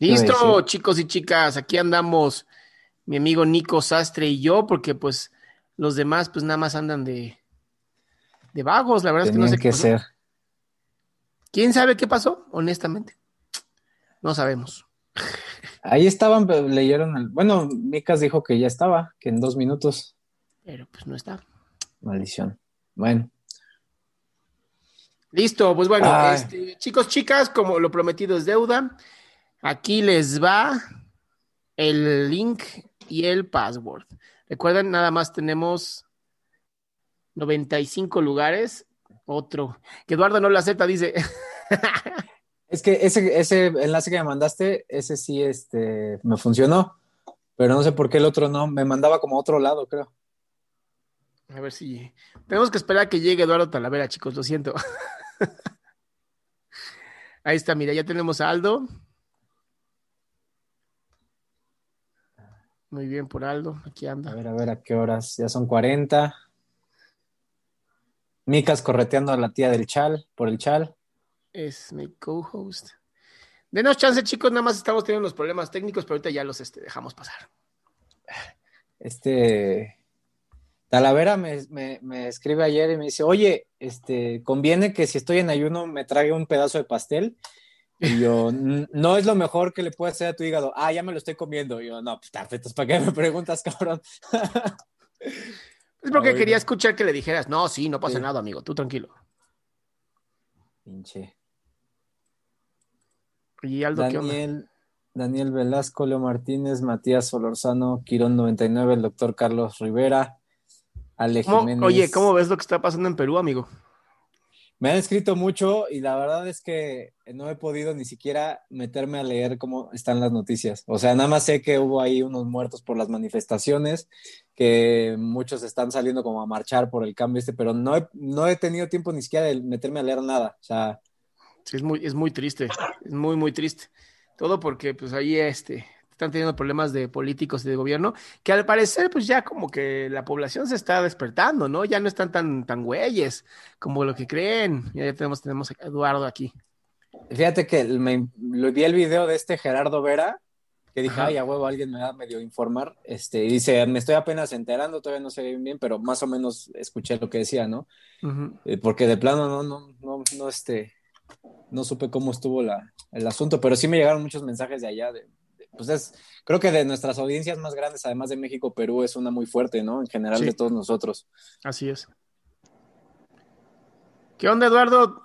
Listo, chicos y chicas, aquí andamos mi amigo Nico Sastre y yo, porque pues los demás pues nada más andan de, de vagos, la verdad es que no sé qué ser. ¿Quién sabe qué pasó? Honestamente, no sabemos. Ahí estaban, leyeron, el, bueno, Micas dijo que ya estaba, que en dos minutos. Pero pues no está. Maldición. Bueno. Listo, pues bueno, este, chicos, chicas, como lo prometido es deuda, aquí les va el link y el password. Recuerden, nada más tenemos 95 lugares. Otro. Que Eduardo no lo acepta, dice. es que ese, ese enlace que me mandaste, ese sí este, me funcionó. Pero no sé por qué el otro no. Me mandaba como a otro lado, creo. A ver si. Tenemos que esperar a que llegue Eduardo Talavera, chicos, lo siento. Ahí está, mira, ya tenemos a Aldo. Muy bien por Aldo, aquí anda. A ver, a ver, ¿a qué horas? Ya son 40. Micas correteando a la tía del Chal, por el Chal. Es mi co-host. Denos chance, chicos, nada más estamos teniendo unos problemas técnicos, pero ahorita ya los este, dejamos pasar. Este. Talavera me, me, escribe ayer y me dice, oye, este, conviene que si estoy en ayuno me trague un pedazo de pastel. Y yo, no es lo mejor que le puede hacer a tu hígado. Ah, ya me lo estoy comiendo. Y yo, no, pues perfecto, ¿para qué me preguntas, cabrón? Es porque quería escuchar que le dijeras, no, sí, no pasa nada, amigo, tú tranquilo. Pinche. Y Aldo, Daniel, Daniel Velasco, Leo Martínez, Matías Solorzano, Quirón 99, el doctor Carlos Rivera, Ale Jiménez. Oye, ¿cómo ves lo que está pasando en Perú, amigo? Me han escrito mucho y la verdad es que no he podido ni siquiera meterme a leer cómo están las noticias. O sea, nada más sé que hubo ahí unos muertos por las manifestaciones, que muchos están saliendo como a marchar por el cambio este, pero no he, no he tenido tiempo ni siquiera de meterme a leer nada. O sea, sí, es muy, es muy triste, es muy, muy triste. Todo porque pues ahí este, están teniendo problemas de políticos y de gobierno, que al parecer, pues ya como que la población se está despertando, ¿no? Ya no están tan, tan güeyes como lo que creen. Ya tenemos, tenemos a Eduardo aquí. Fíjate que me, vi el video de este Gerardo Vera, que dije, ay, a huevo, alguien me va a medio informar. Este, y dice, me estoy apenas enterando, todavía no sé bien, bien, pero más o menos escuché lo que decía, ¿no? Eh, porque de plano no, no, no, no, este, no supe cómo estuvo la, el asunto, pero sí me llegaron muchos mensajes de allá, de, pues es, creo que de nuestras audiencias más grandes, además de México, Perú es una muy fuerte, ¿no? En general de todos nosotros. Así es. ¿Qué onda, Eduardo?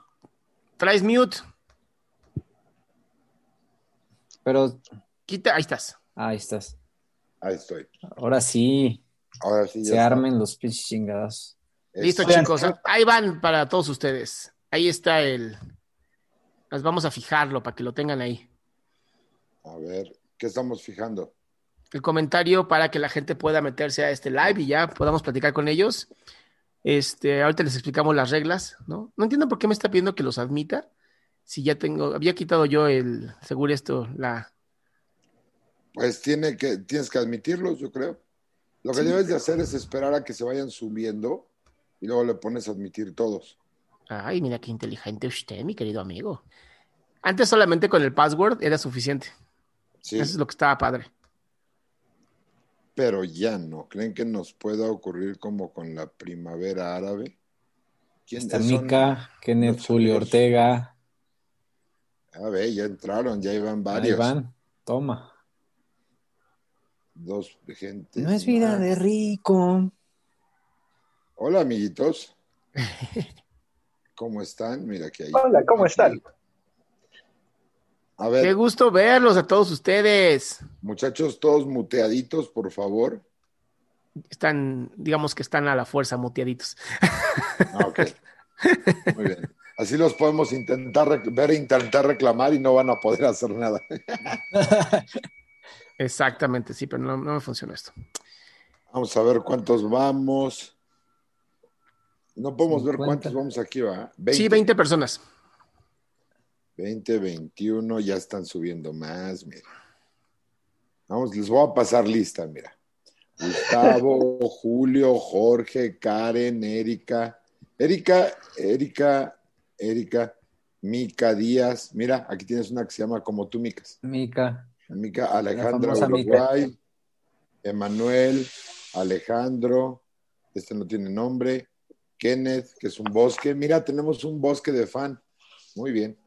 ¿Traes mute? Pero. Quita, ahí estás. Ahí estás. Ahí estoy. Ahora sí. Ahora sí. Se armen los pinches chingados. Listo, chicos. Ahí van para todos ustedes. Ahí está el. Las vamos a fijarlo para que lo tengan ahí. A ver. ¿Qué estamos fijando? El comentario para que la gente pueda meterse a este live y ya podamos platicar con ellos. Este, ahorita les explicamos las reglas, ¿no? No entiendo por qué me está pidiendo que los admita. Si ya tengo, había quitado yo el, seguro esto, la. Pues tiene que, tienes que admitirlos, yo creo. Lo que debes de hacer es esperar a que se vayan subiendo y luego le pones a admitir todos. Ay, mira qué inteligente usted, mi querido amigo. Antes solamente con el password era suficiente. Eso es lo que estaba padre. Pero ya no. ¿Creen que nos pueda ocurrir como con la primavera árabe? ¿Quién Está Mica, Kenneth Julio Ortega. A ver, ya entraron, ya iban varios. Ahí van, toma. Dos gente. No es vida de rico. Hola, amiguitos. ¿Cómo están? Mira que hay. Hola, ¿cómo están? Qué gusto verlos a todos ustedes. Muchachos, todos muteaditos, por favor. Están, digamos que están a la fuerza muteaditos. Ah, ok. Muy bien. Así los podemos intentar ver e intentar reclamar y no van a poder hacer nada. Exactamente, sí, pero no, me funciona esto. Vamos a ver cuántos vamos. No podemos ver cuántos vamos aquí, ¿va? Sí, 20 personas. 20, 21, ya están subiendo más, mira. Vamos, les voy a pasar lista, mira. Gustavo, Julio, Jorge, Karen, Erika. Erika, Erika, Erika. Mica Díaz. Mira, aquí tienes una que se llama como tú, Micas. Mica. Mica Alejandra Uruguay. Emanuel, Alejandro, este no tiene nombre. Kenneth, que es un bosque. Mira, tenemos un bosque de fan. Muy bien.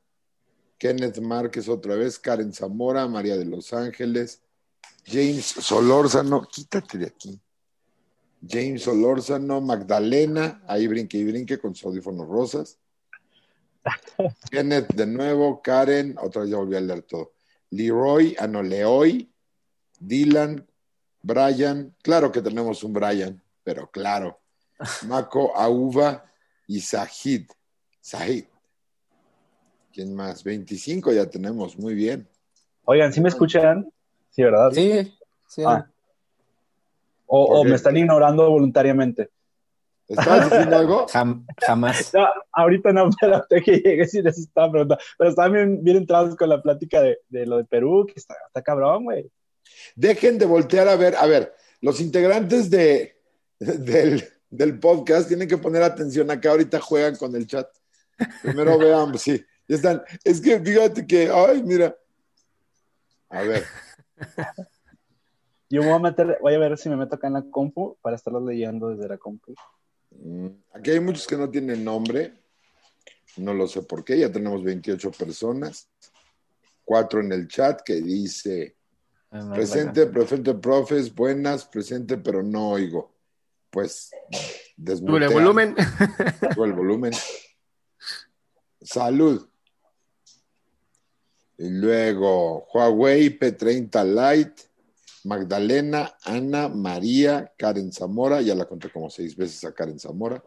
Kenneth Márquez otra vez, Karen Zamora, María de Los Ángeles, James Solórzano, quítate de aquí. James Solórzano, Magdalena, ahí brinque y brinque con sus audífonos rosas. Kenneth de nuevo, Karen, otra vez ya volví a leer todo. Leroy, ah no, Leoy, Dylan, Brian, claro que tenemos un Brian, pero claro. Mako Auva y Sahid. Sahid. ¿Quién más? 25 ya tenemos, muy bien. Oigan, ¿sí me escuchan? Sí, ¿verdad? Sí, sí. Ah. O, me están ignorando voluntariamente. ¿Estás diciendo algo? Jam- jamás. No, ahorita no, espérate que llegue si les estaba preguntando. Pero estaban bien, bien entrados con la plática de, de lo de Perú, que está, está cabrón, güey. Dejen de voltear a ver. A ver, los integrantes de, del, del podcast tienen que poner atención acá. Ahorita juegan con el chat. Primero vean, sí. Ya están. Es que fíjate que, ay, mira. A ver, Yo me voy a meter, voy a ver si me meto acá en la compu para estarlos leyendo desde la compu. mm, aquí hay muchos que no tienen nombre. No lo sé por qué. Ya tenemos 28 personas. Cuatro en el chat que dice. Presente, presente, profes, buenas, presente, pero no oigo. Pues Sube desmutean. el volumen. Sube el volumen. Salud. Y luego Huawei P30 Lite, Magdalena, Ana, María, Karen Zamora, ya la conté como seis veces a Karen Zamora.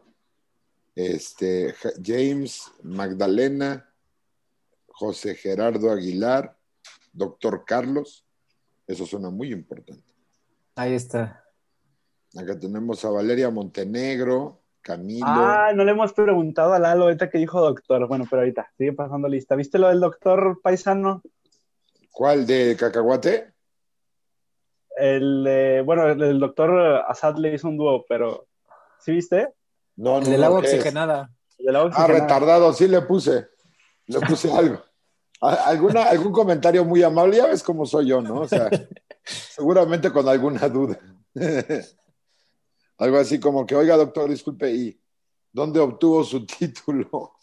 Este, Ja- James, Magdalena, José Gerardo Aguilar, doctor Carlos. Eso suena muy importante. Ahí está. Acá tenemos a Valeria Montenegro, Camilo. Ah, no le hemos preguntado a Lalo ahorita que dijo doctor. Bueno, pero ahorita sigue pasando lista. ¿Viste lo del doctor paisano? ¿Cuál de Cacahuate? El, eh, bueno, el, el doctor Assad le hizo un dúo, pero ¿sí viste? No, El no. El del agua Ah, oxigenada. retardado, sí le puse. Le puse algo. ¿Alguna, algún comentario muy amable, ya ves cómo soy yo, ¿no? O sea, seguramente con alguna duda. Algo así como que, oiga, doctor, disculpe, ¿y dónde obtuvo su título?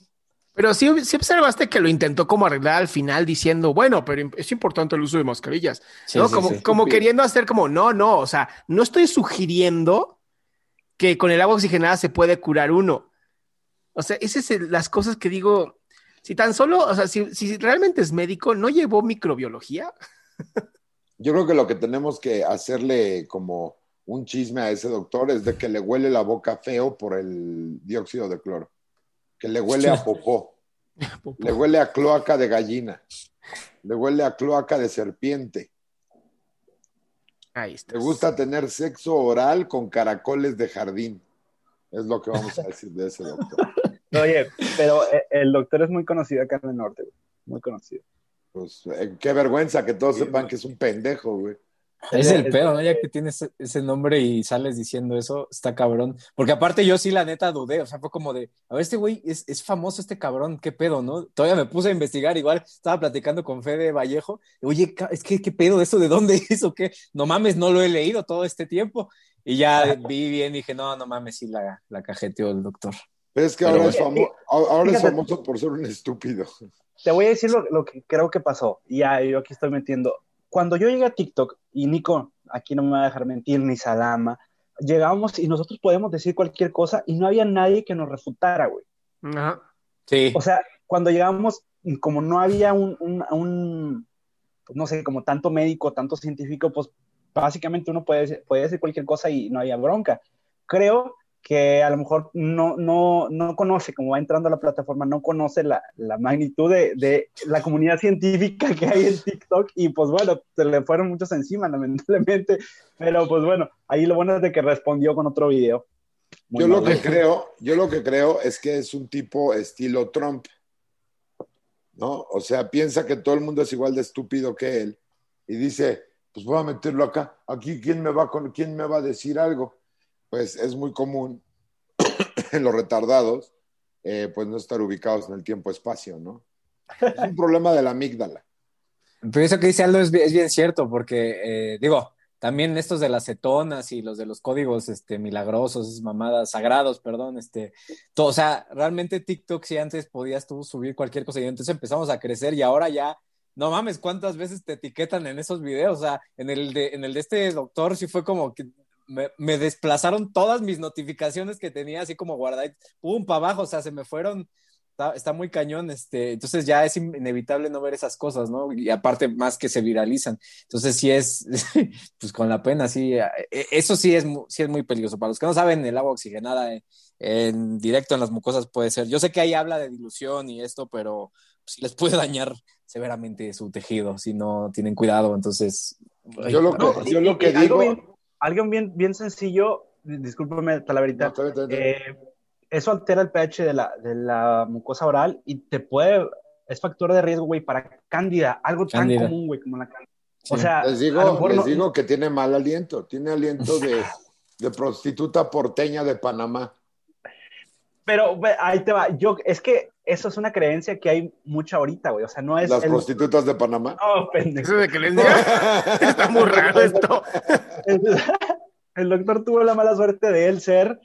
Pero sí, sí observaste que lo intentó como arreglar al final diciendo, bueno, pero es importante el uso de mascarillas. Sí, ¿no? sí, como, sí. como queriendo hacer como, no, no, o sea, no estoy sugiriendo que con el agua oxigenada se puede curar uno. O sea, esas son las cosas que digo, si tan solo, o sea, si, si realmente es médico, ¿no llevó microbiología? Yo creo que lo que tenemos que hacerle como un chisme a ese doctor es de que le huele la boca feo por el dióxido de cloro. Que le huele a popó. Le huele a cloaca de gallina. Le huele a cloaca de serpiente. Ahí está. Le gusta tener sexo oral con caracoles de jardín. Es lo que vamos a decir de ese doctor. Oye, pero eh, el doctor es muy conocido acá en el norte, güey. Muy conocido. Pues eh, qué vergüenza que todos sepan que es un pendejo, güey. Es el pedo, ¿no? Ya que tienes ese, ese nombre y sales diciendo eso, está cabrón. Porque aparte yo sí, la neta, dudé. O sea, fue como de, a ver, este güey es, es famoso, este cabrón, qué pedo, ¿no? Todavía me puse a investigar, igual estaba platicando con Fede Vallejo. Oye, es que, ¿qué pedo eso? ¿De dónde es o qué? No mames, no lo he leído todo este tiempo. Y ya vi bien y dije, no, no mames, sí la, la cajeteó el doctor. Pero es que Pero ahora, es, famo- ahora es famoso por ser un estúpido. Te voy a decir lo, lo que creo que pasó. Y ya, yo aquí estoy metiendo. Cuando yo llegué a TikTok, y Nico, aquí no me va a dejar mentir, ni Salama, llegábamos y nosotros podemos decir cualquier cosa y no había nadie que nos refutara, güey. Ajá. Sí. O sea, cuando llegamos, como no había un, un, un, pues, no sé, como tanto médico, tanto científico, pues básicamente uno puede, puede decir cualquier cosa y no había bronca. Creo que a lo mejor no, no, no conoce, como va entrando a la plataforma, no conoce la, la magnitud de, de la comunidad científica que hay en TikTok y pues bueno, se le fueron muchos encima, lamentablemente, pero pues bueno, ahí lo bueno es de que respondió con otro video. Muy Yo lo maduro. que creo, yo lo que creo es que es un tipo estilo Trump. ¿No? O sea, piensa que todo el mundo es igual de estúpido que él y dice, pues voy a meterlo acá. Aquí quién me va con quién me va a decir algo. Pues es muy común en los retardados, eh, pues no estar ubicados en el tiempo-espacio, ¿no? Es un problema de la amígdala. Pero eso que dice Aldo es, bien cierto, porque, eh, digo, también estos de las cetonas y los de los códigos este, milagrosos, mamadas, sagrados, perdón, este, todo, o sea, realmente TikTok si antes podías tú subir cualquier cosa y entonces empezamos a crecer y ahora ya, no mames, cuántas veces te etiquetan en esos videos, o sea, en el de, en el de este doctor sí fue como que me, me desplazaron todas mis notificaciones que tenía así como guardadas, pum, para abajo, o sea, se me fueron Está, está, muy cañón, este, entonces ya es inevitable no ver esas cosas, ¿no? Y aparte más que se viralizan. Entonces sí es, pues con la pena, sí, eso sí es, sí es muy peligroso. Para los que no saben, el agua oxigenada en, en directo en las mucosas puede ser, yo sé que ahí habla de dilución y esto, pero sí les puede dañar severamente su tejido si no tienen cuidado, entonces... Yo lo que, yo lo que digo... Algo bien, bien, sencillo, discúlpame, Talaverita, no, está está. Eh, eso altera el pH de la, de la mucosa oral y te puede, es factor de riesgo, güey, para cándida, algo tan común, güey, como la cándida. O sea, les digo, les no... digo que tiene mal aliento, tiene aliento de, de prostituta porteña de Panamá. Pero ahí te va, yo, es que eso es una creencia que hay mucha ahorita, güey, o sea, no es... Las el... prostitutas de Panamá. Oh, pendejo. Eso de que les diga, está muy raro esto. el doctor tuvo la mala suerte de él ser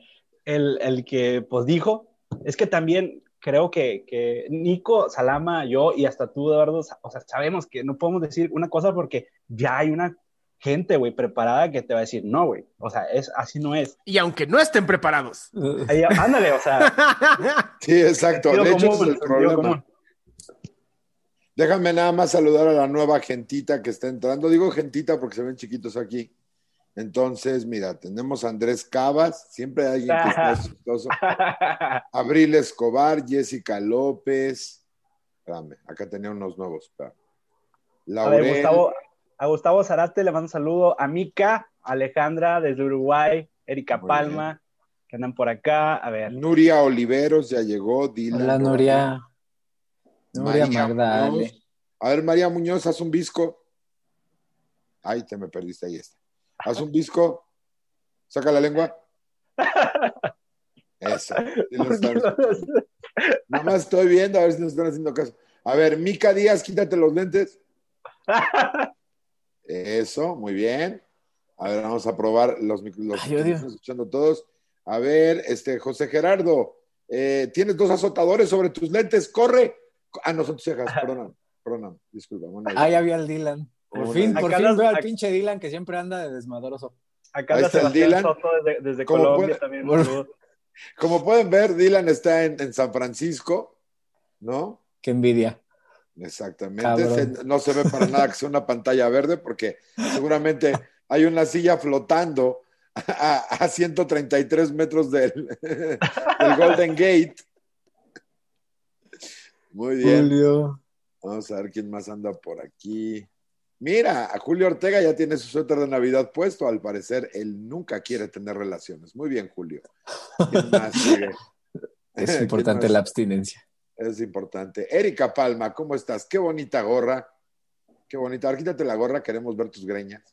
el, el, que pues dijo, es que también creo que, que, Nico, Salama, yo y hasta tú, Eduardo, o sea, sabemos que no podemos decir una cosa porque ya hay una gente, güey, preparada que te va a decir, no, güey, o sea, es, así no es. Y aunque no estén preparados. Ahí, ándale, o sea. sí, exacto, de hecho común, es el problema. Déjame nada más saludar a la nueva gentita que está entrando. Digo gentita porque se ven chiquitos aquí. Entonces, mira, tenemos a Andrés Cabas, siempre hay alguien que está chistoso. Abril Escobar, Jessica López. Espérame, acá tenía unos nuevos. Laurel. A, ver, Gustavo, a Gustavo Zarate le mando un saludo. A Mica, Alejandra desde Uruguay, Erika Muy Palma, bien. que andan por acá. A ver. Nuria Oliveros ya llegó. Dylan Hola, Nuria. Nuria Magda. A ver, María Muñoz, haz un visco. Ay, te me perdiste, ahí está. Haz un disco, saca la lengua. Eso. Nada más estoy viendo a ver si nos están haciendo caso. A ver, Mica Díaz, quítate los lentes. Eso, muy bien. A ver, vamos a probar los, están escuchando todos. A ver, este José Gerardo, eh, tienes dos azotadores sobre tus lentes, corre. Ah, no son tus cejas, perdón, perdón, disculpa. Bueno, Ahí había el Dylan. Por fin, por fin veo al pinche Dylan que siempre anda de desmadroso. Acá Ahí está el Dylan. Soto desde, desde Colombia puede, también. Bueno, como pueden ver, Dylan está en, en, San Francisco, ¿no? Qué envidia. Exactamente. Se, no se ve para nada que sea una pantalla verde porque seguramente hay una silla flotando a, a 133 metros del, del Golden Gate. Muy bien. Julio. Vamos a ver quién más anda por aquí. Mira, a Julio Ortega ya tiene su suéter de Navidad puesto. Al parecer, él nunca quiere tener relaciones. Muy bien, Julio. es importante la abstinencia. Es importante. Erika Palma, ¿cómo estás? Qué bonita gorra. Qué bonita. Ahora quítate la gorra, queremos ver tus greñas.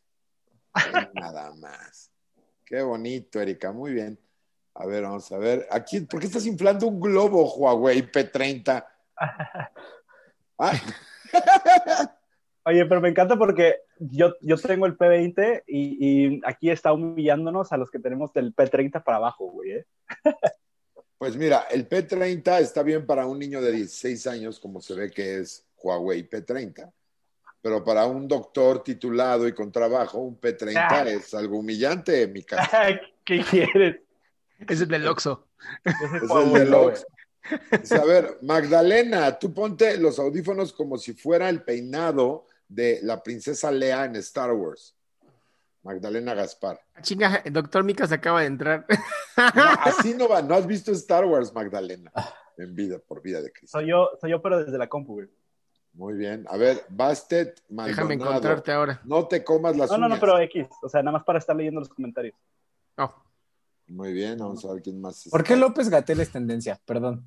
Nada más. Qué bonito, Erika. Muy bien. A ver, vamos a ver. Aquí, ¿por qué estás inflando un globo, Huawei P30? Ay. Oye, pero me encanta porque yo, yo tengo el P20 y, y, aquí está humillándonos a los que tenemos del P30 para abajo, güey. ¿eh? Pues mira, el P30 está bien para un niño de 16 años, como se ve que es Huawei P30. Pero para un doctor titulado y con trabajo, un P30 ah. es algo humillante, mi casa. ¿Qué quieres? Es el del Oxxo. Es el del Oxxo. A ver, Magdalena, tú ponte los audífonos como si fuera el peinado de la princesa Lea en Star Wars. Magdalena Gaspar. Chinga, el doctor Micas acaba de entrar. No, así no va, no has visto Star Wars, Magdalena. En vida, por vida de Cristo. Soy yo, soy yo, pero desde la compu, güey. Muy bien. A ver, Bastet Maldonado. Déjame encontrarte ahora. No te comas las No, no, uñas. no, pero X. O sea, nada más para estar leyendo los comentarios. Oh. Muy bien, vamos a ver quién más. ¿Por qué López Gatel es tendencia? Perdón.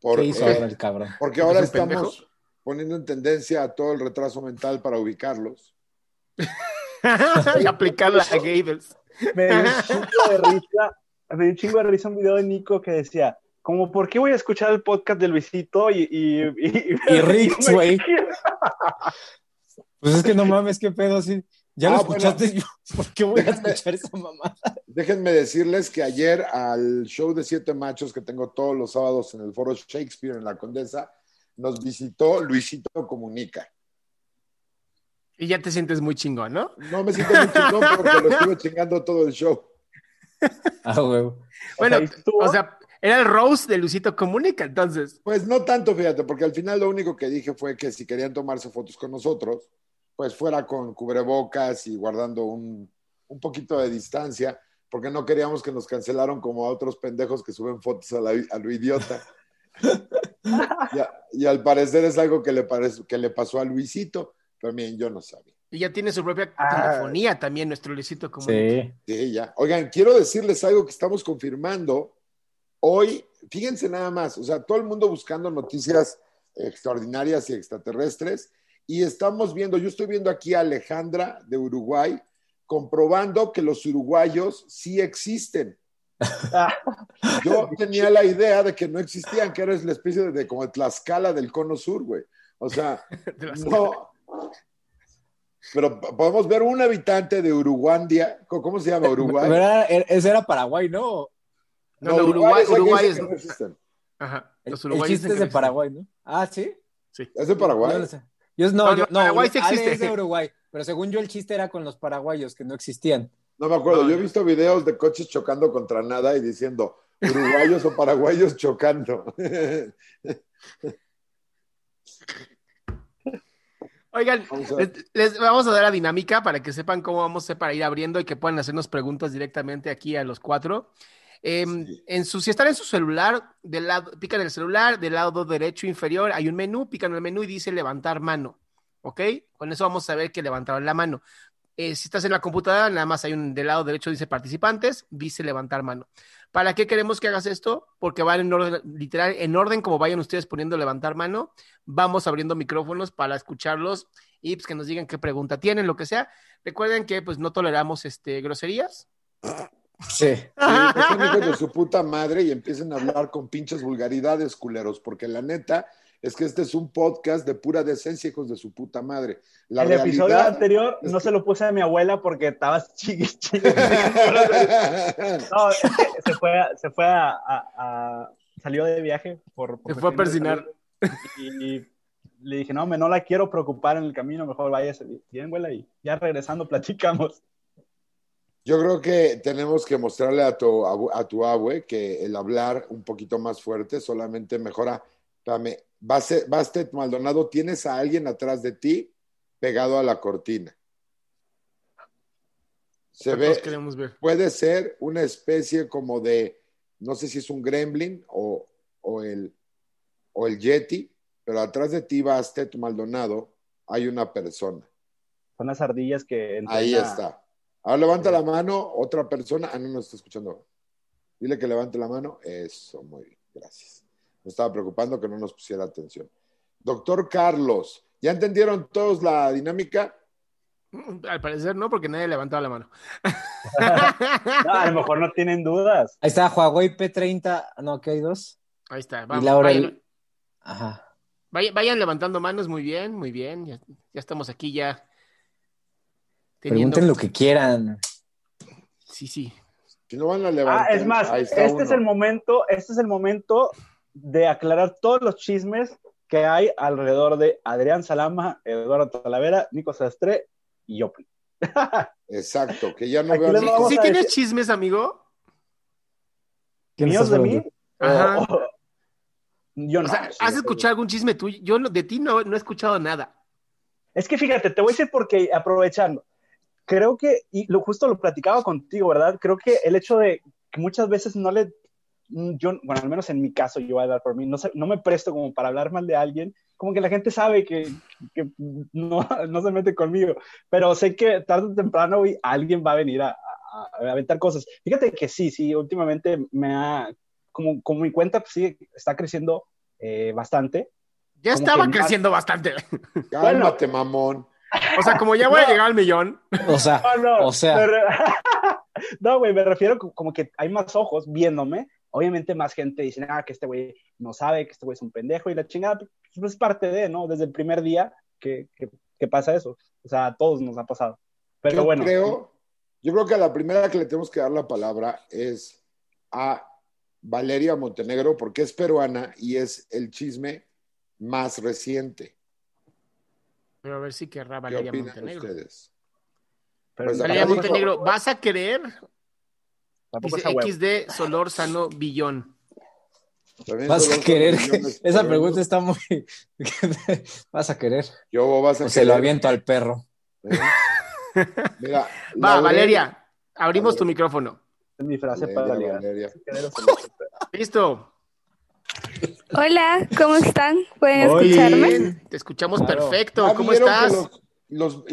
Por, ¿Qué hizo eh, ahora el cabrón? Porque ahora estamos pendejo? poniendo en tendencia a todo el retraso mental para ubicarlos. y aplicarla a Gables. Me dio un chingo de risa. Me dio un chingo de risa un video de Nico que decía: como, ¿por qué voy a escuchar el podcast de Luisito y... Y, y, y güey. Pues es que no mames, qué pedo, así. Ya lo Ah, escuchaste, bueno. yo, ¿por qué voy a escuchar esa mamada? Déjenme decirles que ayer al show de Siete Machos que tengo todos los sábados en el Foro Shakespeare en la Condesa, nos visitó Luisito Comunica. Y ya te sientes muy chingón, ¿no? No me siento muy chingón porque lo estuve chingando todo el show. Ah, güey. Bueno, o sea, era el Rose de Luisito Comunica, entonces. Pues no tanto, fíjate, porque al final lo único que dije fue que si querían tomarse fotos con nosotros, pues fuera con cubrebocas y guardando un, un poquito de distancia, porque no queríamos que nos cancelaron como a otros pendejos que suben fotos a, la- a lo idiota. y, a- y al parecer es algo que le, parece, que le pasó a Luisito, también yo no sabía. Y ya tiene su propia Ah. telefonía también, nuestro Luisito Comunica. Sí. Sí, ya. Oigan, quiero decirles algo que estamos confirmando. Hoy, fíjense nada más, o sea, todo el mundo buscando noticias extraordinarias y extraterrestres. Y estamos viendo, yo estoy viendo aquí a Alejandra de Uruguay, comprobando que los uruguayos sí existen. Yo tenía la idea de que no existían, que era la especie de, de como Tlaxcala del cono sur, güey. O sea, no. Pero podemos ver un habitante de Uruguandia, ¿cómo se llama Uruguay? Era- era- ese era Paraguay, ¿no? No, no, Uruguay, es Uruguay es. no existen. Ajá, El, los el uruguayos chiste es de Paraguay, ¿no? Ah, sí. ¿Es de Paraguay? Yo no sé. Yo, no, No, yo, no, Paraguay sí existe. es de Uruguay, pero según yo el chiste era con los paraguayos que no existían. No me acuerdo. No, Yo he visto videos de coches chocando contra nada y diciendo uruguayos o paraguayos chocando. Oigan, Vamos a- les, les vamos a dar la dinámica para que sepan cómo vamos a hacer para ir abriendo y que puedan hacernos preguntas directamente aquí a los cuatro. Em, Sí. en su, si están en su celular, del lado, pican el celular, del lado derecho inferior hay un menú, pican el menú y dice levantar mano. ¿Ok? Con eso vamos a ver que levantaron la mano. Eh, si estás en la computadora, nada más hay un del lado derecho dice participantes, dice levantar mano. ¿Para qué queremos que hagas esto? Porque van en orden, literal, en orden como vayan ustedes poniendo levantar mano, vamos abriendo micrófonos para escucharlos y pues, que nos digan qué pregunta tienen, lo que sea. Recuerden que pues no toleramos este, groserías. Sí. Sí, de su puta madre y empiecen a hablar con pinches vulgaridades, culeros, porque la neta es que este es un podcast de pura decencia, hijos de su puta madre. La el episodio anterior no que- se lo puse a mi abuela porque estabas chiqui, chiqui. No, es que se fue, a- se fue a, a- a- salió de viaje por, por Se fue a persinar. y, le dije, no, me no la quiero preocupar en el camino, mejor váyase bien, abuela, y ya regresando platicamos. Yo creo que tenemos que mostrarle a tu, a tu abue que el hablar un poquito más fuerte solamente mejora. Base- Bastet Maldonado, tienes a alguien atrás de ti pegado a la cortina. Se ve, queremos ver. puede ser una especie como de, no sé si es un gremlin o, o el, o el yeti, pero atrás de ti, Bastet Maldonado, hay una persona. Son las ardillas que entrena- Ahí está. Ahora levanta la mano, otra persona. Ah, no nos está escuchando. Dile que levante la mano. Eso, muy bien, gracias. Me estaba preocupando que no nos pusiera atención. Doctor Carlos, ¿ya entendieron todos la dinámica? Al parecer no, porque nadie levantaba la mano. No, a lo mejor no tienen dudas. Ahí está Huawei P30. No, aquí hay dos. Ahí está. y Vamos, Laura. vayan, el- Ajá. vayan- vayan levantando manos, muy bien, muy bien. Ya, ya estamos aquí ya. teniendo- Pregunten lo que quieran. Sí, sí. Si no van a Ah, levantar. es más, este es el momento, este es el momento de aclarar todos los chismes que hay alrededor de Adrián Salama, Eduardo Talavera, Nico Sastre y yo. Exacto, que ya no Aquí les ¿Sí, tienes decir- chismes, amigo? ¿Quién ¿Míos de mí? Ajá. Yo O no. sea, ¿has sí. escuchado algún chisme tuyo? Yo no- de ti no, no he escuchado nada. Es que fíjate, te voy a decir porque aprovechando, creo que, y lo justo lo platicaba contigo, ¿verdad? Creo que el hecho de que muchas veces no le, yo, bueno, al menos en mi caso, yo voy a hablar por mí, no, sé- no me presto como para hablar mal de alguien, como que la gente sabe que, que no, no se mete conmigo, pero sé que tarde o temprano alguien va a venir a, a- a aventar cosas. Fíjate que sí, sí, últimamente me ha, como, como mi cuenta pues, sí está creciendo eh, bastante. Ya Como estaba más- creciendo bastante. Cálmate, mamón. O sea, como ya voy a No. llegar al millón. O sea, no. O sea. Me re- no, güey, me refiero co- como que hay más ojos viéndome Obviamente más gente dice, ah, que este güey no sabe, que este güey es un pendejo y la chingada, pues es parte de, ¿no? Desde el primer día que, que, pasa eso. O sea, a todos nos ha pasado. Pero yo bueno. Creo, yo creo que la primera que le tenemos que dar la palabra es a Valeria Montenegro, porque es peruana y es el chisme más reciente. Pero a ver si querrá Valeria Montenegro. ustedes? Pues Valeria Montenegro, ¿vas a querer? Dice XD Sano Billón. Vas a querer. Esa pregunta está muy. vas a querer. Yo vas a o se lo aviento al perro. ¿Eh? Mira, Va, Valeria, abrimos tu micrófono. Es mi frase para Valeria. Listo. Hola, ¿cómo están? ¿Pueden escucharme? Te escuchamos perfecto. ¿Cómo estás? Los,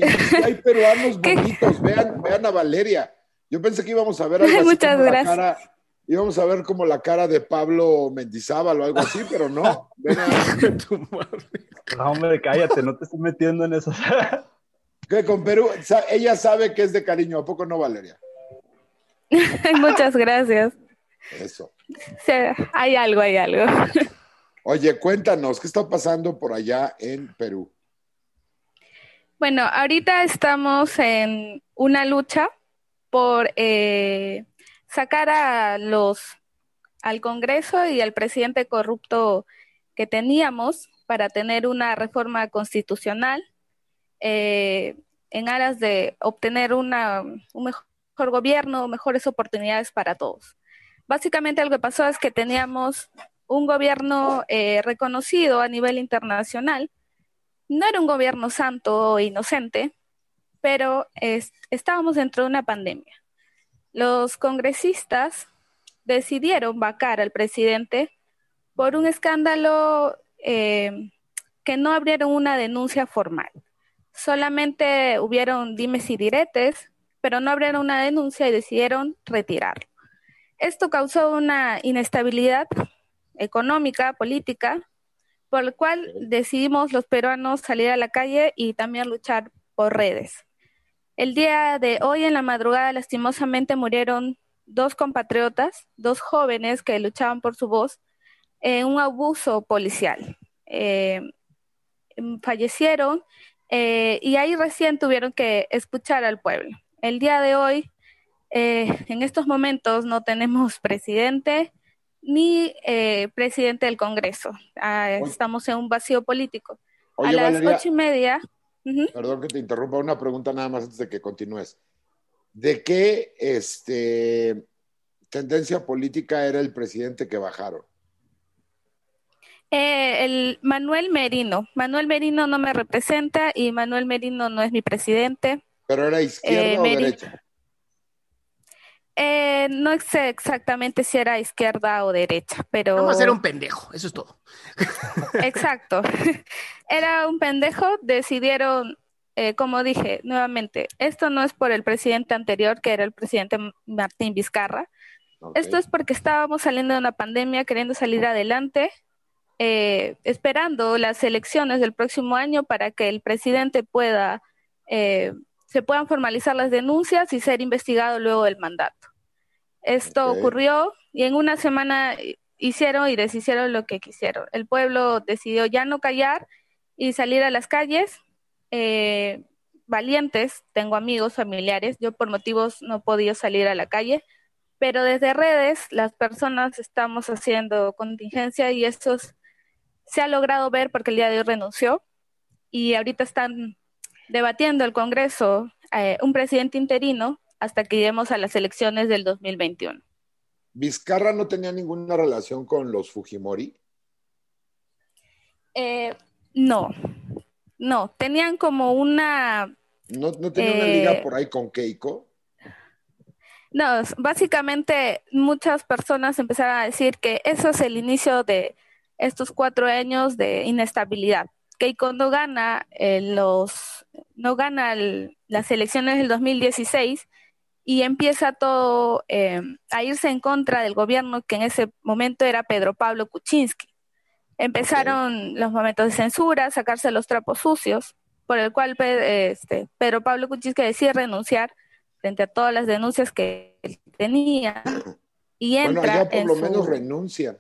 hay peruanos bonitos. Vean, vean a Valeria. Yo pensé que íbamos a ver algo así Muchas gracias. La cara, íbamos a ver como la cara de Pablo Mendizábal o algo así, pero no. Ven a tu madre. No, hombre, cállate, no te estoy metiendo en eso. ¿Qué con Perú? Ella sabe que es de cariño, ¿a poco no, Valeria? Muchas gracias. Eso. hay algo, hay algo. Oye, cuéntanos, ¿qué está pasando por allá en Perú? Bueno, ahorita estamos en una lucha por eh, sacar a los al Congreso y al presidente corrupto que teníamos para tener una reforma constitucional eh, en aras de obtener una, un mejor gobierno, mejores oportunidades para todos. Básicamente lo que pasó es que teníamos un gobierno eh, reconocido a nivel internacional no era un gobierno santo o inocente, pero estábamos dentro de una pandemia. Los congresistas decidieron vacar al presidente por un escándalo eh, que no abrieron una denuncia formal. Solamente hubieron dimes y diretes, pero no abrieron una denuncia y decidieron retirarlo. Esto causó una inestabilidad económica, política, por lo cual decidimos los peruanos salir a la calle y también luchar por redes. El día de hoy en la madrugada lastimosamente murieron dos compatriotas, dos jóvenes que luchaban por su voz en un abuso policial. Eh, fallecieron eh, y ahí recién tuvieron que escuchar al pueblo. El día de hoy, eh, en estos momentos, no tenemos presidente, ni presidente del Congreso. Ah, estamos en un vacío político. a las ocho y media. Perdón que te interrumpa, una pregunta nada más antes de que continúes. ¿De qué este, tendencia política era el presidente que bajaron? Eh, el Manuel Merino. Manuel Merino no me representa y Manuel Merino no es mi presidente. ¿Pero era izquierda eh, o derecha? Eh, no sé exactamente si era izquierda o derecha, pero... Vamos a ser un pendejo, eso es todo. Exacto. Era un pendejo, decidieron, eh, como dije nuevamente, esto no es por el presidente anterior, que era el presidente Martín Vizcarra. Esto es porque estábamos saliendo de una pandemia, queriendo salir adelante, eh, esperando las elecciones del próximo año para que el presidente pueda se puedan formalizar las denuncias y ser investigado luego del mandato. Esto ocurrió y en una semana hicieron y deshicieron lo que quisieron. El pueblo decidió ya no callar y salir a las calles. Eh, valientes, tengo amigos, familiares, yo por motivos no podía salir a la calle, pero desde redes las personas estamos haciendo contingencia y eso se ha logrado ver porque el día de hoy renunció y ahorita están debatiendo el Congreso eh, un presidente interino hasta que lleguemos a las elecciones del 2021. ¿Vizcarra no tenía ninguna relación con los Fujimori? Eh, no, no, tenían como una... ¿No, no tenía una liga eh, por ahí con Keiko? No, básicamente muchas personas empezaron a decir que eso es el inicio de estos cuatro años de inestabilidad. Keiko no gana eh, los no gana las elecciones del 2016 y empieza todo eh, a irse en contra del gobierno que en ese momento era Pedro Pablo Kuczynski. Empezaron los momentos de censura, sacarse los trapos sucios, por el cual este, Pedro Pablo Kuczynski decide renunciar frente a todas las denuncias que tenía y entra bueno, allá por en lo su- menos renuncian.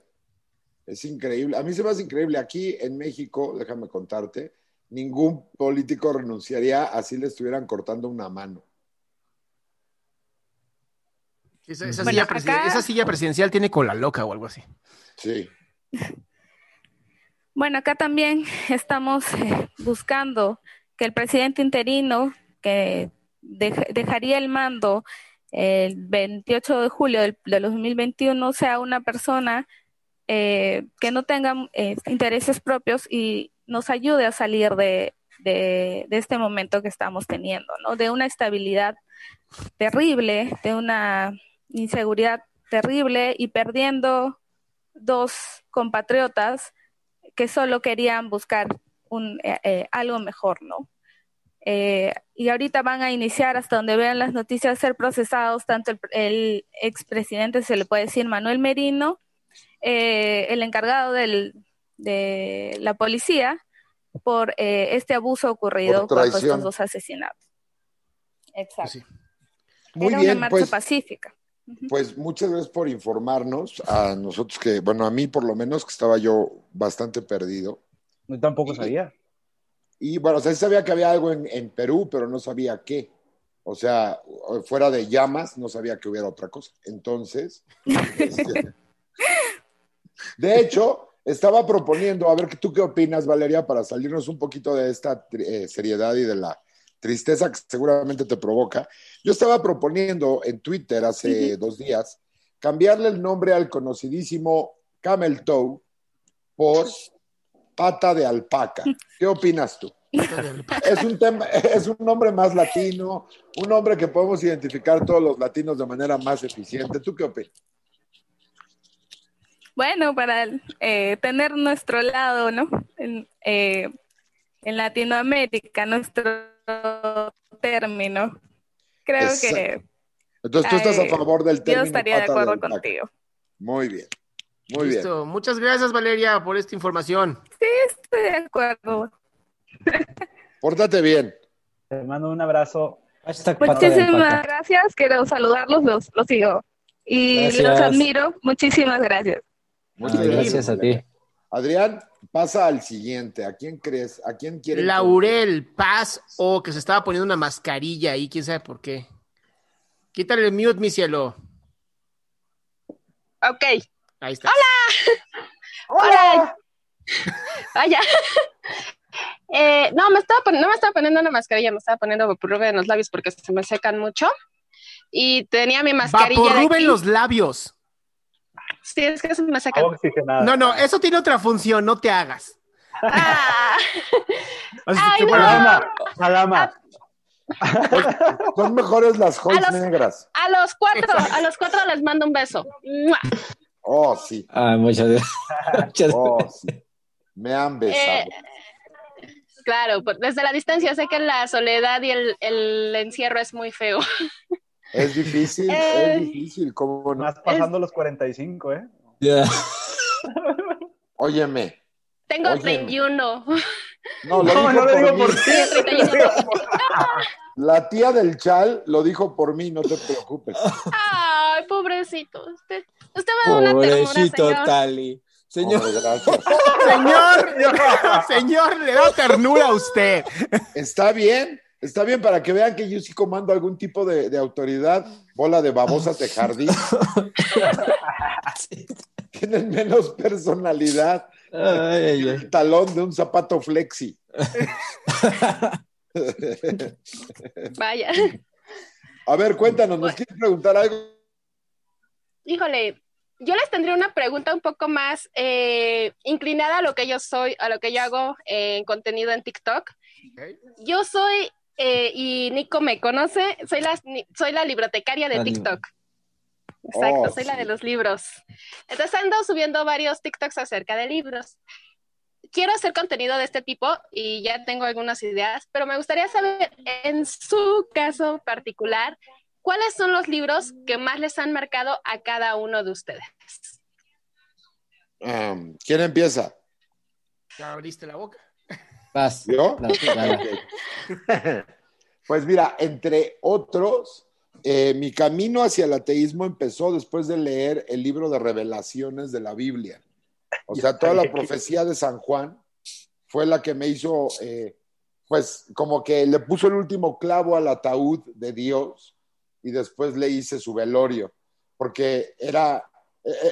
Es increíble. A mí se me hace increíble. Aquí en México, déjame contarte, ningún político renunciaría así le estuvieran cortando una mano. Esa, esa Bueno, silla presiden- acá- esa silla presidencial tiene cola loca o algo así. Sí. Bueno, acá también estamos eh, buscando que el presidente interino, que dej- dejaría el mando el 28 de julio del, de 2021, sea una persona eh, que no tenga eh, intereses propios y nos ayude a salir de, de- de este momento que estamos teniendo, ¿no? De una estabilidad terrible, de una inseguridad terrible y perdiendo dos compatriotas que solo querían buscar un, eh, eh, algo mejor, ¿no? Eh, y ahorita van a iniciar, hasta donde vean las noticias, ser procesados tanto el, el expresidente, se le puede decir, Manuel Merino, eh, el encargado del, de la policía, por eh, este abuso ocurrido Por estos dos asesinatos. Exacto. Sí. Muy Era bien, una marcha pues, pacífica. Pues muchas gracias por informarnos a nosotros que, bueno, a mí por lo menos que estaba yo bastante perdido. Yo tampoco sabía. Y bueno, o sea, sí sabía que había algo en, en Perú, pero no sabía qué. O sea, fuera de llamas, no sabía que hubiera otra cosa. Entonces, este, de hecho, estaba proponiendo, a ver tú qué opinas, Valeria, para salirnos un poquito de esta eh, seriedad y de la tristeza que seguramente te provoca. Yo estaba proponiendo en Twitter hace dos días cambiarle el nombre al conocidísimo Camel Toe por pata de alpaca. ¿Qué opinas tú? Es un, tema, es un nombre más latino, un nombre que podemos identificar todos los latinos de manera más eficiente. ¿Tú qué opinas? Bueno, para eh, tener nuestro lado, ¿no? En, eh, en Latinoamérica, nuestro término. Creo Exacto. que Entonces, tú estás a favor del yo término estaría de acuerdo contigo. Muy bien, muy bien. Listo. Muchas gracias, Valeria, por esta información. Estoy de acuerdo. Pórtate bien. Te mando un abrazo. Hashtag Muchísimas gracias. Quiero saludarlos, los, los sigo. Y Gracias. los admiro. Muchísimas gracias. Muchas gracias a ti. Adrián, pasa al siguiente. ¿A quién crees? ¿A quién quieres? Laurel Paz o que se estaba poniendo una mascarilla ahí, quién sabe por qué. Quítale el mute, mi cielo. Ok. Ahí está. Hola. Vaya. Eh, no, me estaba no me estaba poniendo una mascarilla, me estaba poniendo vaporrube en los labios porque se me secan mucho. Y tenía mi mascarilla. Vaporrube aquí. en los labios. Sí, es que se me. Agua oxigenada. No, no, eso tiene otra función, no te hagas. Ah, Ay, no. Son mejores las Hoyts A los- negras. a los cuatro, a los cuatro les mando un beso. Oh, sí. Ah, muchas gracias. Muchas Oh, sí. Me han besado. Eh, Claro, por- desde la distancia sé que la soledad y el, el encierro es muy feo. Es difícil, Eh. es difícil. ¿Cómo no? Más pasando los 45, ¿eh? Ya. Óyeme. Tengo Oye. 31. No, lo No, dijo no lo por digo mí. por ti. Sí, 31. La tía del chal lo dijo por mí, no te preocupes. Ay, pobrecito. Usted, usted me da una ternura, Pobrecito señor. Tali. Señor. Señor, señor, le da ternura a usted. Está bien, está bien para que vean que yo sí comando algún tipo de, de autoridad. Bola de babosas de jardín. Tienen menos personalidad. Ay, ay, que ay. El talón de un zapato flexi. Vaya. A ver, cuéntanos, ¿nos quieres preguntar algo? Híjole, yo les tendría una pregunta un poco más eh, inclinada a lo que yo soy, a lo que yo hago eh, en contenido en TikTok. Yo soy, eh, y Nico me conoce, soy la, soy la bibliotecaria de La TikTok. Exacto, Oh, soy la de los libros. Entonces ando subiendo varios TikToks acerca de libros. Quiero hacer contenido de este tipo y ya tengo algunas ideas, pero me gustaría saber, en su caso particular, ¿cuáles son los libros que más les han marcado a cada uno de ustedes? Um, ¿Quién empieza? Ya abriste la boca. Vas. ¿Yo? Pues mira, entre otros, eh, mi camino hacia el ateísmo empezó después de leer el libro de revelaciones de la Biblia. O sea, toda la profecía de San Juan fue la que me hizo, eh, pues, como que le puso el último clavo al ataúd de Dios y después le hice su velorio, porque era,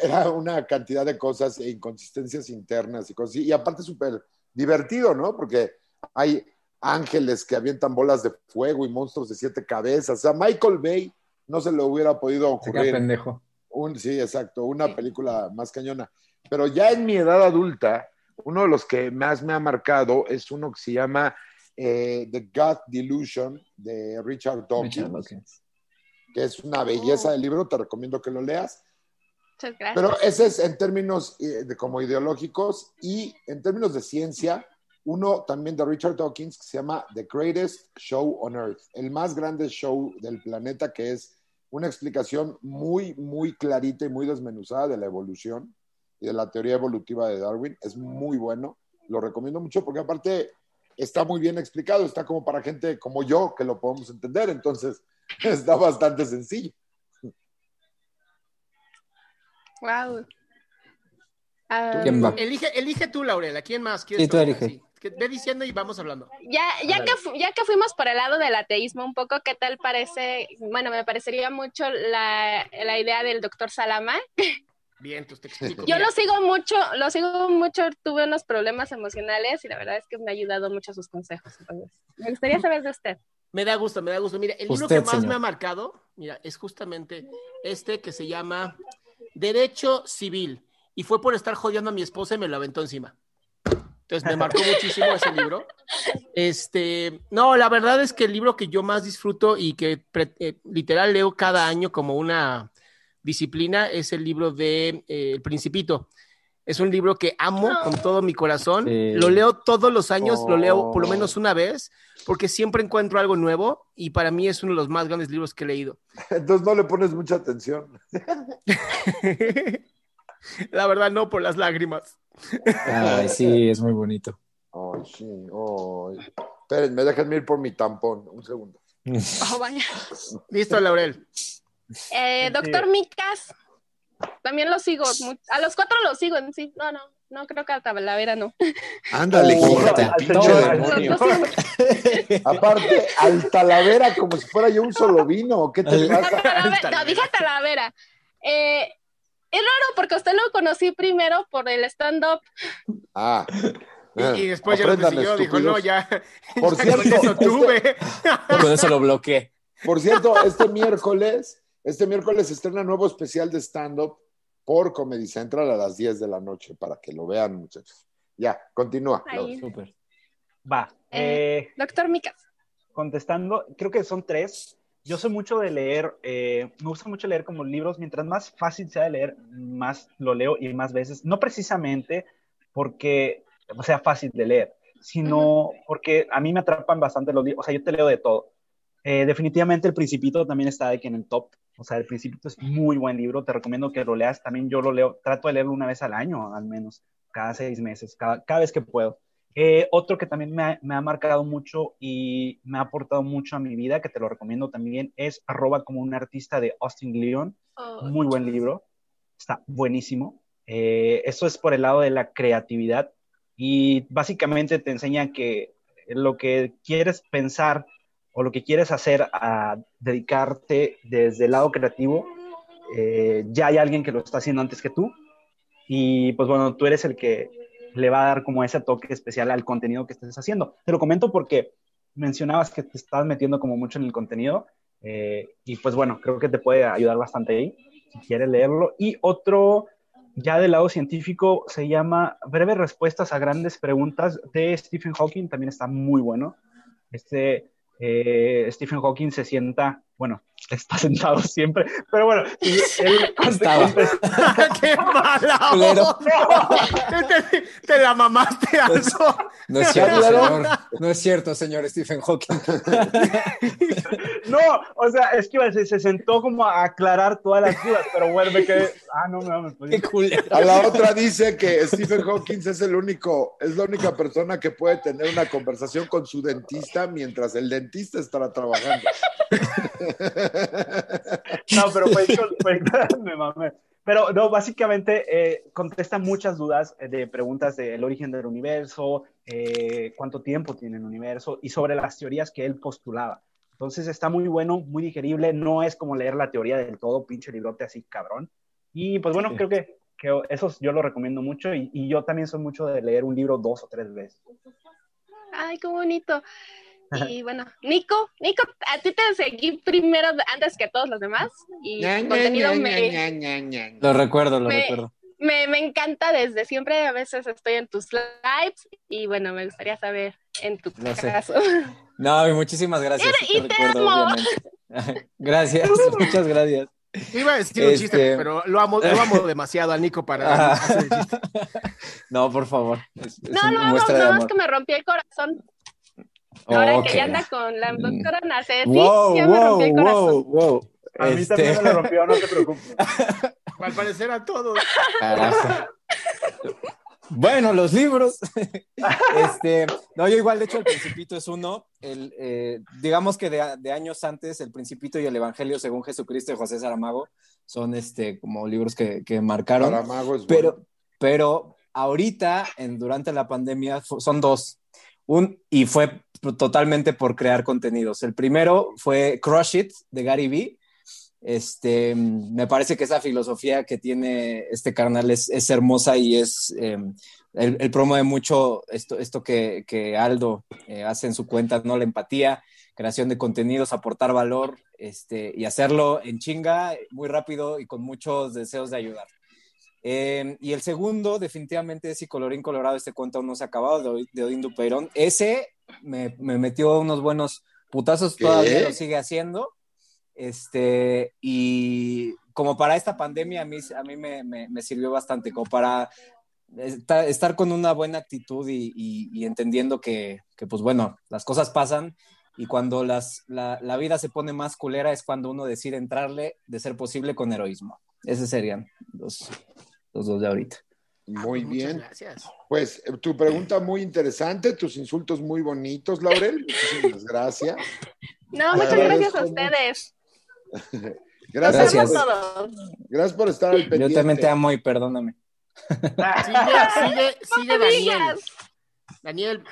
era una cantidad de cosas e inconsistencias internas y cosas, y aparte súper divertido, ¿no? Porque hay ángeles que avientan bolas de fuego y monstruos de siete cabezas. O sea, Michael Bay no se le hubiera podido ocurrir. pendejo. Un, sí, exacto, una película más cañona. Pero ya en mi edad adulta, uno de los que más me ha marcado es uno que se llama eh, The God Delusion de Richard Dawkins, Richard Dawkins. que es una belleza de libro, te recomiendo que lo leas. Muchas gracias. Pero ese es en términos eh, de, como ideológicos y en términos de ciencia, uno también de Richard Dawkins que se llama The Greatest Show on Earth, el más grande show del planeta, que es una explicación muy, muy clarita y muy desmenuzada de la evolución y de la teoría evolutiva de Darwin. Es muy bueno, lo recomiendo mucho porque aparte está muy bien explicado, está como para gente como yo que lo podemos entender, entonces está bastante sencillo. Wow. Ah, ¿Quién va? Elige, elige tú, Laurel. ¿A quién más? quieres Sí, tú elige. Sí. Ve diciendo y vamos hablando. Ya, ya, que, ya que fuimos por el lado del ateísmo un poco, ¿qué tal parece? Bueno, me parecería mucho la, la idea del doctor Salama. Bien, pues te explico. Yo Mira, lo sigo mucho, lo sigo mucho, tuve unos problemas emocionales y la verdad es que me ha ayudado mucho sus consejos. Entonces, me gustaría saber de usted. Me da gusto, me da gusto. Mira, el libro Usted, que más señor. me ha marcado, mira, es justamente este que se llama Derecho Civil. Y fue por estar jodiendo a mi esposa y me lo aventó encima. Entonces me marcó muchísimo ese libro. Este, no, la verdad es que el libro que yo más disfruto y que eh, literal leo cada año como una disciplina es el libro de eh, El Principito. Es un libro que amo con todo mi corazón. Sí. Lo leo todos los años, lo leo por lo Oh. menos una vez, porque siempre encuentro algo nuevo y para mí es uno de los más grandes libros que he leído. Entonces no le pones mucha atención. La verdad, no por las lágrimas. Ay, sí, es muy bonito. Ay, sí, ay. Espérenme, déjenme ir por mi tampón. Un segundo. Oh, vaya. Listo, Laurel. Eh, doctor Micas, también lo sigo. A los cuatro los sigo en sí. No, no, no creo que a Talavera no. Ándale, Oh, demonio. Aparte, al Talavera como si fuera yo un solo vino. ¿Qué te pasa? Talavera- no, dije Talavera. Eh, es raro porque usted lo conocí primero por el stand-up. Ah. Y, y después ya lo Aprendan, siguió, dijo, no, ya, Por ya con cierto, eso este- tuve. Con eso lo bloqueé. Por cierto, este miércoles, este miércoles estrena nuevo especial de stand-up por Comedy Central a las 10 de la noche para que lo vean, muchachos. Ya, continúa. Súper. Va. Eh. Eh, Doctor Micas. contestando, creo que son tres. Yo soy mucho de leer, eh, me gusta mucho leer como libros, mientras más fácil sea de leer, más lo leo y más veces. No precisamente porque sea fácil de leer, sino porque a mí me atrapan bastante los libros, o sea, yo te leo de todo. Eh, definitivamente El Principito también está de que en el top, o sea, El Principito es muy buen libro, te recomiendo que lo leas, también yo lo leo, trato de leerlo una vez al año, al menos, cada seis meses, cada, cada vez que puedo. Eh, otro que también me ha, me ha, marcado mucho y me ha aportado mucho a mi vida, que te lo recomiendo también, es arroba como un artista de Austin Leon. Oh, Muy buen libro. Está buenísimo. Eh, eso es por el lado de la creatividad y básicamente te enseña que lo que quieres pensar o lo que quieres hacer a dedicarte desde el lado creativo, eh, ya hay alguien que lo está haciendo antes que tú y pues bueno, tú eres el que le va a dar como ese toque especial al contenido que estés haciendo. Te lo comento porque mencionabas que te estás metiendo como mucho en el contenido eh, y pues bueno, creo que te puede ayudar bastante ahí si quieres leerlo. Y otro, ya del lado científico, se llama Breves Respuestas a Grandes Preguntas de Stephen Hawking, también está muy bueno. Este eh, Stephen Hawking se sienta, bueno, está sentado siempre, pero bueno, y él Estaba. ¡Qué mala onda! te, te la mamaste, Alzo. No es cierto, señor. No es cierto, señor Stephen Hawking. No, o sea, es que se sentó como a aclarar todas las dudas, pero bueno, me quedé, ah, no, no, me culero. A la otra dice que Stephen Hawking es el único, es la única persona que puede tener una conversación con su dentista mientras el dentista estará trabajando. No, pero fue, fue me mamé. Pero no, básicamente eh, contesta muchas dudas eh, de preguntas del origen del universo, eh, cuánto tiempo tiene el universo y sobre las teorías que él postulaba. Entonces está muy bueno, muy digerible, no es como leer la teoría del todo, pinche librote así cabrón. Y pues bueno, creo que, que eso yo lo recomiendo mucho y, y yo también soy mucho de leer un libro dos o tres veces. Ay, qué bonito. Y bueno, Nico, Nico, a ti te seguí primero antes que a todos los demás. Y Ña, tu Ña, contenido Ña, me, Ña, Ña, Ña, Ña. Lo recuerdo, lo Me- recuerdo. me, me encanta desde siempre. A veces estoy en tus lives y bueno, me gustaría saber en tu Lo sé. caso. No, y muchísimas gracias. Y- sí y te recuerdo, amo. Gracias, muchas gracias. Iba a decir un Este- chiste, pero lo amo, lo amo demasiado al Nico para hacer el chiste. No, por favor. Es, es No, amo, muestra de nada más que me rompió el corazón. Ahora que ya anda con la doctora Naceti, Wow, ya me wow, rompió el corazón. wow, wow. A mí Este, también me lo rompió, no te preocupes. Al parecer a todos. carajo. Bueno, los libros. este, no, yo igual, de hecho, el Principito es uno. El, eh, digamos que de, de años antes, el Principito y el Evangelio según Jesucristo de José Saramago son este, como libros que, que marcaron. Saramago es Pero, bueno. pero ahorita, en, durante la pandemia, son dos. Un, y fue totalmente por crear contenidos. El primero fue Crush It de Gary Vee. Este, me parece que esa filosofía que tiene este carnal es, hermosa y es, eh, él, él promueve mucho esto, esto que, que Aldo eh, hace en su cuenta, ¿no? La empatía, creación de contenidos, aportar valor este, y hacerlo en chinga, muy rápido y con muchos deseos de ayudar. Eh, y el segundo, definitivamente, es Y Colorín Colorado, este cuento aún no se ha acabado, de, de Odín Dupeirón. Ese me, me metió unos buenos putazos, ¿Qué? todavía lo sigue haciendo. Este, y como para esta pandemia, a mí, a mí me, me, me sirvió bastante, como para estar, estar con una buena actitud y, y, y entendiendo que, que, pues bueno, las cosas pasan y cuando las, la, la, vida se pone más culera es cuando uno decide entrarle, de ser posible, con heroísmo. Esos serían los, los dos de ahorita. Muy Muchas bien. gracias. Pues eh, tu pregunta muy interesante, tus insultos muy bonitos, Laurel. Muchísimas gracias. No, muchas gracias a ustedes. Gracias. Gracias. Todos. Gracias por estar al pendiente. Yo también te amo y perdóname. Sigue, sigue, sigue me Daniel. Daniel,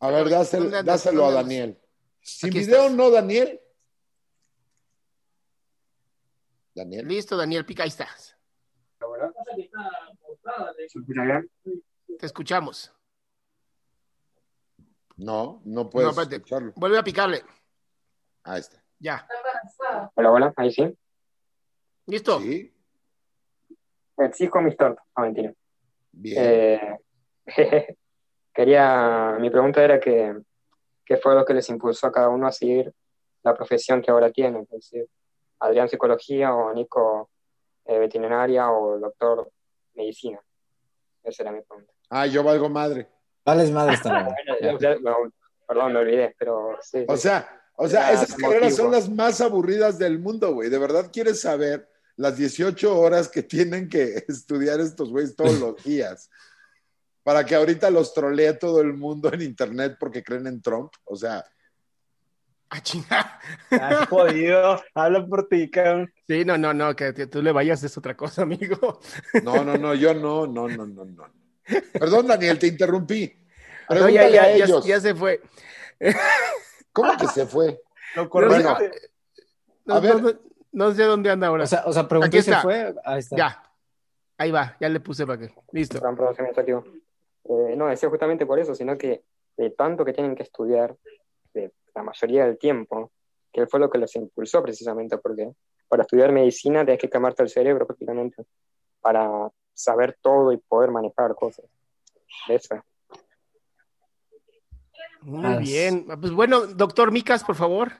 A ver, dáselo, dáselo a. Daniel. Sin Aquí video, estás. ¿no, Daniel? Daniel. listo, Daniel, pica, ahí estás. Te escuchamos. No, no puedes No, escucharlo. Vuelve a picarle. Ahí está. Ya. Hola, hola, ahí sí. ¿Listo? Sí, Exijo mis tortas. No, mentira. bien. Eh, quería, mi pregunta era que, ¿qué fue lo que les impulsó a cada uno a seguir la profesión que ahora tienen? Es decir, Adrián psicología o Nico eh, veterinaria o doctor medicina. Esa era mi pregunta. Ah, yo valgo madre. Vales madre esta Bueno, ya- ya- no, perdón, me olvidé, pero sí. O sí. sea, o sea, Ya, esas motivo. carreras son las más aburridas del mundo, güey. ¿De verdad quieres saber las 18 horas que tienen que estudiar estos güeyes todos los días? Para que ahorita los trolee todo el mundo en internet porque creen en Trump. O sea, Ah, chinga. Has jodido. Habla por ti, cabrón. Sí, no, no, no, que, que tú le vayas es otra cosa, amigo. no, no, no, yo no, no, no, no, no. Perdón, Daniel, te interrumpí. No, ya, ya, a ya- ellos. ya se fue. ¿Cómo que se fue? Lo Bueno, correcto. No, A ver. no, no- no sé dónde anda ahora. O sea, o sea preguntó Aquí y se está. fue. Ahí está. ya. Ahí va, ya le puse para que. Listo. Perdón, perdón, se me salió. Eh, no, decía justamente por eso, sino que de tanto que tienen que estudiar, la mayoría del tiempo, que fue lo que los impulsó precisamente, porque para estudiar medicina tienes que quemarte el cerebro prácticamente, para saber todo y poder manejar cosas. De eso. Muy Ah, bien. Pues bueno, doctor Micas, por favor.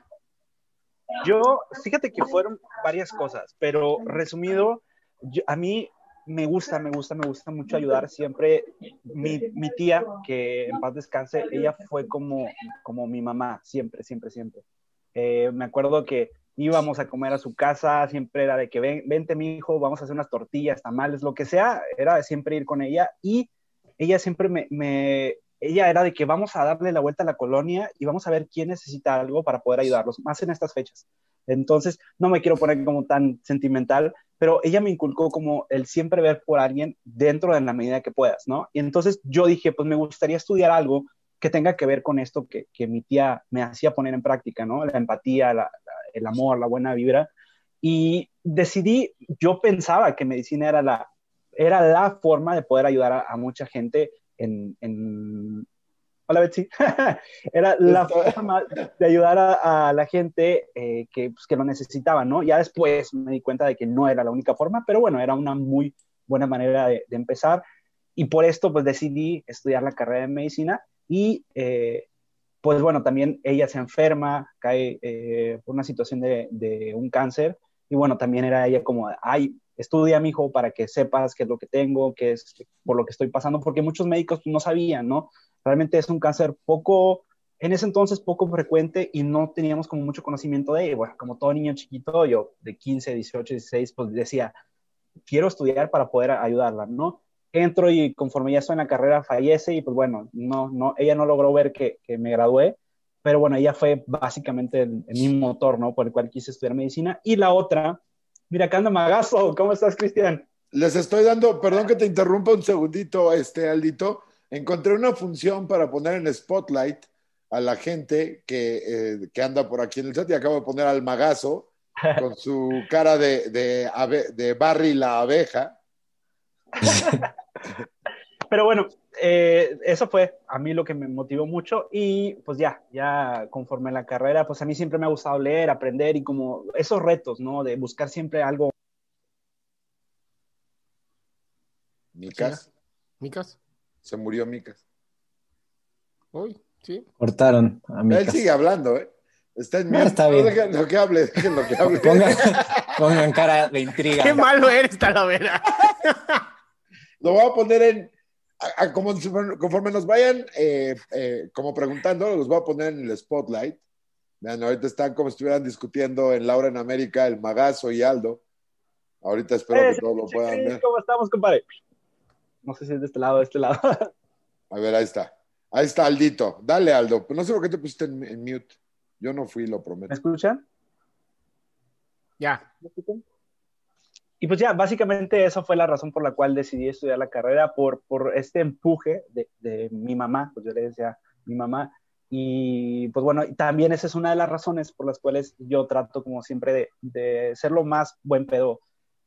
Yo, fíjate que fueron varias cosas, pero resumido, yo- a mí me gusta, me gusta, me gusta mucho ayudar. Siempre mi, mi tía, que en paz descanse, ella fue como, como mi mamá, siempre, siempre, siempre. Eh, me acuerdo que íbamos a comer a su casa, siempre era de que ven, vente mi hijo, vamos a hacer unas tortillas, tamales, lo que sea, era de siempre ir con ella y ella siempre me, me, ella era de que vamos a darle la vuelta a la colonia y vamos a ver quién necesita algo para poder ayudarlos, más en estas fechas. Entonces, no me quiero poner como tan sentimental, pero ella me inculcó como el siempre ver por alguien dentro de la medida que puedas, ¿no? Y entonces yo dije, pues me gustaría estudiar algo que tenga que ver con esto que, que mi tía me hacía poner en práctica, ¿no? La empatía, el amor, la buena vibra. Y decidí, yo pensaba que medicina era la, era la forma de poder ayudar a, mucha gente en, en... Hola Betsy. era la forma de ayudar a, la gente eh, que, pues, que lo necesitaba, ¿no? Ya después me di cuenta de que no era la única forma, pero bueno, era una muy buena manera de, de empezar. Y por esto, pues decidí estudiar la carrera de medicina y eh, pues bueno, también ella se enferma, cae eh, por una situación de, un cáncer y bueno, también era ella como, ay, estudia, mi hijo, para que sepas qué es lo que tengo, qué es por lo que estoy pasando, porque muchos médicos no sabían, ¿no? Realmente es un cáncer poco, en ese entonces poco frecuente y no teníamos como mucho conocimiento de ello. Bueno, como todo niño chiquito, yo de 15, 18, 16, pues decía, quiero estudiar para poder ayudarla, ¿no? entro y conforme ya estoy en la carrera fallece y pues bueno, no, no, ella no logró ver que, me gradué, pero bueno, ella fue básicamente el, mismo motor, ¿no? Por el cual quise estudiar medicina. Y la otra, mira, acá anda Magazo, ¿cómo estás, Cristian? Les estoy dando, perdón que te interrumpa un segundito, este Aldito, encontré una función para poner en Spotlight a la gente que, eh, que anda por aquí en el chat y acabo de poner al Magazo con su cara de, de, de Barry la abeja. Pero bueno, eh, eso fue a mí lo que me motivó mucho y pues ya, ya conforme la carrera, pues a mí siempre me ha gustado leer, aprender y como esos retos, ¿no? De buscar siempre algo. Micas. Micas. Se murió Micas. Uy, sí. Cortaron a Micas. Él sigue hablando, ¿eh? Está en no, está bien. Dejen lo que hable, dejen lo que hable. Pongan, cara de intriga. Qué malo eres, Talavera. Lo voy a poner en, como, conforme nos vayan eh, eh, como preguntando, los voy a poner en el spotlight. Vean, ahorita están como si estuvieran discutiendo en Laura en América, el Magazo y Aldo. Ahorita espero que eh, todos lo puedan ver. ¿Cómo estamos, compadre? No sé si es de este lado o de este lado. a ver, ahí está. Ahí está Aldito. Dale, Aldo. No sé por qué te pusiste en, mute. Yo no fui, lo prometo. ¿Me escuchan? Ya. ¿Me escuchan? Y pues ya, básicamente esa fue la razón por la cual decidí estudiar la carrera, por, por este empuje de, de mi mamá, pues yo le decía mi mamá, y pues bueno, también esa es una de las razones por las cuales yo trato como siempre de, de ser lo más buen pedo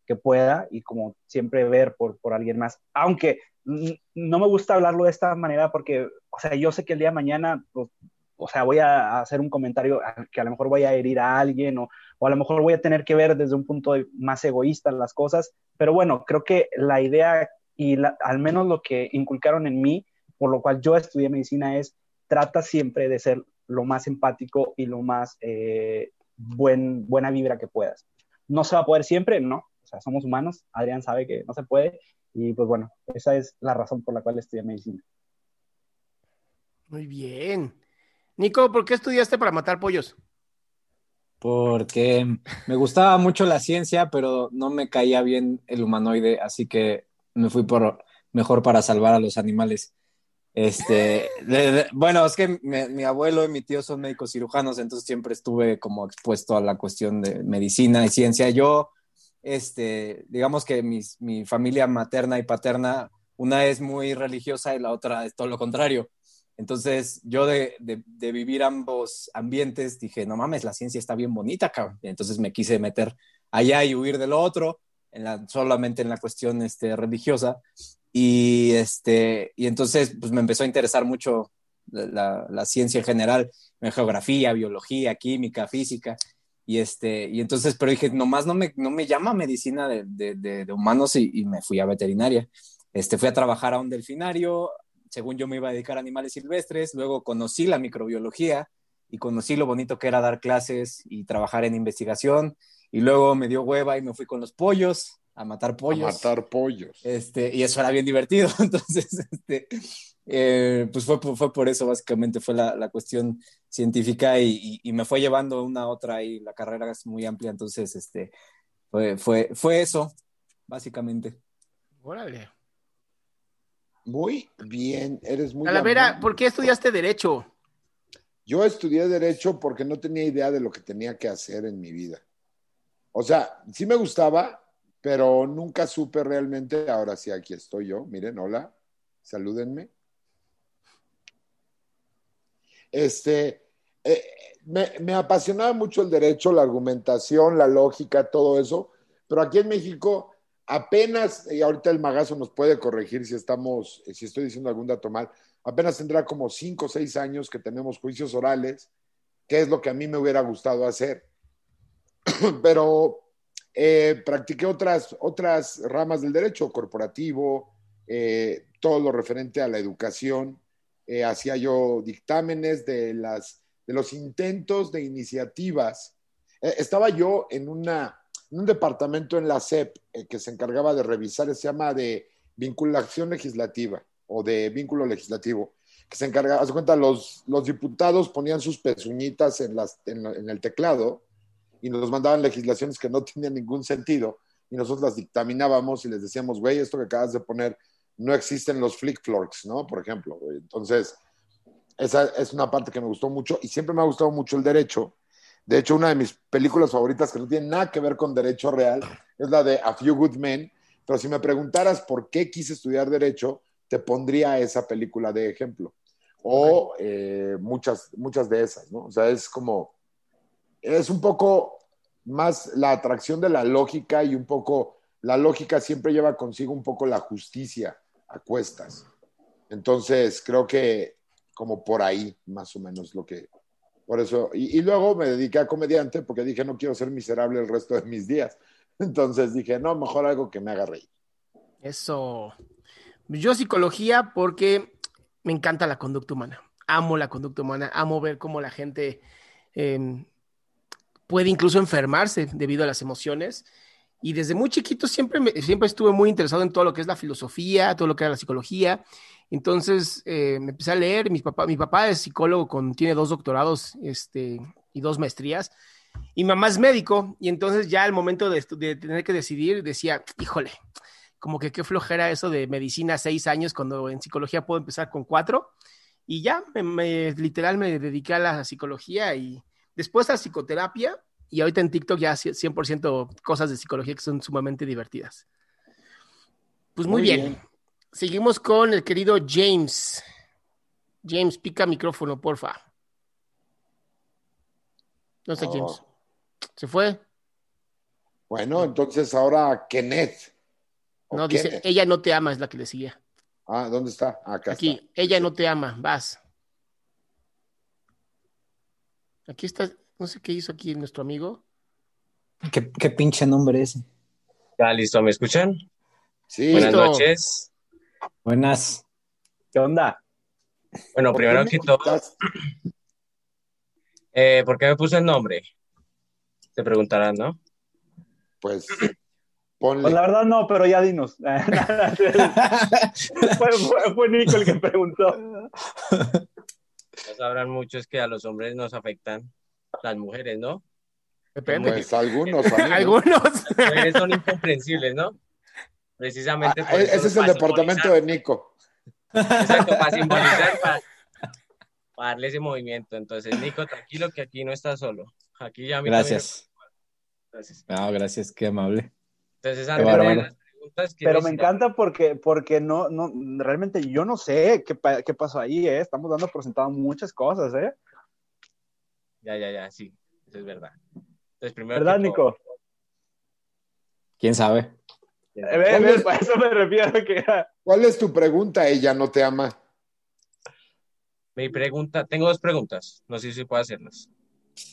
que pueda y como siempre ver por, por alguien más. Aunque no me gusta hablarlo de esta manera porque, o sea, yo sé que el día de mañana pues, o sea, voy a hacer un comentario que a lo mejor voy a herir a alguien o, o a lo mejor voy a tener que ver desde un punto más egoísta las cosas, pero bueno, creo que la idea y al menos lo que inculcaron en mí, por lo cual yo estudié medicina, es trata siempre de ser lo más empático y lo más eh, buen, buena vibra que puedas. No se va a poder siempre, no, sea, somos humanos, Adrián sabe que no se puede, y pues bueno, esa es la razón por la cual estudié medicina. Muy bien. Nico, ¿por qué estudiaste para matar pollos? Porque me gustaba mucho la ciencia, pero no me caía bien el humanoide, así que me fui por mejor para salvar a los animales. Este, bueno, es que mi, abuelo y mi tío son médicos cirujanos, entonces siempre estuve como expuesto a la cuestión de medicina y ciencia. Yo, este, digamos que mi familia materna y paterna, una es muy religiosa y la otra es todo lo contrario. Entonces, yo de, vivir ambos ambientes dije, no mames, la ciencia está bien bonita, cabrón. entonces me quise meter allá y huir del otro, solamente en la cuestión este, religiosa. Y, este, y entonces, pues me empezó a interesar mucho la, ciencia en general, geografía, biología, química, física. Y, este, y entonces, pero dije, nomás no me, no me llama medicina de, humanos y, y, me fui a veterinaria. Este, fui a trabajar a un delfinario, según yo me iba a dedicar a animales silvestres, luego conocí la microbiología y conocí lo bonito que era dar clases y trabajar en investigación, y luego me dio hueva y me fui con los pollos a matar pollos. A matar pollos. Este, y eso era bien divertido, entonces, este, eh, pues fue, fue por eso, básicamente, fue la, la cuestión científica y, y, me fue llevando una a otra y la carrera es muy amplia, entonces, este, fue, fue, fue eso, básicamente. Órale. Muy bien, eres muy Calavera, amable. ¿por qué estudiaste Derecho? Yo estudié Derecho porque no tenía idea de lo que tenía que hacer en mi vida. O sea, sí me gustaba, pero nunca supe realmente. Ahora sí, aquí estoy yo. Miren, hola, salúdenme. Este, eh, me, apasionaba mucho el derecho, la argumentación, la lógica, todo eso, pero aquí en México apenas, y ahorita el magazo nos puede corregir si estamos, si estoy diciendo algún dato mal, apenas tendrá como cinco o seis años que tenemos juicios orales, que es lo que a mí me hubiera gustado hacer. Pero eh, practiqué otras, otras ramas del derecho corporativo, eh, todo lo referente a la educación. Eh, hacía yo dictámenes de, las, de los intentos de iniciativas. Eh, estaba yo en, una, en un departamento en la SEP eh, que se encargaba de revisar, se llama de vinculación legislativa o de vínculo legislativo, que se encarga, haz cuenta, los, los diputados ponían sus pezuñitas en, las, en, la- en el teclado y nos mandaban legislaciones que no tenían ningún sentido y nosotros las dictaminábamos y les decíamos, güey, esto que acabas de poner no existen los flick florks, ¿no? Por ejemplo. güey. Entonces, esa es una parte que me gustó mucho y siempre me ha gustado mucho el derecho. De hecho, una de mis películas favoritas que no tiene nada que ver con derecho real es la de A Few Good Men. Pero si me preguntaras por qué quise estudiar derecho, te pondría esa película de ejemplo. O eh, muchas, muchas de esas, ¿no? O sea, es como, es un poco más la atracción de la lógica y un poco, la lógica siempre lleva consigo un poco la justicia a cuestas. Entonces, creo que como por ahí, más o menos, lo que, por eso, y, luego me dediqué a comediante porque dije, no quiero ser miserable el resto de mis días. Entonces dije, no, mejor algo que me haga reír. Eso. Yo psicología porque me encanta la conducta humana. Amo la conducta humana, amo ver cómo la gente eh, puede incluso enfermarse debido a las emociones. Y desde muy chiquito siempre, siempre estuve muy interesado en todo lo que es la filosofía, todo lo que era la psicología. Entonces eh, me empecé a leer. Mi papá, mi papá es psicólogo, con, tiene dos doctorados este, y dos maestrías. Y mamá es médico. Y entonces ya al momento de tener que decidir, decía, híjole, como que qué flojera eso de medicina seis años cuando en psicología puedo empezar con cuatro. Y ya, me, me- literal me dediqué a la psicología y después a psicoterapia y ahorita en TikTok ya 100% cosas de psicología que son sumamente divertidas. Pues muy, Muy bien. bien. Seguimos con el querido James. James, pica micrófono, porfa. No está Oh. James. Se fue. Bueno, entonces ahora Kenneth. No, dice, Kenneth. ella no te ama, es la que le seguía. Ah, ¿dónde está? Acá Aquí, está. ella no te ama, vas. Aquí está, no sé qué hizo aquí nuestro amigo. ¿Qué, qué pinche nombre ese? Ya, listo, ¿me escuchan? Sí, Buenas Listo. noches. Buenas. ¿Qué onda? Bueno, ¿por qué primero me que todo, eh, ¿por qué me puse el nombre? Te preguntarán, ¿no? Pues Pues la verdad no, pero ya dinos. fue, fue- fue Nico el que preguntó. No sabrán muchos que a los hombres nos afectan las mujeres, ¿no? Depende. Pues algunos. Algunos. Son incomprensibles, ¿no? Precisamente Ah, ese es el departamento de Nico. Exacto, para simbolizar, para, para darle ese movimiento. Entonces, Nico, tranquilo que aquí no estás solo. Aquí ya Gracias. me- Gracias. No, gracias, qué amable. Entonces, Qué antes de las preguntas, quiero Pero me encanta porque, porque no, no, realmente yo no sé qué, qué pasó ahí, ¿eh? Estamos dando por sentado muchas cosas, ¿eh? Ya, ya, ya, sí, eso es verdad. Entonces, primero ¿Verdad, que Nico? ¿Quién sabe? Eh, ve, ve, a eso me refiero que ¿Cuál es tu pregunta? Ella no te ama. Mi pregunta, tengo dos preguntas, no sé si puedo hacerlas.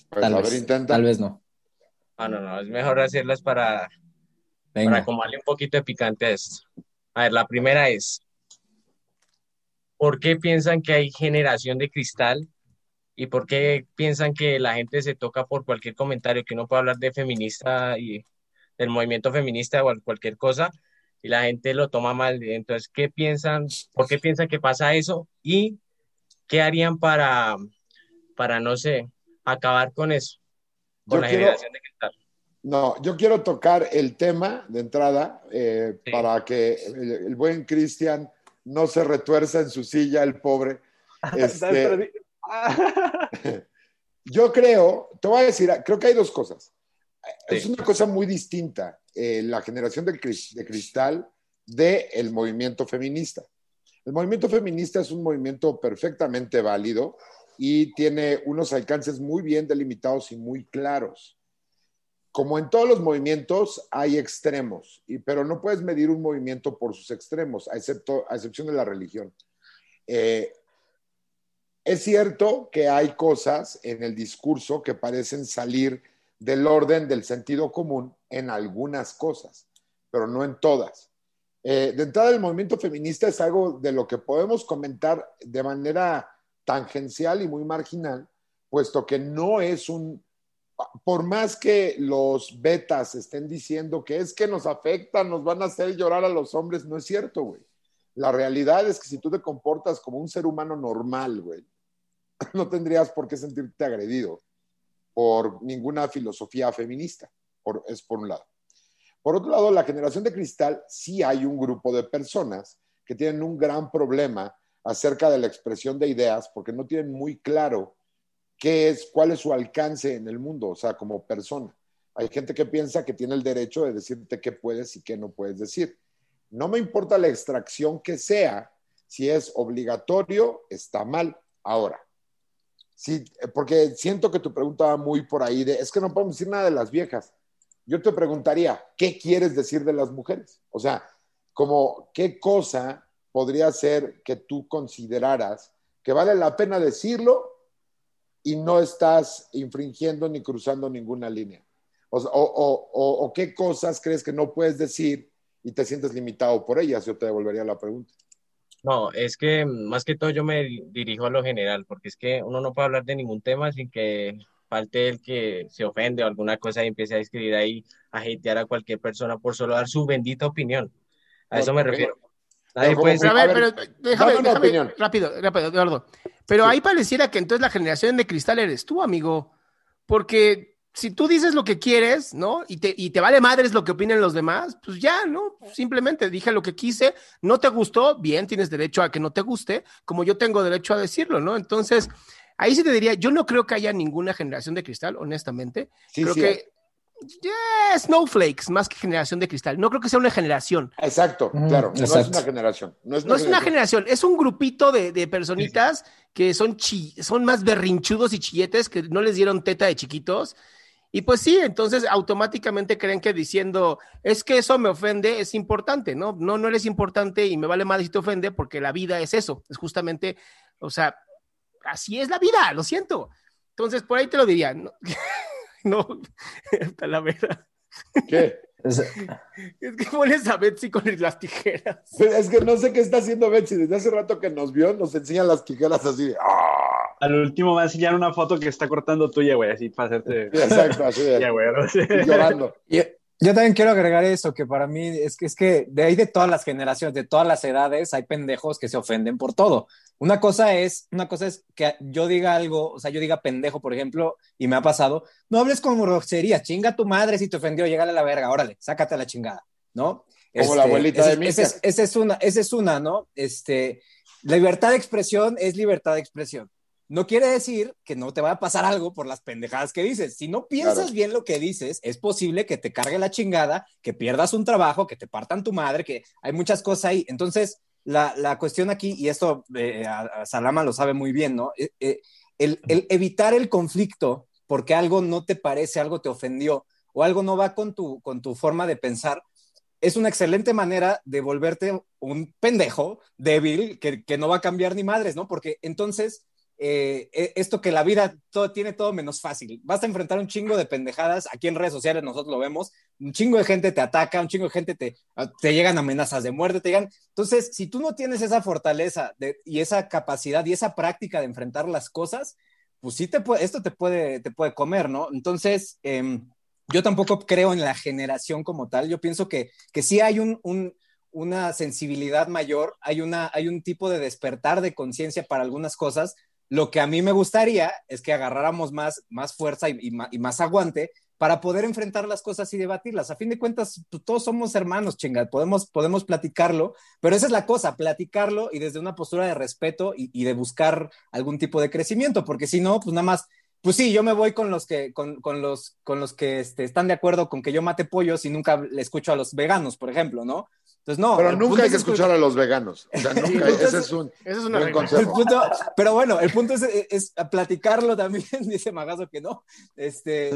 Pues, Tal a vez. ver, intenta. Tal vez no. Ah, no, no, es mejor hacerlas para, para Venga. como darle un poquito de picante a esto. A ver, la primera es, ¿por qué piensan que hay generación de cristal? ¿Y por qué piensan que la gente se toca por cualquier comentario que uno puede hablar de feminista y del movimiento feminista o cualquier cosa y la gente lo toma mal? Entonces, ¿qué piensan? ¿Por qué piensan que pasa eso? ¿Y qué harían para, para no sé, acabar con eso? Con Yo la quiero- generación de cristal. No, yo quiero tocar el tema de entrada eh, Sí. para que el, el buen Cristian no se retuerza en su silla el pobre. Este, yo creo, te voy a decir, creo que hay dos cosas. Es una cosa muy distinta, eh, la generación de, de cristal del movimiento feminista. El movimiento feminista es un movimiento perfectamente válido y tiene unos alcances muy bien delimitados y muy claros. Como en todos los movimientos, hay extremos, y, pero no puedes medir un movimiento por sus extremos, a, excepto, a excepción de la religión. Eh, es cierto que hay cosas en el discurso que parecen salir del orden del sentido común en algunas cosas, pero no en todas. Eh, de entrada, el movimiento feminista es algo de lo que podemos comentar de manera tangencial y muy marginal, puesto que no es un, por más que los betas estén diciendo que es que nos afecta, nos van a hacer llorar a los hombres, no es cierto, güey. La realidad es que si tú te comportas como un ser humano normal, güey, no tendrías por qué sentirte agredido por ninguna filosofía feminista, por, es por un lado. Por otro lado, la generación de cristal sí hay un grupo de personas que tienen un gran problema acerca de la expresión de ideas porque no tienen muy claro qué es, cuál es su alcance en el mundo, o sea, como persona. Hay gente que piensa que tiene el derecho de decirte qué puedes y qué no puedes decir. No me importa la extracción que sea, si es obligatorio, está mal. Ahora, sí, porque siento que tu pregunta va muy por ahí de, es que no podemos decir nada de las viejas yo te preguntaría, ¿qué quieres decir de las mujeres? O sea, como, ¿qué cosa podría ser que tú consideraras que vale la pena decirlo y no estás infringiendo ni cruzando ninguna línea? O, qué cosas crees que no puedes decir y te sientes limitado por ellas? Yo te devolvería la pregunta. No, es que más que todo yo me dirijo a lo general, porque es que uno no puede hablar de ningún tema sin que falte el que se ofende o alguna cosa y empiece a escribir ahí, a hatear a cualquier persona por solo dar su bendita opinión. A eso me refiero. Nadie puede a ver, pero déjame, déjame rápido, rápido, Eduardo. Pero ahí pareciera que entonces la generación de cristal eres tú, amigo. Porque si tú dices lo que quieres, ¿no? Y te, y te vale madres lo que opinen los demás, pues ya, ¿no? Simplemente dije lo que quise, no te gustó, bien, tienes derecho a que no te guste, como yo tengo derecho a decirlo, ¿no? Entonces, Ahí sí te diría, yo no creo que haya ninguna generación de cristal, honestamente. creo que snowflakes más que generación de cristal. No creo que sea una generación. Exacto, claro. No es una generación. No es una, generación. es un grupito de, personitas que son, son más berrinchudos y chilletes que no les dieron teta de chiquitos. Y pues sí, entonces automáticamente creen que diciendo, es que eso me ofende, es importante, ¿no? No, no eres importante y me vale más si te ofende porque la vida es eso, es justamente, o sea, así es la vida, lo siento. Entonces, por ahí te lo diría. No, no la verdad. ¿Qué? Es que pones a Betsy con las tijeras. Es que no sé qué está haciendo Betsy. Desde hace rato que nos vio, nos enseña las tijeras así de. ¡ah! Al último va a enseñar una foto que está cortando tuya, güey, así para hacerte. exacto, así de. Ya, güey, llorando. Yo también quiero agregar eso, que para mí es que, es que de ahí de todas las generaciones, de todas las edades, hay pendejos que se ofenden por todo. Una cosa es, una cosa es que yo diga algo, o sea, yo diga pendejo, por ejemplo, y me ha pasado, no hables con groserías, chinga tu madre si te ofendió, llegale a la verga, órale, sácate a la chingada, ¿no? Como la este, abuelita de mí. Esa es, una, esa es una, ¿no? Este, libertad de expresión es libertad de expresión no quiere decir que no te va a pasar algo por las pendejadas que dices. Si no piensas bien lo que dices, es posible que te cargue la chingada, que pierdas un trabajo, que te partan tu madre, que hay muchas cosas ahí. Entonces, la, cuestión aquí, y esto eh, Salama lo sabe muy bien, ¿no? Eh, eh, el, evitar el conflicto porque algo no te parece, algo te ofendió o algo no va con tu, con tu forma de pensar, es una excelente manera de volverte un pendejo débil que, que no va a cambiar ni madres, ¿no? Porque entonces eh, e, esto que la vida todo, tiene todo menos fácil. Vas a enfrentar un chingo de pendejadas. Aquí en redes sociales nosotros lo vemos. Un chingo de gente te ataca, un chingo de gente te, te llegan amenazas de muerte, te llegan. Entonces, si tú no tienes esa fortaleza y esa capacidad y esa práctica de enfrentar las cosas, pues sí te puede, esto te puede, te puede comer, ¿no? Entonces, em, yo tampoco creo en la generación como tal. Yo pienso que, que sí hay un, una sensibilidad mayor, hay, una, hay un tipo de despertar de conciencia para algunas cosas, lo que a mí me gustaría es que agarráramos más, más fuerza y, más, aguante para poder enfrentar las cosas y debatirlas. A fin de cuentas, todos somos hermanos, chinga, podemos, podemos platicarlo, pero esa es la cosa, platicarlo y desde una postura de respeto y, y de buscar algún tipo de crecimiento, porque si no, pues nada más pues sí, yo me voy con los que, con, con los, con los que este, están de acuerdo con que yo mate pollos y nunca le escucho a los veganos, por ejemplo, ¿no? Entonces, no. Pero nunca hay que escuchar a los veganos. O sea, nunca, ese es un, Esa es una buen consejo. punto- pero bueno, el punto es, es platicarlo también, dice Magazo que no. Este,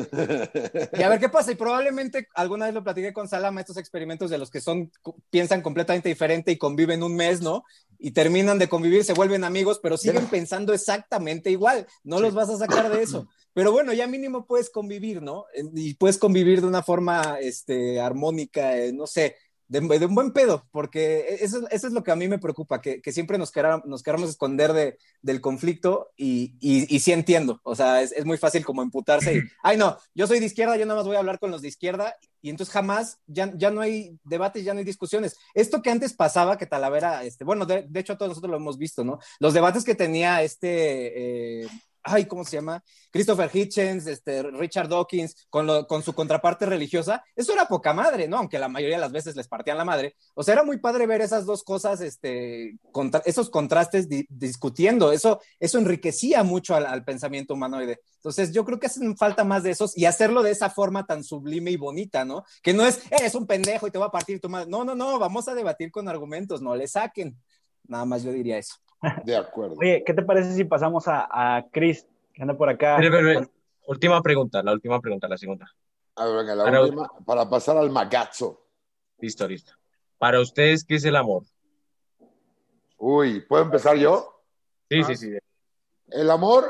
y a ver qué pasa. Y probablemente alguna vez lo platiqué con Salama, estos experimentos de los que son, piensan completamente diferente y conviven un mes, ¿no? Y terminan de convivir, se vuelven amigos, pero siguen pensando exactamente igual. No los vas a sacar de eso. Pero bueno, ya mínimo puedes convivir, ¿no? Y puedes convivir de una forma este, armónica, eh, no sé, de, de un buen pedo, porque eso, eso es lo que a mí me preocupa, que, que siempre nos, quera- nos queramos esconder de, del conflicto y, y, y sí entiendo, o sea, es, es muy fácil como emputarse y, ay no, yo soy de izquierda, yo nada más voy a hablar con los de izquierda y entonces jamás, ya, ya no hay debates, ya no hay discusiones. Esto que antes pasaba, que Talavera, este, bueno, de, de hecho todos nosotros lo hemos visto, ¿no? Los debates que tenía este... eh, ay, ¿cómo se llama? Christopher Hitchens, este, Richard Dawkins, con, lo- con su contraparte religiosa, eso era poca madre, ¿no? Aunque la mayoría de las veces les partían la madre. O sea, era muy padre ver esas dos cosas, este, contra- esos contrastes di- discutiendo. Eso, eso enriquecía mucho al, al pensamiento humanoide. Entonces, yo creo que hacen falta más de esos y hacerlo de esa forma tan sublime y bonita, ¿no? Que no es, eres un pendejo y te va a partir tu madre. No, no, no, vamos a debatir con argumentos, no le saquen. Nada más yo diría eso. De acuerdo. Oye, ¿qué te parece si pasamos a, a Chris, que anda por acá? Última pregunta, la última pregunta, la segunda. A ver, venga, la Para- última, para pasar al magazo. Listo, listo. Para ustedes, ¿qué es el amor? Uy, ¿puedo empezar yo? Sí, Ah. sí, sí. El amor,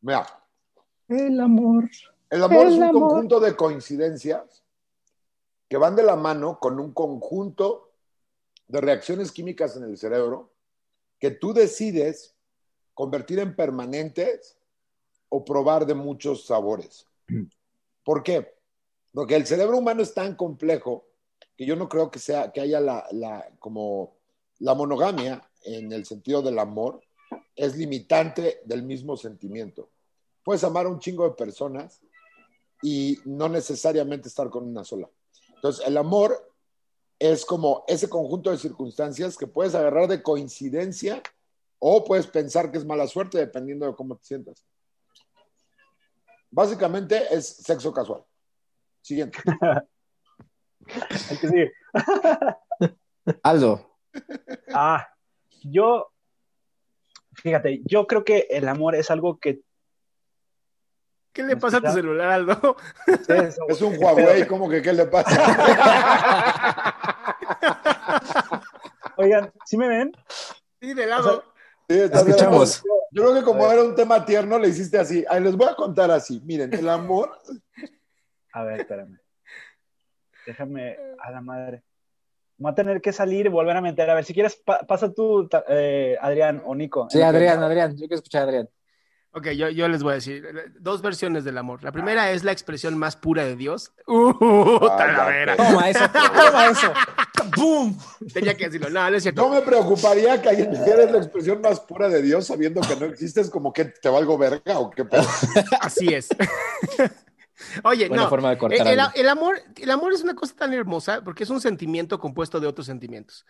mira, El amor. el amor es un amor. conjunto de coincidencias que van de la mano con un conjunto de reacciones químicas en el cerebro que tú decides convertir en permanentes o probar de muchos sabores. ¿Por qué? Porque el cerebro humano es tan complejo que yo no creo que sea que haya la, como la monogamia en el sentido del amor es limitante del mismo sentimiento. Puedes amar a un chingo de personas y no necesariamente estar con una sola. Entonces, el amor es como ese conjunto de circunstancias que puedes agarrar de coincidencia o puedes pensar que es mala suerte dependiendo de cómo te sientas. Básicamente es sexo casual. Siguiente. Hay que seguir. Aldo. Ah, yo, fíjate, yo creo que el amor es algo que ¿Qué le pasa a tu celular, Aldo? Es un Huawei, ¿cómo que qué le pasa? Oigan, ¿sí me ven? Sí, de lado. Sí, está bien. Escuchamos. Yo creo que como era un tema tierno, le hiciste así. Ay, les voy a contar así. Miren, el amor A ver, espérame. Déjame a la madre. Voy a tener que salir y volver a meter. A ver, si quieres, pa- pasa tú, eh, Adrián o Nico. Sí, Adrián, Adrián. Yo quiero escuchar a Adrián. Ok, yo, yo les voy a decir eh, dos versiones del amor. La primera es la expresión más pura de Dios. ¡Uh, Ah, talavera! ya, Toma eso, toma eso. ¡Bum! Tenía que decirlo. No, no es cierto. No me preocuparía que alguien dijera la expresión más pura de Dios sabiendo que no existes, como que te valgo verga o qué pedo. Así es. Oye, Buena no. forma de cortar el, algo. el amor, el amor es una cosa tan hermosa porque es un sentimiento compuesto de otros sentimientos.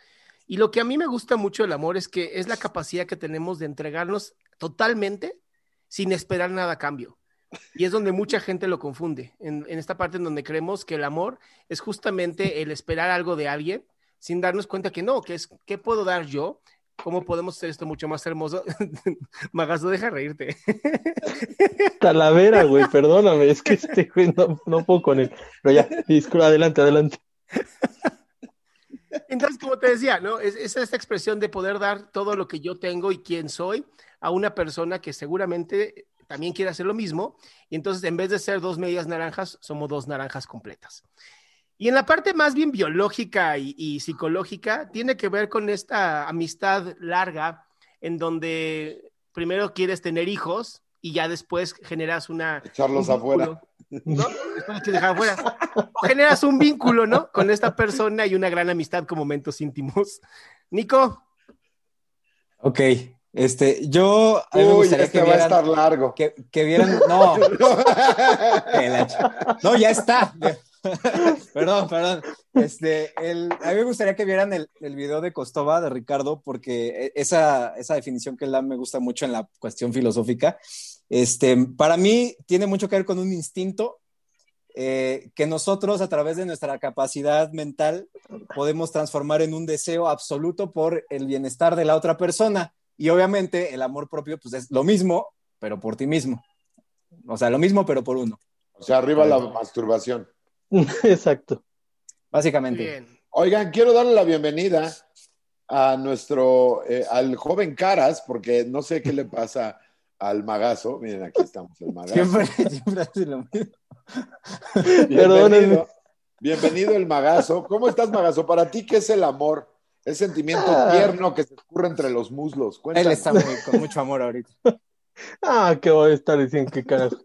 Y lo que a mí me gusta mucho del amor es que es la capacidad que tenemos de entregarnos totalmente sin esperar nada a cambio. Y es donde mucha gente lo confunde, en, en esta parte en donde creemos que el amor es justamente el esperar algo de alguien sin darnos cuenta que no, que es, ¿qué puedo dar yo? ¿Cómo podemos hacer esto mucho más hermoso? Magazo, deja reírte. Talavera, güey, perdóname, es que este güey no, no puedo con él. Pero ya, disculpa, adelante, adelante. Entonces, como te decía, ¿no? Es, es esta expresión de poder dar todo lo que yo tengo y quién soy a una persona que seguramente también quiere hacer lo mismo. Y entonces, en vez de ser dos medias naranjas, somos dos naranjas completas. Y en la parte más bien biológica y, y psicológica, tiene que ver con esta amistad larga en donde primero quieres tener hijos y ya después generas una... Echarlos un afuera. ¿no? Después quieres dejar afuera. Generas un vínculo, ¿no? Con esta persona y una gran amistad con momentos íntimos. Nico, Ok, Este, yo a mí me Uy, gustaría este que va a vieran, estar largo. que, que vieran, no, no, ya está. perdón, perdón. Este, el, a mí me gustaría que vieran el, el video de Costova de Ricardo, porque e- esa, esa definición que él da me gusta mucho en la cuestión filosófica. Este, para mí tiene mucho que ver con un instinto eh, que nosotros a través de nuestra capacidad mental podemos transformar en un deseo absoluto por el bienestar de la otra persona. Y obviamente el amor propio pues es lo mismo, pero por ti mismo. O sea, lo mismo, pero por uno, O sea, arriba la masturbación. Exacto. básicamente. Bien. Oigan, quiero darle la bienvenida a nuestro, eh, al joven Caras, porque no sé qué le pasa al magazo. Miren, aquí estamos, el magazo. Siempre, siempre hace lo mismo. Perdónenme. Bienvenido, bienvenido el magazo. ¿Cómo estás, magazo? Para ti, ¿qué es el amor? Es sentimiento Ah. tierno que se escurre entre los muslos. Él está muy- con mucho amor ahorita. Ah, que voy a estar diciendo qué carajo.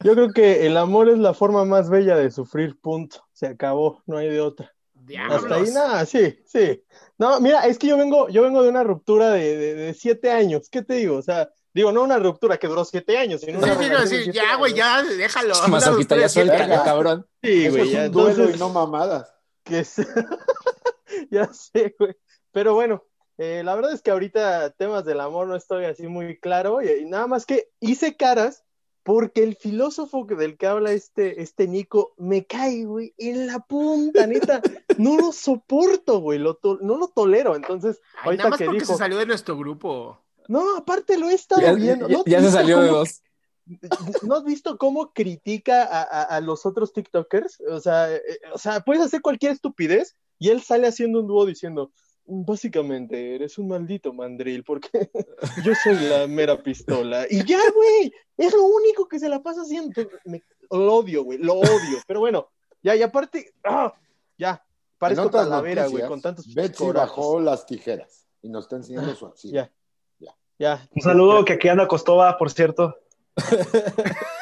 Yo creo que el amor es la forma más bella de sufrir, punto. Se acabó, no hay de otra. Diablos. Hasta ahí nada, sí, sí. No, mira, es que yo vengo, yo vengo de una ruptura de, de, de siete años. ¿Qué te digo? O sea, digo, no una ruptura que duró siete años, sino Sí, una sí, no, sí, ya, güey, ya, déjalo. Masoquita, ya suelta, cabrón. Sí, güey, es ya, un duelo entonces, y no mamadas. que es- ya sé, güey. Pero bueno, eh, la verdad es que ahorita temas del amor no estoy así muy claro y, y nada más que hice caras porque el filósofo del que habla este, este Nico me cae, güey, en la punta, neta. No lo soporto, güey, lo to- no lo tolero. Entonces, Ay, ahorita nada más que porque dijo, se salió de nuestro grupo. no, aparte lo he estado Ya, viendo. ya- ¿No has ya se visto salió de cómo- dos. ¿No has visto cómo critica a, a- a los otros TikTokers? O sea, eh, o sea, puedes hacer cualquier estupidez y él sale haciendo un dúo diciendo, básicamente, eres un maldito mandril porque yo soy la mera pistola. Y ya, güey, es lo único que se la pasa haciendo. Me- lo odio, güey, lo odio. Pero bueno, ya, y aparte, ¡ah! ya, parezco talavera, güey, con tantos Betsy corajes. bajó las tijeras y nos está enseñando su axila. Ya. Ya. Un saludo que aquí anda Costova, por cierto.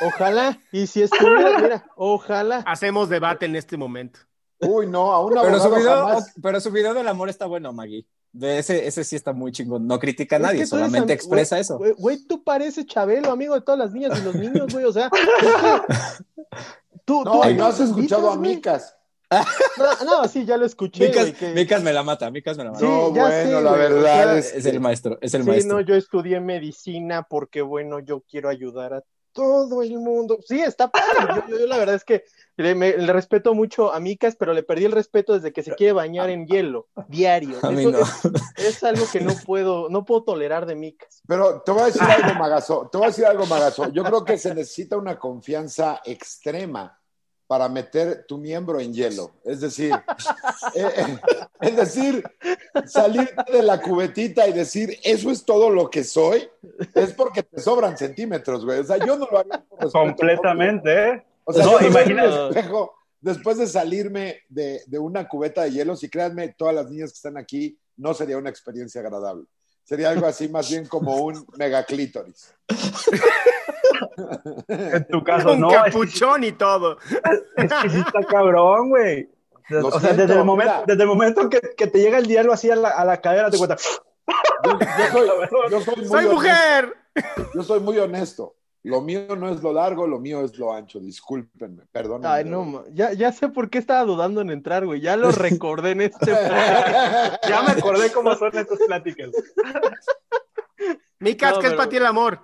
Ojalá, y si estuviera, mira, ojalá. Hacemos debate en este momento. Uy, no, a un Pero su, video, jamás. pero su video del amor está bueno, Maggie. De ese, ese sí está muy chingón. No critica a nadie, eres solamente am- expresa eso. Güey, güey, tú pareces Chabelo, amigo de todas las niñas y los niños, güey. O sea, es que tú, No, tú y no has escuchado a. Micas. No, no, sí, ya lo escuché, Micas, güey. que- Micas me la mata, Micas me la mata. Sí, No, ya bueno, sé, la güey, o verdad sea, es el maestro, es el Sí, maestro. no, yo estudié medicina porque, bueno, yo quiero ayudar a todo el mundo. Sí, está padre. Yo, yo- yo la verdad es que le, me- le respeto mucho a Micas, pero le perdí el respeto desde que se quiere bañar en hielo, diario. A mí Eso no. es, es algo que no puedo, no puedo tolerar de Micas. Pero te voy a decir algo, Magazo. Te voy a decir algo, Magazo. Yo creo que se necesita una confianza extrema para meter tu miembro en hielo. Es decir, eh, eh, es decir, salir de la cubetita y decir, eso es todo lo que soy, es porque te sobran centímetros, güey. O sea, yo no lo haría por Completamente, ¿eh? O sea, No, imagínate. espejo, después de salirme de, de una cubeta de hielos, y créanme, todas las niñas que están aquí, no sería una experiencia agradable. Sería algo así, más bien como un megaclítoris. En tu caso, Un no. Es capuchón y todo. es que sí está cabrón, güey. Lo O sea, siento, desde el momento, mira. desde el momento que, que te llega el diálogo así a la, a la cadera, te cuenta. Yo, yo soy, yo soy muy ¡Soy mujer! Yo soy muy honesto. Lo mío no es lo largo, lo mío es lo ancho. Discúlpenme, perdónenme. Ay, no, ya, ya sé por qué estaba dudando en entrar, güey. Ya lo recordé en este. Ya me acordé cómo son estas pláticas. Micas, No, ¿qué es para ti el amor?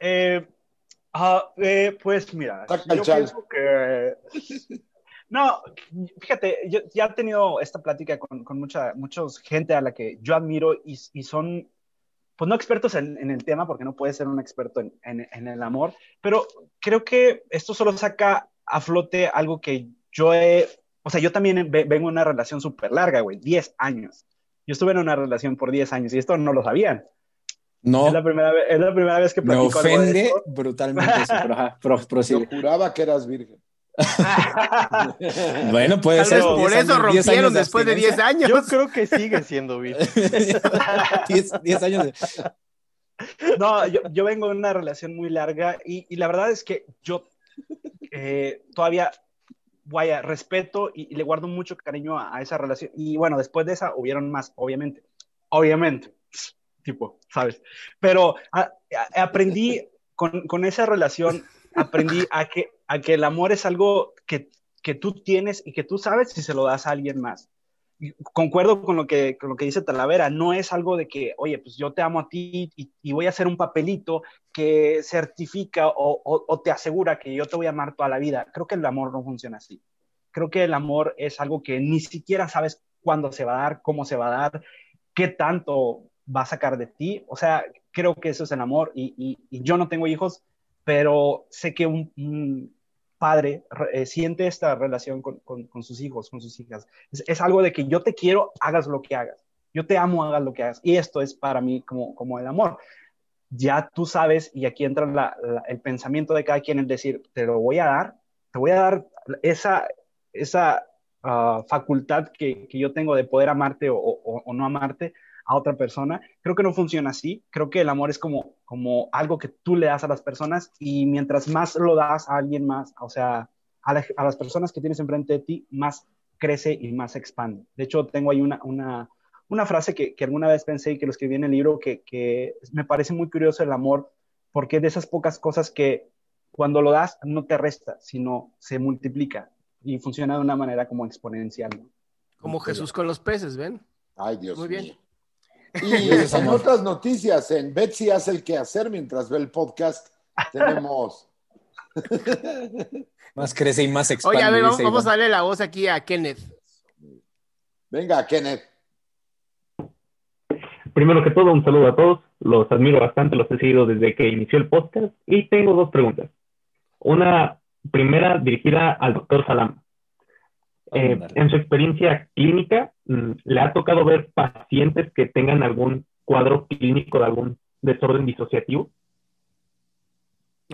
Eh, ah, eh, pues mira, yo pienso que... No, fíjate, yo ya he tenido esta plática con, con mucha muchos gente a la que yo admiro y, y son, pues no expertos en, en el tema, porque no puedes ser un experto en, en- en el amor, pero creo que esto solo saca a flote algo que yo he, o sea, yo también ve- vengo de una relación súper larga, güey, 10 años. Yo estuve en una relación por 10 años y esto no lo sabían. No, Es la primera vez, es la primera vez que me platico algo de ofende brutalmente eso, pero ajá, pro- Yo juraba que eras virgen. Bueno, puede ser. por 10 eso años- 10 rompieron de después de 10 abstinencia. años. Yo creo que sigue siendo virgen. 10 10 años de... No, yo, yo vengo de una relación muy larga y, y la verdad es que yo eh, todavía, vaya, respeto y, y le guardo mucho cariño a, a esa relación. Y bueno, después de esa hubieron más, obviamente. Obviamente. Tipo, ¿sabes? Pero aprendí con, con esa relación, aprendí a que, a que el amor es algo que, que tú tienes y que tú sabes si se lo das a alguien más. Concuerdo con lo, que, con lo que dice Talavera, no es algo de que, oye, pues yo te amo a ti y, y voy a hacer un papelito que certifica o, o- o te asegura que yo te voy a amar toda la vida. Creo que el amor no funciona así. Creo que el amor es algo que ni siquiera sabes cuándo se va a dar, cómo se va a dar, qué tanto va a sacar de ti. O sea, creo que eso es el amor y, y- y yo no tengo hijos, pero sé que un, un padre eh, siente esta relación con, con- con sus hijos, con sus hijas. Es, es algo de que yo te quiero, hagas lo que hagas. Yo te amo, hagas lo que hagas. Y esto es para mí como, como el amor. Ya tú sabes, y aquí entra la- la- el pensamiento de cada quien, es decir, te lo voy a dar, te voy a dar esa, esa ah, facultad que, que yo tengo de poder amarte o, o- o no amarte a otra persona. Creo que no funciona así. Creo que el amor es como, como algo que tú le das a las personas y mientras más lo das a alguien más, o sea, a, la- a las personas que tienes enfrente de ti, más crece y más se expande. De hecho, tengo ahí una, una, una frase que, que alguna vez pensé y que lo escribí en el libro que, que me parece muy curioso el amor, porque es de esas pocas cosas que cuando lo das no te resta, sino se multiplica y funciona de una manera como exponencial. ¿no? Como Jesús con los peces, ¿ven? Ay, Dios Muy bien. mío. Y en otras noticias, en Betsy hace el que hacer mientras ve el podcast, tenemos. Más crece y más expande. Oye, a ver, vamos, vamos a darle la voz aquí a Kenneth. Venga, Kenneth. Primero que todo, un saludo a todos. Los admiro bastante, los he seguido desde que inició el podcast y tengo dos preguntas. Una primera dirigida al doctor Salam. Eh, en su experiencia clínica, mm, ¿le ha tocado ver pacientes que tengan algún cuadro clínico de algún desorden disociativo?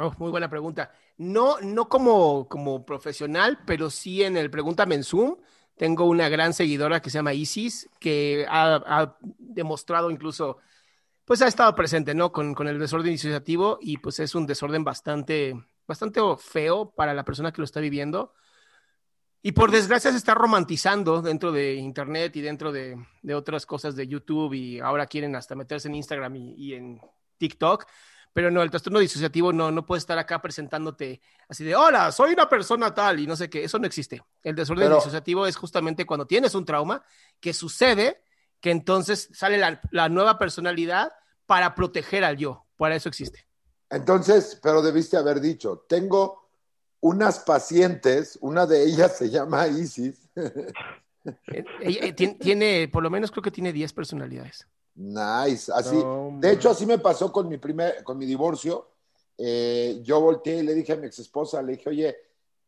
Oh, muy buena pregunta. No, no como, como profesional, pero sí en el Pregúntame en Zoom. Tengo una gran seguidora que se llama Isis, que ha, ha demostrado incluso, pues ha estado presente, ¿no? Con, con el desorden disociativo y pues es un desorden bastante, bastante feo para la persona que lo está viviendo. Y por desgracia se está romantizando dentro de Internet y dentro de, de otras cosas de YouTube y ahora quieren hasta meterse en Instagram y, y en TikTok. Pero no, el trastorno disociativo no, no puede estar acá presentándote así de, hola, soy una persona tal y no sé qué, eso no existe. El desorden Pero- disociativo es justamente cuando tienes un trauma que sucede, que entonces sale la, la nueva personalidad para proteger al yo. Para eso existe. Entonces, pero debiste haber dicho, tengo unas pacientes, una de ellas se llama Isis. Eh, ella, eh, tiene, tiene, por lo menos creo que tiene 10 personalidades. Nice, así. No, de hecho, así me pasó con mi primer, con mi divorcio. Eh, yo volteé y le dije a mi ex esposa, le dije, oye,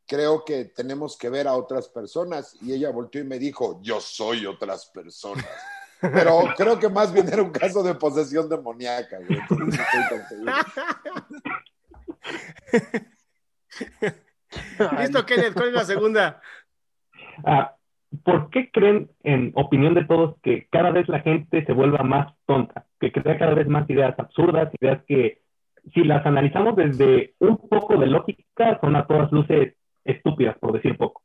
creo que tenemos que ver a otras personas. Y ella volteó y me dijo, yo soy otras personas. Pero creo que más bien era un caso de posesión demoníaca. güey. Entonces, no estoy tan seguro. Listo, Kenneth, ¿cuál es la segunda? Ah, ¿por qué creen, en opinión de todos, que cada vez la gente se vuelva más tonta? Que crea cada vez más ideas absurdas, ideas que, si las analizamos desde un poco de lógica, son a todas luces estúpidas, por decir poco.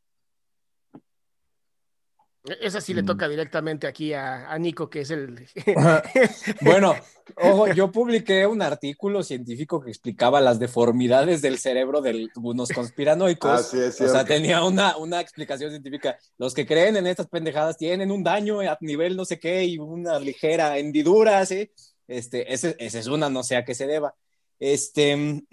Esa sí le toca directamente aquí a, a Nico, que es el... Bueno, ojo, yo publiqué un artículo científico que explicaba las deformidades del cerebro de algunos conspiranoicos. Ah, sí, es o sea, tenía una, una explicación científica. Los que creen en estas pendejadas tienen un daño a nivel no sé qué y una ligera hendidura, ¿sí? Este, ese, esa es una, no sé a qué se deba. Este,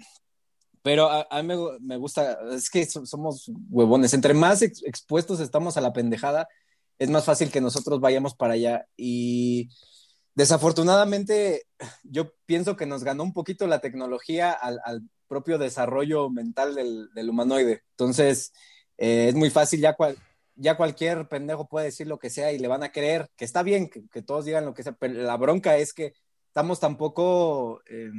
pero a, a mí me, me gusta, es que so- somos huevones. Entre más ex- expuestos estamos a la pendejada, es más fácil que nosotros vayamos para allá. Y desafortunadamente, yo pienso que nos ganó un poquito la tecnología al, al propio desarrollo mental del, del humanoide. Entonces, eh, es muy fácil, ya, cual- ya cualquier pendejo puede decir lo que sea y le van a creer, que está bien que, todos digan lo que sea, pero la bronca es que estamos tan poco eh,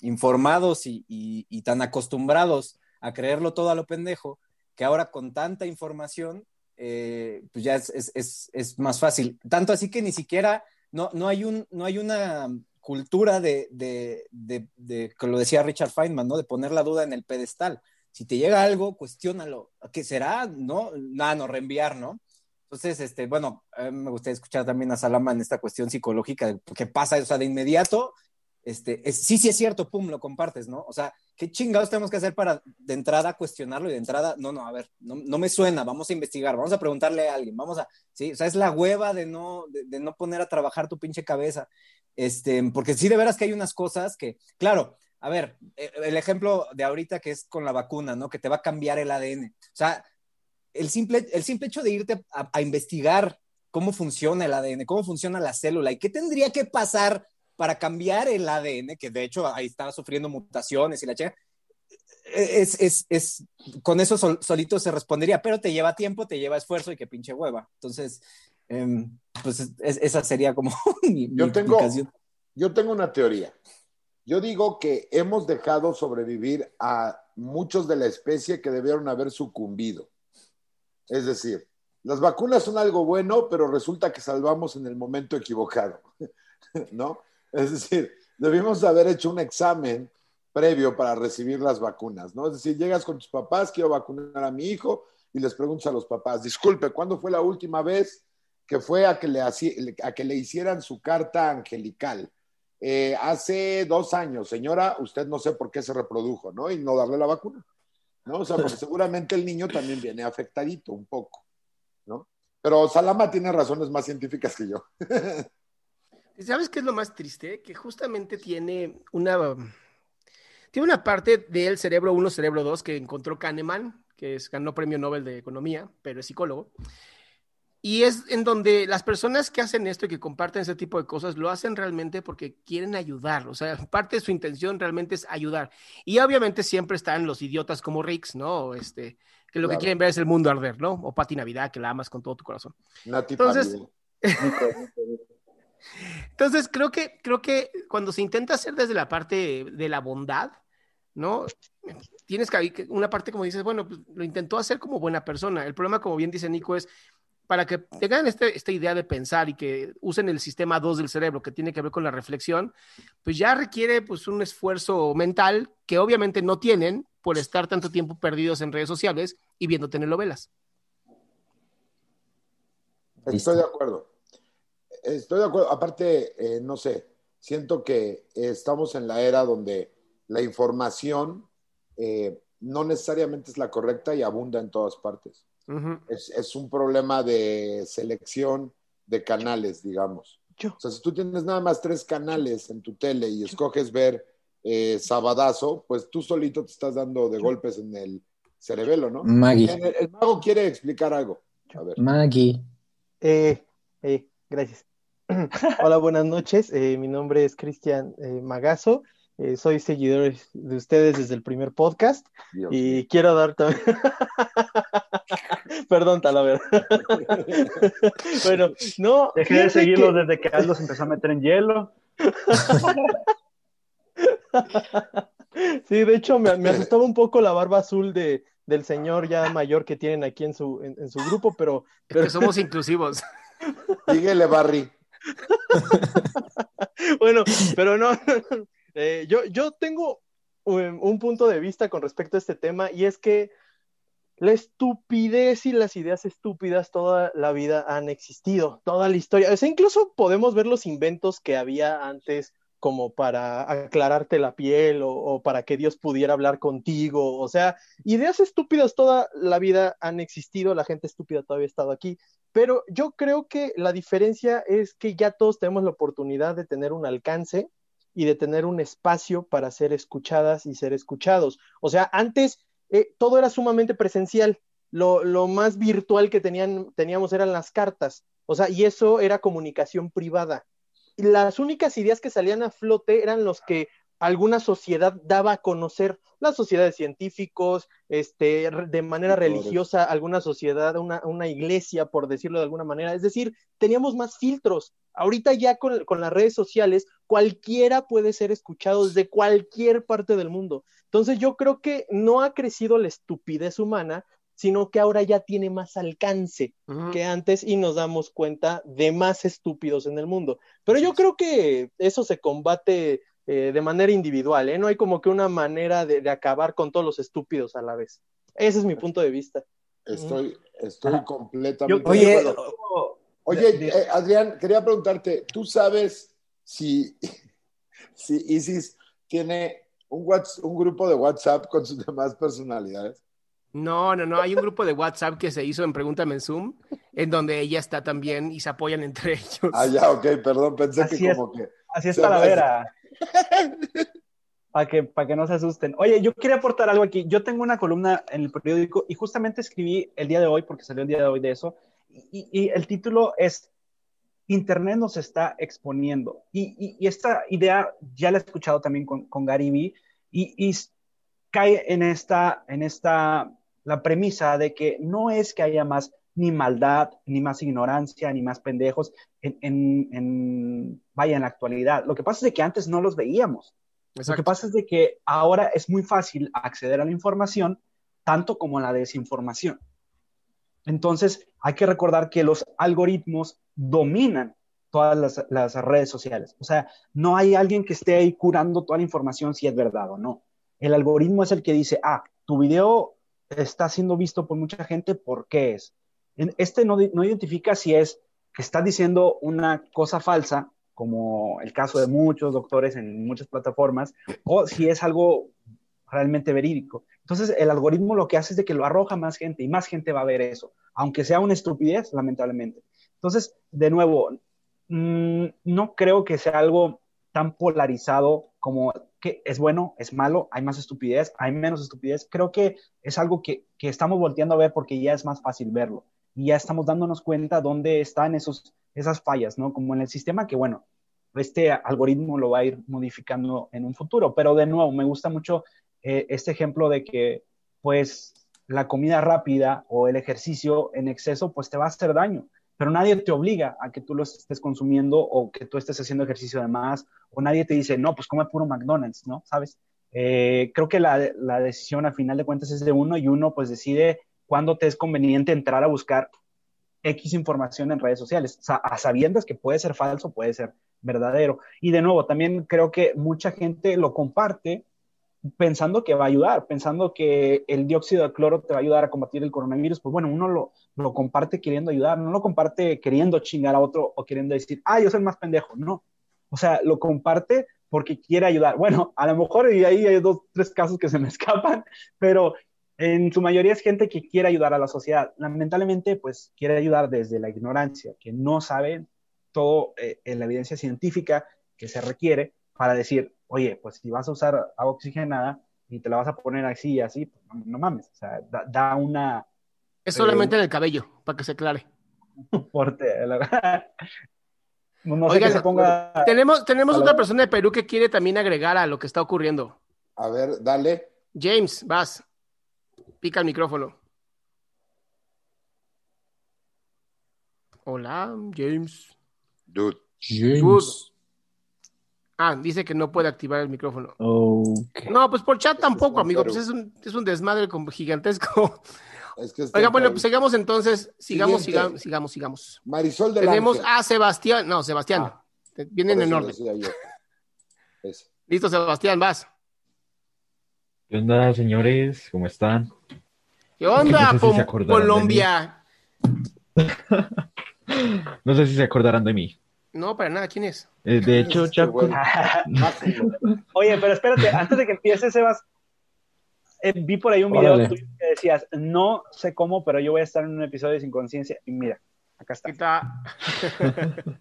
informados y- y tan acostumbrados a creerlo todo a lo pendejo, que ahora con tanta información, eh, pues ya es, es- es- es más fácil. Tanto así que ni siquiera, no, no, hay, un, no hay una cultura de, de, de, de- que lo decía Richard Feynman, ¿no? De poner la duda en el pedestal. Si te llega algo, cuestiónalo. ¿Qué será? No, nada, no, reenviar, ¿no? Entonces, este, bueno, me gustaría escuchar también a Salama en esta cuestión psicológica de qué pasa, o sea, de inmediato, este, es, sí, sí es cierto, pum, lo compartes, ¿no? O sea, ¿qué chingados tenemos que hacer para de entrada cuestionarlo y de entrada, no, no, a ver, no, no me suena, vamos a investigar, vamos a preguntarle a alguien, vamos a, sí, o sea, es la hueva de no, de, no poner a trabajar tu pinche cabeza, este, porque sí, de veras que hay unas cosas que, claro, a ver, e, el ejemplo de ahorita que es con la vacuna, ¿no? Que te va a cambiar el ADN. O sea, el simple, el simple hecho de irte a, a, investigar cómo funciona el ADN, cómo funciona la célula y qué tendría que pasar para cambiar el ADN, que de hecho ahí está sufriendo mutaciones y la chica, es, es, es, con eso sol, solito se respondería, pero te lleva tiempo, te lleva esfuerzo y qué pinche hueva. Entonces, eh, pues es, esa sería como mi, mi yo tengo, Yo tengo una teoría. Yo digo que hemos dejado sobrevivir a muchos de la especie que debieron haber sucumbido. Es decir, las vacunas son algo bueno, pero resulta que salvamos en el momento equivocado, ¿no? Es decir, debimos haber hecho un examen previo para recibir las vacunas, ¿no? Es decir, llegas con tus papás, quiero vacunar a mi hijo, y les preguntas a los papás, disculpe, ¿cuándo fue la última vez que fue a que le, a que le hicieran su carta angelical? Eh, hace dos años, señora, usted no sé por qué se reprodujo, ¿no? Y no darle la vacuna, ¿no? O sea, porque seguramente el niño también viene afectadito un poco, ¿no? Pero Salama tiene razones más científicas que yo. ¿Sabes qué es lo más triste? Que justamente tiene una, tiene una parte del cerebro 1, cerebro 2 que encontró Kahneman, que es, ganó premio Nobel de Economía, pero es psicólogo. Y es en donde las personas que hacen esto y que comparten ese tipo de cosas lo hacen realmente porque quieren ayudar. O sea, parte de su intención realmente es ayudar. Y obviamente siempre están los idiotas como Rix, ¿no? Este, que lo claro. que quieren ver es el mundo arder, ¿no? O Pati Navidad, que la amas con todo tu corazón. Nati Entonces, entonces creo que, creo que cuando se intenta hacer desde la parte de la bondad, ¿no? Tienes que una parte como dices, bueno, pues lo intentó hacer como buena persona. El problema, como bien dice Nico, es para que tengan este, esta idea de pensar y que usen el sistema 2 del cerebro que tiene que ver con la reflexión, pues ya requiere pues un esfuerzo mental que obviamente no tienen por estar tanto tiempo perdidos en redes sociales y viendo telenovelas. Estoy de acuerdo. Estoy de acuerdo. Aparte, eh, no sé, siento que estamos en la era donde la información eh, no necesariamente es la correcta y abunda en todas partes. Uh -huh. es, es, un problema de selección de canales, digamos. Yo. O sea, si tú tienes nada más tres canales en tu tele y escoges ver eh, Sabadazo, pues tú solito te estás dando de Yo. golpes en el cerebelo, ¿no? Maggie. El, el, mago quiere explicar algo. A ver. Maggie. Eh, eh, gracias. Hola, buenas noches. Eh, mi nombre es Cristian eh, Magazo. Eh, soy seguidor de ustedes desde el primer podcast Dios y Dios. quiero dar también. Perdón, Talavera. bueno, no. Dejé de seguirlo que... desde que Aldo se empezó a meter en hielo. sí, de hecho, me, me, asustaba un poco la barba azul de, del señor ya mayor que tienen aquí en su, en, en su grupo, pero. pero... que somos inclusivos. Dígale, Barry. bueno, pero no. Eh, yo, yo tengo un, un, punto de vista con respecto a este tema y es que la estupidez y las ideas estúpidas toda la vida han existido, toda la historia. O sea, incluso podemos ver los inventos que había antes como para aclararte la piel o, para que Dios pudiera hablar contigo. O sea, ideas estúpidas toda la vida han existido, la gente estúpida todavía ha estado aquí, pero yo creo que la diferencia es que ya todos tenemos la oportunidad de tener un alcance y de tener un espacio para ser escuchadas y ser escuchados. O sea, antes eh, todo era sumamente presencial. Lo, lo más virtual que tenían, teníamos eran las cartas. O sea, y eso era comunicación privada. Y las únicas ideas que salían a flote eran los que alguna sociedad daba a conocer, las sociedades científicos, este, de manera religiosa, alguna sociedad, una, una, iglesia, por decirlo de alguna manera. Es decir, teníamos más filtros. Ahorita ya con, con, las redes sociales, cualquiera puede ser escuchado desde cualquier parte del mundo. Entonces yo creo que no ha crecido la estupidez humana, sino que ahora ya tiene más alcance uh -huh. que antes y nos damos cuenta de más estúpidos en el mundo. Pero yo creo que eso se combate eh, de manera individual, ¿eh? No hay como que una manera de, de, acabar con todos los estúpidos a la vez. Ese es mi punto de vista. Estoy, estoy completamente. Yo- Oye, de acuerdo. Oye, de- eh, Adrián, quería preguntarte, ¿tú sabes si, si Isis tiene un, whats- un grupo de WhatsApp con sus demás personalidades? No, no, no. Hay un grupo de WhatsApp que se hizo en Pregúntame en Zoom, en donde ella está también y se apoyan entre ellos. Ah, ya, ok, perdón, pensé Así que es. como que... Así es Talavera. Para que, para que no se asusten. Oye, yo quería aportar algo aquí. Yo tengo una columna en el periódico y justamente escribí el día de hoy, porque salió el día de hoy de eso, y, y el título es Internet nos está exponiendo. Y, y- y esta idea ya la he escuchado también con, con Gary Vee y, y cae en esta, en esta, la premisa de que no es que haya más ni maldad, ni más ignorancia, ni más pendejos en, en, en- vaya, en la actualidad. Lo que pasa es de que antes no los veíamos. Lo que pasa es de que ahora es muy fácil acceder a la información, tanto como a la desinformación. Entonces, hay que recordar que los algoritmos dominan todas las, las redes sociales. O sea, no hay alguien que esté ahí curando toda la información si es verdad o no. El algoritmo es el que dice, ah, tu video está siendo visto por mucha gente, ¿por qué es? Este no, no identifica si es que está diciendo una cosa falsa, como el caso de muchos doctores en muchas plataformas, o si es algo realmente verídico. Entonces, el algoritmo lo que hace es de que lo arroja más gente y más gente va a ver eso, aunque sea una estupidez, lamentablemente. Entonces, de nuevo, mm, no creo que sea algo tan polarizado como que es bueno, es malo, hay más estupidez, hay menos estupidez. Creo que es algo que, que estamos volteando a ver porque ya es más fácil verlo y ya estamos dándonos cuenta dónde están esos, esas fallas, ¿no? Como en el sistema que, bueno, este algoritmo lo va a ir modificando en un futuro. Pero de nuevo, me gusta mucho eh, este ejemplo de que, pues, la comida rápida o el ejercicio en exceso, pues te va a hacer daño. Pero nadie te obliga a que tú lo estés consumiendo o que tú estés haciendo ejercicio de más, o nadie te dice, no, pues come puro McDonald's, ¿no? ¿Sabes? Eh, creo que la, la decisión al final de cuentas es de uno y uno pues decide cuándo te es conveniente entrar a buscar X información en redes sociales, o a sabiendas que puede ser falso, puede ser verdadero. Y de nuevo, también creo que mucha gente lo comparte pensando que va a ayudar, pensando que el dióxido de cloro te va a ayudar a combatir el coronavirus, pues bueno, uno lo, lo comparte queriendo ayudar, no lo comparte queriendo chingar a otro o queriendo decir, ah, yo soy el más pendejo, no. O sea, lo comparte porque quiere ayudar. Bueno, a lo mejor y ahí hay dos, tres casos que se me escapan, pero en su mayoría es gente que quiere ayudar a la sociedad. Lamentablemente, pues quiere ayudar desde la ignorancia, que no sabe todo eh, en la evidencia científica que se requiere para decir, oye, pues si vas a usar agua oxigenada y te la vas a poner así y así, pues, no, no mames, o sea, da una... Es solamente en el cabello, para que se aclare. Porte, la- no sé que se ponga... Tenemos, tenemos otra persona de Perú que quiere también agregar a lo que está ocurriendo. A ver, dale. James, vas. Pica el micrófono. Hola, James. Dude. Good. Ah, dice que no puede activar el micrófono. Ok. No, pues por chat tampoco, amigo. Pues es un, es un desmadre gigantesco. Es que está Oiga, bueno, pues sigamos entonces. Sigamos, Siguiente. sigamos, sigamos, sigamos. Marisol del Tenemos Ángel. a Sebastián. No, Sebastián. Ah, Vienen en orden. Listo, Sebastián, vas. ¿Qué onda, señores? ¿Cómo están? ¿Qué onda, No sé si de Colombia? No sé si se acordarán de mí. No, para nada. ¿Quién es? Eh, de hecho, Chaco. Oye, pero espérate, antes de que empieces, Sebas, eh, vi por ahí un video Órale. tuyo que decías, no sé cómo, pero yo voy a estar en un episodio de Sin Conciencia. Y mira, acá está.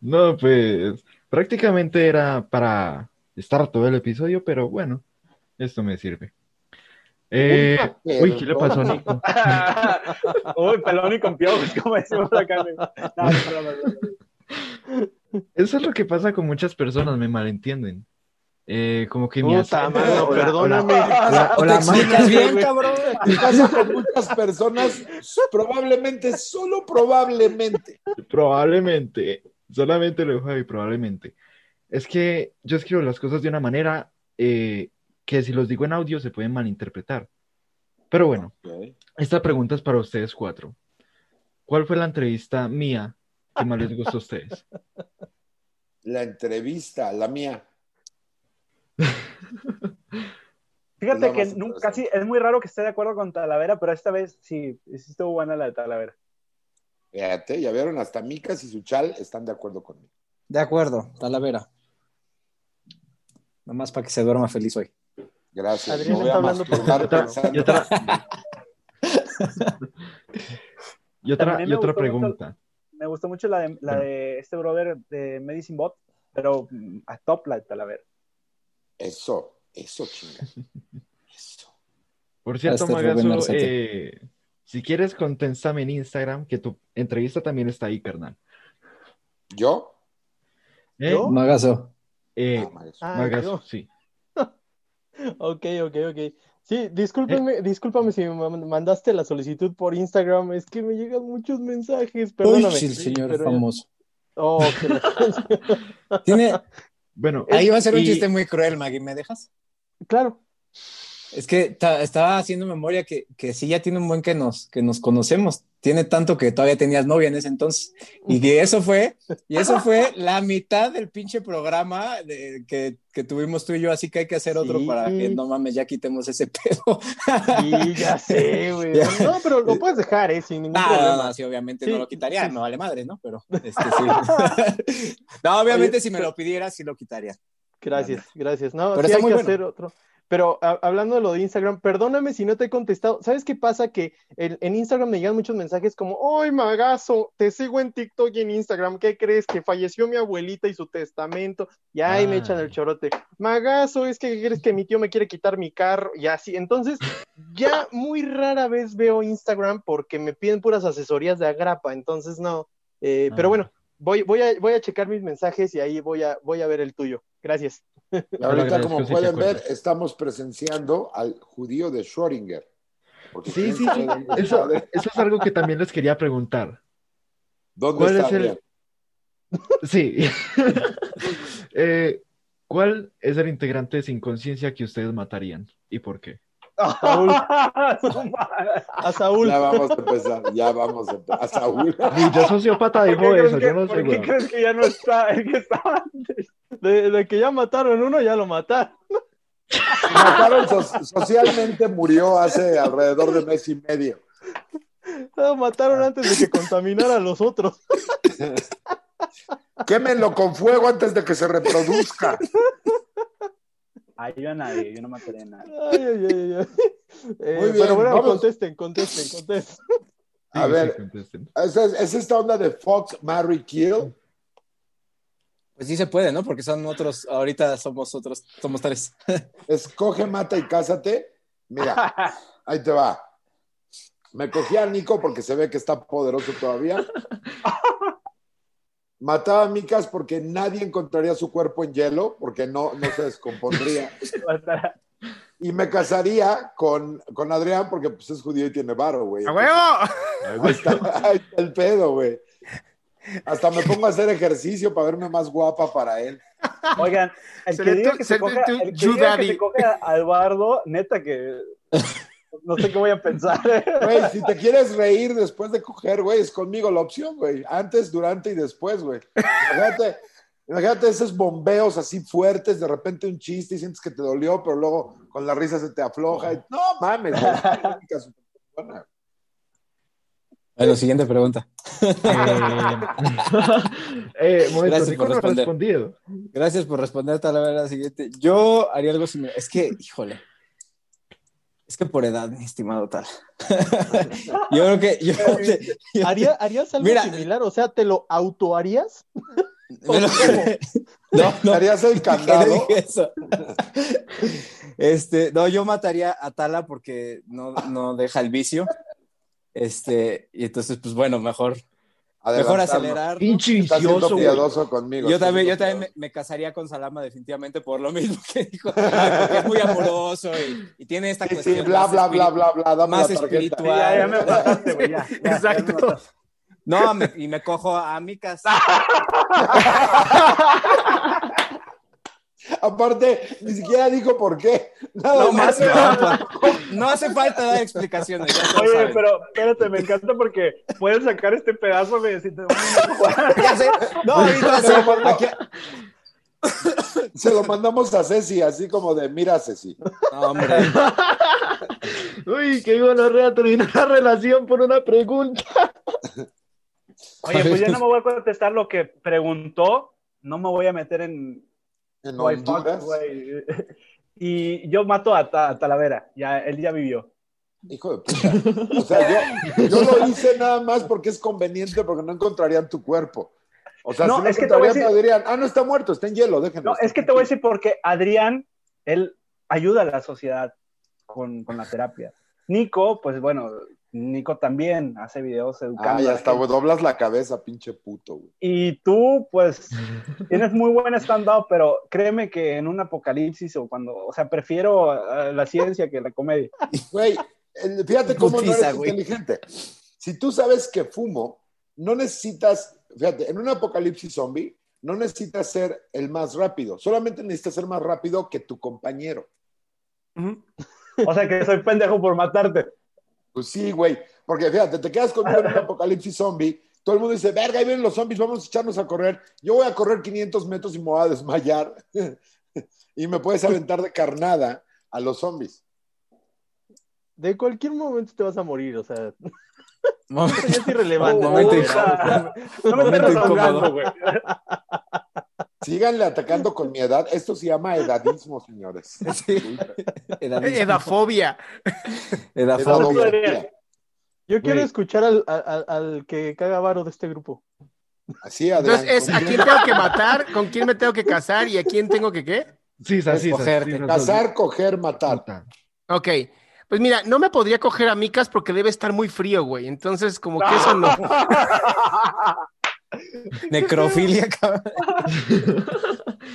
No, pues prácticamente era para estar todo el episodio, pero bueno, esto me sirve. Eh, uy, ¿qué le pasó a Nico? Uy, pelón y con piojos, como decimos acá. No, no, no, no, no. Eso es lo que pasa con muchas personas, me malentienden. Eh, como que mi Puta, mano, perdóname. o la- o ¿Te la explicas manera- bien, cabrón? ¿Qué pasa con muchas personas? Probablemente, solo probablemente. Probablemente, solamente lo dejo ahí, probablemente. Es que yo escribo las cosas de una manera eh, que si los digo en audio se pueden malinterpretar. Pero bueno, Ok. esta pregunta es para ustedes cuatro. ¿Cuál fue la entrevista mía que más les gustó a ustedes? La entrevista, la mía. Fíjate la que nunca, casi es muy raro que esté de acuerdo con Talavera, pero esta vez sí, sí estuvo buena la de Talavera. Fíjate, ya vieron, hasta Micas y su chal están de acuerdo conmigo. De acuerdo, Talavera. Nomás para que se duerma feliz hoy. Gracias. Adrián está hablando por- masturbar Y otra, y otra, y mucho- pregunta. Me gustó mucho la de, la de este brother de Medicine Bot, pero a top la de Talavera. Eso, eso, chinga. Eso. Por cierto, Magazo, eh, si quieres, contéstame en Instagram que tu entrevista también está ahí, carnal. ¿Yo? ¿Eh? ¿Yo? Magazo. Eh, Ah, Magazo. Ah, Magazo, yo. sí. Ok, ok, ok. Sí, discúlpame, discúlpame si me man- mandaste la solicitud por Instagram, es que me llegan muchos mensajes, Uy, perdóname. el señor pero famoso. Oh, la- Tiene, Bueno, ahí va a ser un chiste muy cruel, Maggie, ¿me dejas? Claro. Es que ta- estaba haciendo memoria que, que sí ya tiene un buen que nos, que nos conocemos. Tiene tanto que todavía tenías novia en ese entonces. Y que eso fue, y eso fue la mitad del pinche programa de- que, que tuvimos tú y yo, así que hay que hacer otro Sí. para que no mames, ya quitemos ese pedo. Sí, ya sé, güey. No, pero lo puedes dejar, ¿eh? Sin ningún No, no, problema. no, sí, obviamente Sí, no lo quitaría, me vale madre, ¿no? Pero, este, sí. no, obviamente Oye, si me pero- lo pidiera, sí lo quitaría. Gracias, gracias. No, Pero sí está hay muy que bueno. hacer otro. Pero a- hablando de lo de Instagram, perdóname si no te he contestado. ¿Sabes qué pasa? Que en, en Instagram me llegan muchos mensajes como, ¡ay, magazo! Te sigo en TikTok y en Instagram. ¿Qué crees? Que falleció mi abuelita y su testamento. Y ahí me echan el Ay. chorote. Magazo, es que ¿qué crees que mi tío me quiere quitar mi carro y así. Entonces, ya muy rara vez veo Instagram porque me piden puras asesorías de agrapa. Entonces, no. Eh, Pero Ah. bueno, voy, voy, a, voy a checar mis mensajes y ahí voy a, voy a ver el tuyo. Gracias. Y ahorita, como pueden ver, estamos presenciando al judío de Schrödinger. Sí, sí, sí. Eso, es algo que también les quería preguntar. ¿Dónde ¿Cuál está es el-? Sí. Eh, ¿cuál es el integrante sin conciencia que ustedes matarían? ¿Y por qué? Saúl. A Saúl. Ya vamos a empezar, ya vamos a empezar. A Saúl. De sociópata ¿Por dijo eso, que- yo no por qué crees que ya no está el que estaba antes? De, de que ya mataron uno, ya lo mataron. Mataron so- socialmente, murió hace alrededor de mes y medio. Lo mataron antes de que contaminara a los otros. Quémenlo con fuego antes de que se reproduzca. Ay, yo a nadie, yo no mataré a nadie. Ay, ay, ay, ay. Eh, Muy bien, pero bueno, vamos. contesten, contesten, contesten. A Sí, ver. sí, contesten. ¿Es, es esta onda de Fox, Marry, Kill? Pues sí se puede, ¿no? Porque son otros, ahorita somos otros, somos tres. Escoge, mata y cásate. Mira, ahí te va. Me cogí a Nico porque se ve que está poderoso todavía. Mataba a Micas porque nadie encontraría su cuerpo en hielo, porque no, no se descompondría. Y me casaría con, con Adrián porque pues, es judío y tiene varo, güey. ¡A huevo! Ahí está, ahí está el pedo, güey. Hasta me pongo a hacer ejercicio para verme más guapa para él. Oigan, el que diga que se seré coge, tu el que Jew diga que daddy. se coge a Eduardo, neta que no sé qué voy a pensar. Güey, si te quieres reír después de coger, güey, es conmigo la opción, güey. Antes, durante y después, güey. Imagínate, imagínate esos bombeos así fuertes, de repente un chiste y sientes que te dolió, pero luego con la risa se te afloja. y- no mames, güey. Bueno, siguiente pregunta. Eh, momento, Gracias por responder. respondido. Gracias por responder, tal vez la siguiente. Yo haría algo similar. Es que, híjole. Es que por edad, mi estimado tal. yo creo que. Yo, yo- ¿Haría, ¿Harías algo Mira. similar? O sea, ¿te lo autoharías? me lo- no, no. ¿Harías el ¿Qué candado? dije eso? Este, no, yo mataría a Tala porque no, no deja el vicio. Este, y entonces, pues bueno, mejor, mejor acelerar. Pinche vicioso, piadoso conmigo. Yo también, yo también me, me casaría con Salama definitivamente por lo mismo que dijo, porque es muy amoroso y, y tiene esta cuestión Sí, bla, bla, bla, bla, bla. Dame más espiritual. ya, ya me mataste, güey, ya. ya, ya me Exacto. No, me- y me cojo a mi casa. Aparte, ni siquiera dijo por qué. Nada No más, no, no hace falta dar explicaciones. Oye, saben. pero espérate, me encanta porque puedes sacar este pedazo de si te. No, ahorita sí, aquí- Se lo mandamos a Ceci, así como de, mira, Ceci. No, hombre. Uy, qué gonorrea terminar la relación por una pregunta. Oye, pues ya no me voy a contestar lo que preguntó. No me voy a meter en. En Honduras. Y yo mato a, Ta- a Talavera. Ya, él ya vivió. Hijo de puta. O sea, yo, yo lo hice nada más porque es conveniente, porque no encontrarían tu cuerpo. O sea, No, si no es que te voy a decir- dirían, ah, no está muerto, está en hielo, déjenlo. No, es que te voy a decir porque Adrián, él ayuda a la sociedad con, con la terapia. Nico, pues bueno, Nico también hace videos educando. Ah, a ya la está, gente. doblas la cabeza, pinche puto, güey. Y tú, pues, tienes muy buen stand-up, pero créeme que en un apocalipsis o cuando, o sea, prefiero la ciencia que la comedia. Güey, fíjate cómo no Putiza, eres güey. inteligente. Si tú sabes que fumo, no necesitas, fíjate, en un apocalipsis zombie, no necesitas ser el más rápido, solamente necesitas ser más rápido que tu compañero. O sea, que soy pendejo por matarte. Pues sí, güey, porque fíjate, te quedas conmigo en un apocalipsis zombie, todo el mundo dice, verga, ahí vienen los zombies, vamos a echarnos a correr. Yo voy a correr 500 metros y me voy a desmayar. y me puedes aventar de carnada a los zombies. De cualquier momento te vas a morir, o sea, Mo- eso ya es irrelevante. Momento me Momento incómodo. güey. Síganle atacando con mi edad. Esto se llama edadismo, señores. Sí. Edadismo. Edafobia. Edafobia. Yo quiero Güey. escuchar al, al, al que caga varo de este grupo. Así, Adrián. Entonces, es a quién tengo que matar, con quién me tengo que casar y a quién tengo que qué. Sí, sí, sí. Escogerte. sí, Cazar, coger, matar. Matar. Ok. Pues mira, no me podría coger a Micas porque debe estar muy frío, güey. Entonces, como que eso no. Necrofilia, cabrón.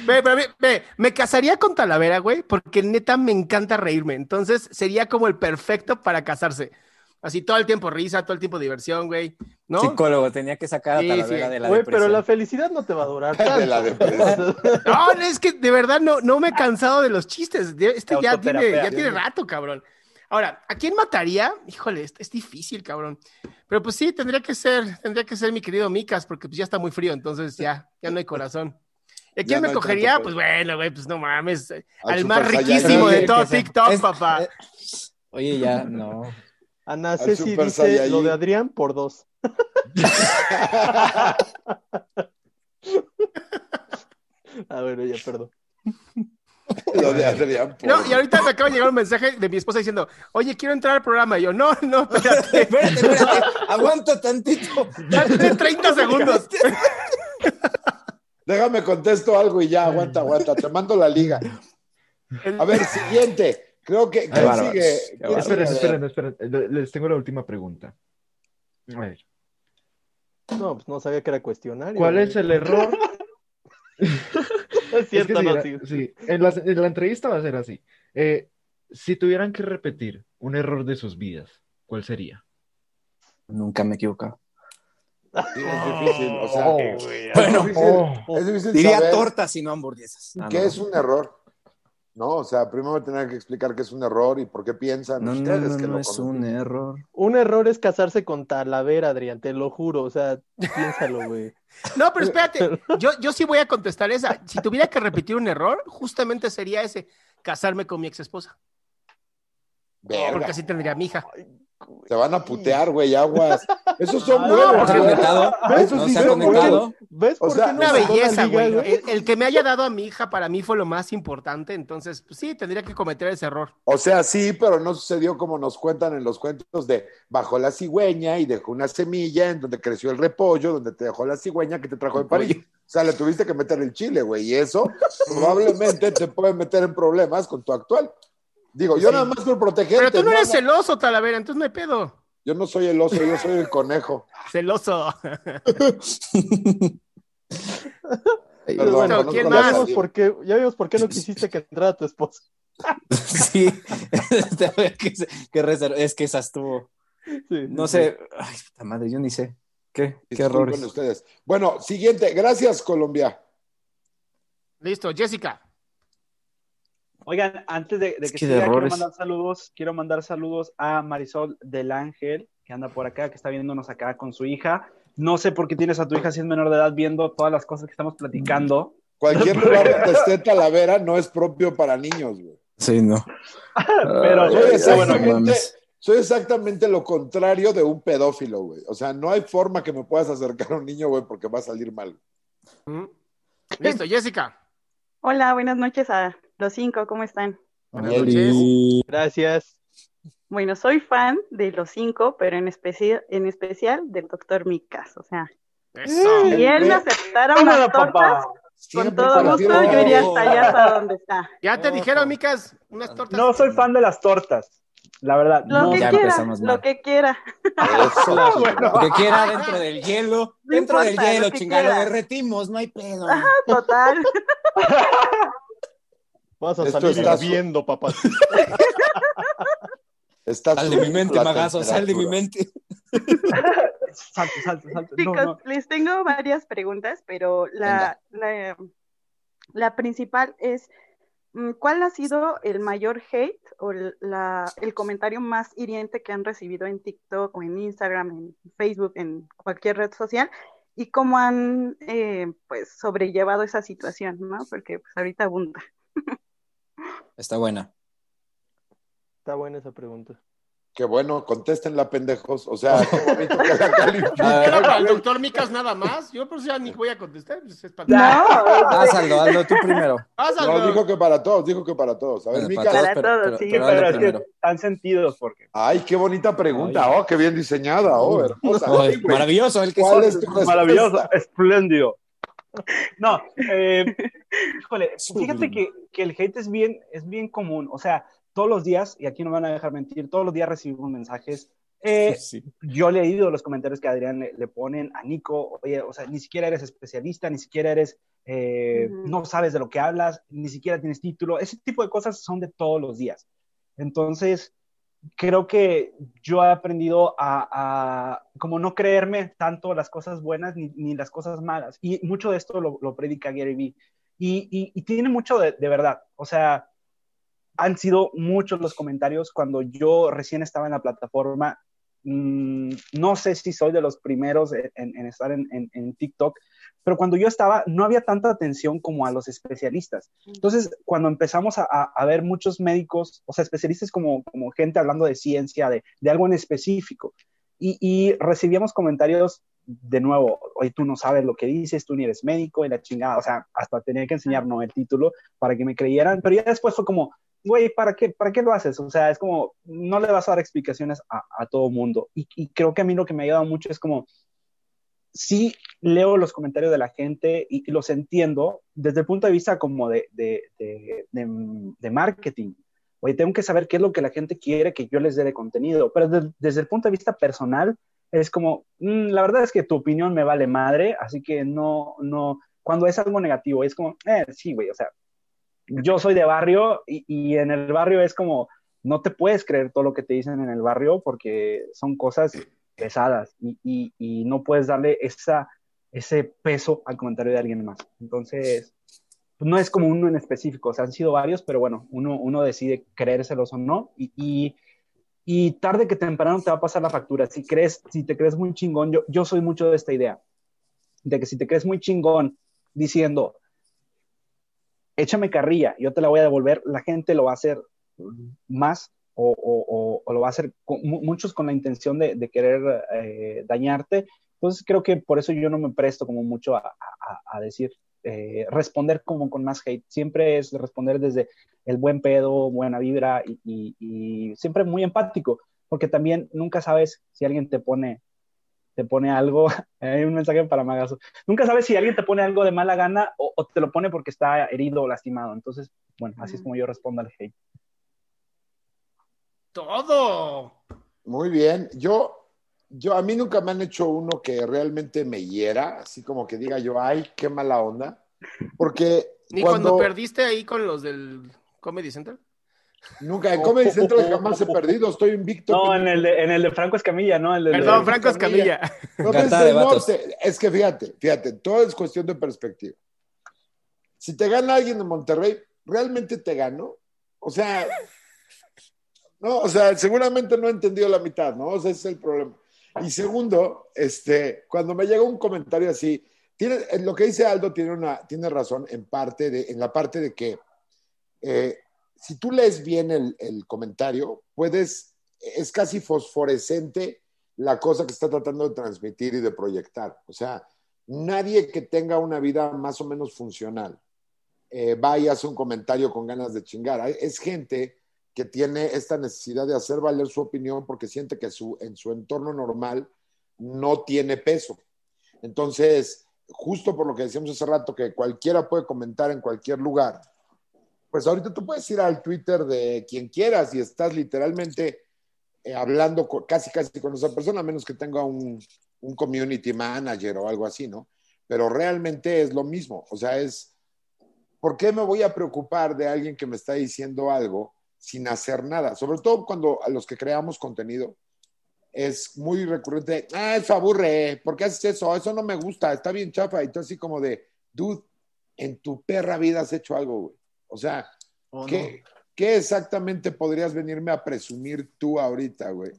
Ve, pero ve, ve, me casaría con Talavera, güey, porque neta me encanta reírme. Entonces, sería como el perfecto para casarse. Así todo el tiempo risa, todo el tiempo diversión, güey. ¿No? Psicólogo, tenía que sacar a Sí, Talavera sí. de la Güey, pero la felicidad no te va a durar De tanto. la depresión. No, es que de verdad no, no me he cansado de los chistes. De- Este ya tiene, Autoterapia. ya tiene rato, cabrón. Ahora, ¿a quién mataría? Híjole, es, es difícil, cabrón. Pero pues sí, tendría que ser, tendría que ser mi querido Micas, porque pues ya está muy frío, entonces ya, ya no hay corazón. ¿Y a quién me cogería? tanto Pues bueno, güey, pues no mames. Al, Al más riquísimo de todo TikTok, es- papá. eh, Oye, ya, no. Ana Ceci dice Saiyajin. lo de Adrián por dos. A ver, ya, perdón. Lo de Adrián. No, y ahorita me acaba de llegar un mensaje de mi esposa diciendo, oye, quiero entrar al programa. Y yo, no, no, espérate, Espérate, espérate. Aguanta tantito. date 30 segundos. Déjame contesto algo y ya, aguanta, aguanta. Te mando la liga. A ver, siguiente. Creo que. ¿Quién sigue? Esperen, esperen, esperen. Le- Les tengo la última pregunta. A ver, No, pues no sabía que era cuestionario. ¿cuál es el error? Es Es cierto, que sí, no, era- sí. sí, en la, en la entrevista va a ser así. Eh, si tuvieran que repetir un error de sus vidas, ¿cuál sería? Nunca me he equivocado. Sí, es difícil. O sea, Oh, es Bueno, es difícil Diría saber tortas y no hamburguesas. Ah, qué no. es un error. No, o sea, primero me tendrán que explicar qué es un error y por qué piensan No, ustedes no, que no lo es un error. Un error es casarse con Talavera, Adrián, te lo juro. O sea, piénsalo, güey. No, pero espérate, yo, yo sí voy a contestar esa. Si tuviera que repetir un error, justamente sería ese, casarme con mi ex esposa. Verga, Porque así tendría a mi hija. Te van a putear, güey, aguas. Esos son Ah, ¿No huevos. se conectado? Esos ¿No sí se son huevos. ¿Ves O por sea, qué no Una se belleza, güey. El, el que me haya dado a mi hija para mí fue lo más importante, entonces, pues sí, tendría que cometer ese error. O sea, sí, pero no sucedió como nos cuentan en los cuentos de bajó la cigüeña y dejó una semilla en donde creció el repollo, donde te dejó la cigüeña que te trajo de París. O sea, le tuviste que meter el chile, güey, y eso probablemente te puede meter en problemas con tu actual. Digo, yo nada más por protegerte. Pero tú no eres no, celoso, Talavera, entonces no hay pedo. Yo no soy el oso, yo soy el conejo. Celoso. Perdón, Bueno, conozco ¿quién Ya más? vimos, canción. por qué, ya vimos por qué no quisiste que entrara tu esposa. Sí. A ver, ¿qué se- qué reserva- Es que esa estuvo. Sí, No sí, sé. Ay, puta madre, yo ni sé. ¿Qué? ¿Qué errores? ustedes. Bueno, siguiente. Gracias, Colombia. Listo, Jessica. Oigan, antes de, que, siga, quiero mandar saludos, quiero mandar saludos a Marisol del Ángel, que anda por acá, que está viéndonos acá con su hija. No sé por qué tienes a tu hija si es menor de edad viendo todas las cosas que estamos platicando. cualquier lugar donde esté Talavera no es propio para niños, güey. Sí, no. Pero, Soy exactamente, soy exactamente lo contrario de un pedófilo, güey. O sea, no hay forma que me puedas acercar a un niño, güey, porque va a salir mal. Mm. Listo, Jessica. Hola, buenas noches a los cinco, ¿cómo están? Buenas noches. Gracias. Bueno, soy fan de los cinco, pero en, especi- en especial del doctor Micas. O sea, Eso. si él me aceptara unas tortas, papá. con todo gusto yo iría hasta allá, hasta donde está. Ya te dijeron, Micas, unas tortas. No soy fan de las tortas, la verdad. Lo no. que ya quiera, empezamos mal. lo que quiera. Eso, Bueno. Lo que quiera dentro del hielo. No dentro del hielo, chingada. Lo quiera. derretimos, no hay pedo. Total. Vas a Esto salir está su- hirviendo, papá. Está Sal de mi mente, magazo, sal de mi mente. Salte, salte, salte. Chicos, no. les tengo varias preguntas, pero la, la, la principal es, mm, ¿cuál ha sido el mayor hate o el, la- el comentario más hiriente que han recibido en TikTok o en Instagram, en Facebook, en cualquier red social? ¿Y cómo han eh, pues sobrellevado esa situación, ¿no? Porque pues, ahorita abunda. Está buena. Está buena esa pregunta. Qué bueno, contéstenla, pendejos. O sea, qué bonito que la ¿Era califican. para el doctor Micas nada más? Yo por eso ya ni voy a contestar. Pues es para... No, Haz algo, hazlo tú primero. Pásalo. No, dijo que para todos, dijo que para todos. A ver, Bueno, Mica. Para todos, pero- sí, pero Pero hazlo es que están sentidos porque Ay, qué bonita pregunta. Oh, qué bien diseñada. Oh, hermosa. Ay, maravilloso, el que ¿Cuál es tu respuesta? maravilloso, espléndido. No, eh, híjole, fíjate que, que el hate es bien, es bien común. O sea, todos los días, y aquí no me van a dejar mentir, todos los días recibimos mensajes. Eh, Sí. yo he leído los comentarios que Adrián le, le ponen a Nico, oye, o sea, ni siquiera eres especialista, ni siquiera eres, eh, no sabes de lo que hablas, ni siquiera tienes título, ese tipo de cosas son de todos los días. Entonces, creo que yo he aprendido a, a como no creerme tanto las cosas buenas ni, ni las cosas malas. Y mucho de esto lo, lo predica Gary Vee. Y, y, y tiene mucho de, de verdad. O sea, han sido muchos los comentarios cuando yo recién estaba en la plataforma. Mm, no sé si soy de los primeros en, en- en estar en, en- en TikTok, pero cuando yo estaba no había tanta atención como a los especialistas. Entonces, cuando empezamos a, a- a ver muchos médicos, o sea, especialistas como, como gente hablando de ciencia, de, de algo en específico, y, y recibíamos comentarios de nuevo, oye, tú no sabes lo que dices, tú ni eres médico, y la chingada, o sea, hasta tenía que enseñar, no, el título para que me creyeran, pero ya después fue como, güey, ¿para qué, ¿para qué lo haces? O sea, es como, no le vas a dar explicaciones a, a todo mundo. Y, y creo que a mí lo que me ha ayudado mucho es como, sí leo los comentarios de la gente y, los entiendo desde el punto de vista como de, de, de, marketing. Oye, tengo que saber qué es lo que la gente quiere que yo les dé de contenido, pero de- desde el punto de vista personal es como, mm, la verdad es que tu opinión me vale madre, así que no, no, cuando es algo negativo, es como, eh, sí, güey, o sea, yo soy de barrio y, y en el barrio es como, no te puedes creer todo lo que te dicen en el barrio porque son cosas pesadas y, no puedes darle ese peso al comentario de alguien más. Entonces, pues, no es como uno en específico, o han sido varios, pero bueno, uno, decide creérselos o no y, tarde que temprano te va a pasar la factura. Si crees, si te crees muy chingón, yo soy mucho de esta idea, de que si te crees muy chingón diciendo, échame carrilla, yo te la voy a devolver, la gente lo va a hacer más o, o- o- o lo va a hacer con- mu- muchos con la intención de, de querer eh, dañarte. Entonces creo que por eso yo no me presto como mucho a, a- a decir, eh, responder como con más hate. Siempre es responder desde el buen pedo, buena vibra y, y- y siempre muy empático, porque también nunca sabes si alguien te pone te pone algo, hay un mensaje para Magazo, nunca sabes si alguien te pone algo de mala gana o, o te lo pone porque está herido o lastimado. Entonces, bueno, así es como yo respondo al hate. Todo. Muy bien. Yo, yo, a mí nunca me han hecho uno que realmente me hiera, así como que diga yo, ay, qué mala onda. Porque Ni cuando, cuando, perdiste ahí con los del Comedy Center. nunca en Comedy Central jamás he perdido, estoy invicto. No, en el de, en el de Franco Escamilla, ¿no? El de- Perdón, de- Franco Escamilla. Desde el norte. Es que fíjate, fíjate, todo es cuestión de perspectiva. Si te gana alguien de Monterrey, ¿realmente te ganó? O sea, no, o sea, seguramente no he entendido la mitad, ¿no? O ese es el problema. Y segundo, este, cuando me llega un comentario así, tiene, eh, lo que dice Aldo tiene, una, tiene razón en, parte de, en la parte de que eh, si tú lees bien el, el comentario, puedes, es casi fosforescente la cosa que está tratando de transmitir y de proyectar. O sea, nadie que tenga una vida más o menos funcional eh, va y hace un comentario con ganas de chingar. Es gente que tiene esta necesidad de hacer valer su opinión porque siente que su, en su entorno normal no tiene peso. Entonces, justo por lo que decíamos hace rato, que cualquiera puede comentar en cualquier lugar, pues ahorita tú puedes ir al Twitter de quien quieras y estás literalmente eh, hablando co- casi casi con esa persona, a menos que tenga un, un community manager o algo así, ¿no? Pero realmente es lo mismo. O sea, es, ¿por qué me voy a preocupar de alguien que me está diciendo algo sin hacer nada? Sobre todo cuando a los que creamos contenido es muy recurrente, ah, eso aburre, ¿por qué haces eso? Eso no me gusta, está bien chafa. Y tú así como de, dude, en tu perra vida has hecho algo, güey. O sea, ¿O ¿qué, qué exactamente podrías venirme a presumir tú ahorita, güey?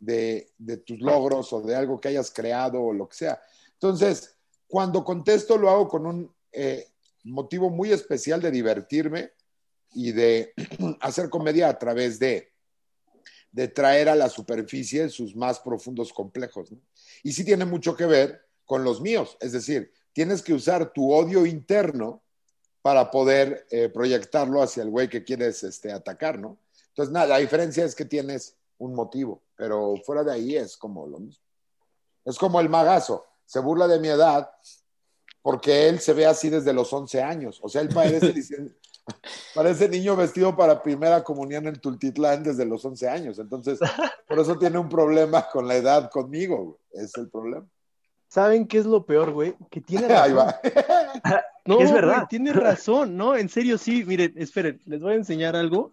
De, de tus logros o de algo que hayas creado o lo que sea. Entonces, cuando contesto lo hago con un eh, motivo muy especial de divertirme y de hacer comedia a través de, de traer a la superficie sus más profundos complejos. ¿no? Y sí tiene mucho que ver con los míos, es decir, tienes que usar tu odio interno para poder eh, proyectarlo hacia el güey que quieres este, atacar, ¿no? Entonces, nada, la diferencia es que tienes un motivo, pero fuera de ahí es como lo mismo. Es como el magazo, se burla de mi edad porque él se ve así desde los 11 años, o sea, él parece, diciendo- parece niño vestido para primera comunión en Tultitlán desde los 11 años, entonces, por eso tiene un problema con la edad conmigo, güey. es el problema. ¿Saben qué es lo peor, güey? Que tiene Ahí razón. va. No, Es güey, verdad. tiene razón, ¿no? En serio, sí. Miren, esperen, les voy a enseñar algo.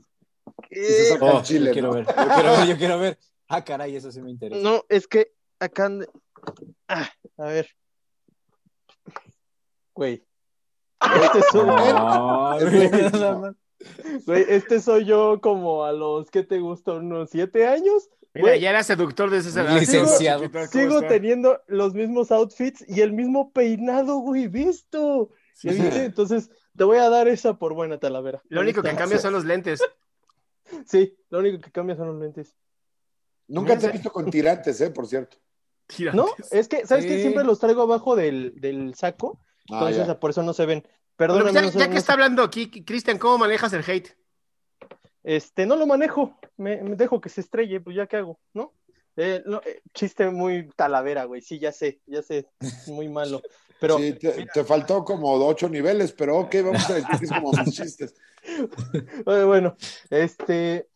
Saca Oh, chile, yo quiero ¿no? ver, yo quiero ver, yo quiero ver. Ah, caray, eso sí me interesa. No, es que acá. Ah, a ver. Güey. Este soy, No, Es güey, buenísimo. nada más. güey, este soy yo como a los, ¿qué te gusta? ¿Unos siete años? Mira, Güey, ya era seductor desde esa edad. Licenciado. ¿Cómo Sigo teniendo los mismos outfits y el mismo peinado, güey, visto. Entonces, te voy a dar esa por buena talavera. Lo único que cambia son los lentes. Sí, lo único que cambia son los lentes. Nunca te he visto con tirantes, ¿eh? Por cierto. No, es que, ¿sabes qué? Sí. Siempre los traigo abajo del, del saco, entonces ya. por eso no se ven. Bueno, pues ya, no se ya que eso. está hablando aquí, Cristian, ¿cómo manejas el hate? Este, no lo manejo, me, me dejo que se estrelle, pues ya qué hago, ¿no? Eh, no, eh, chiste muy talavera, güey, sí, ya sé, ya sé, muy malo. Pero Sí, te, te faltó como ocho niveles, pero ok, vamos a decir que es como mis chistes. Bueno, bueno, este,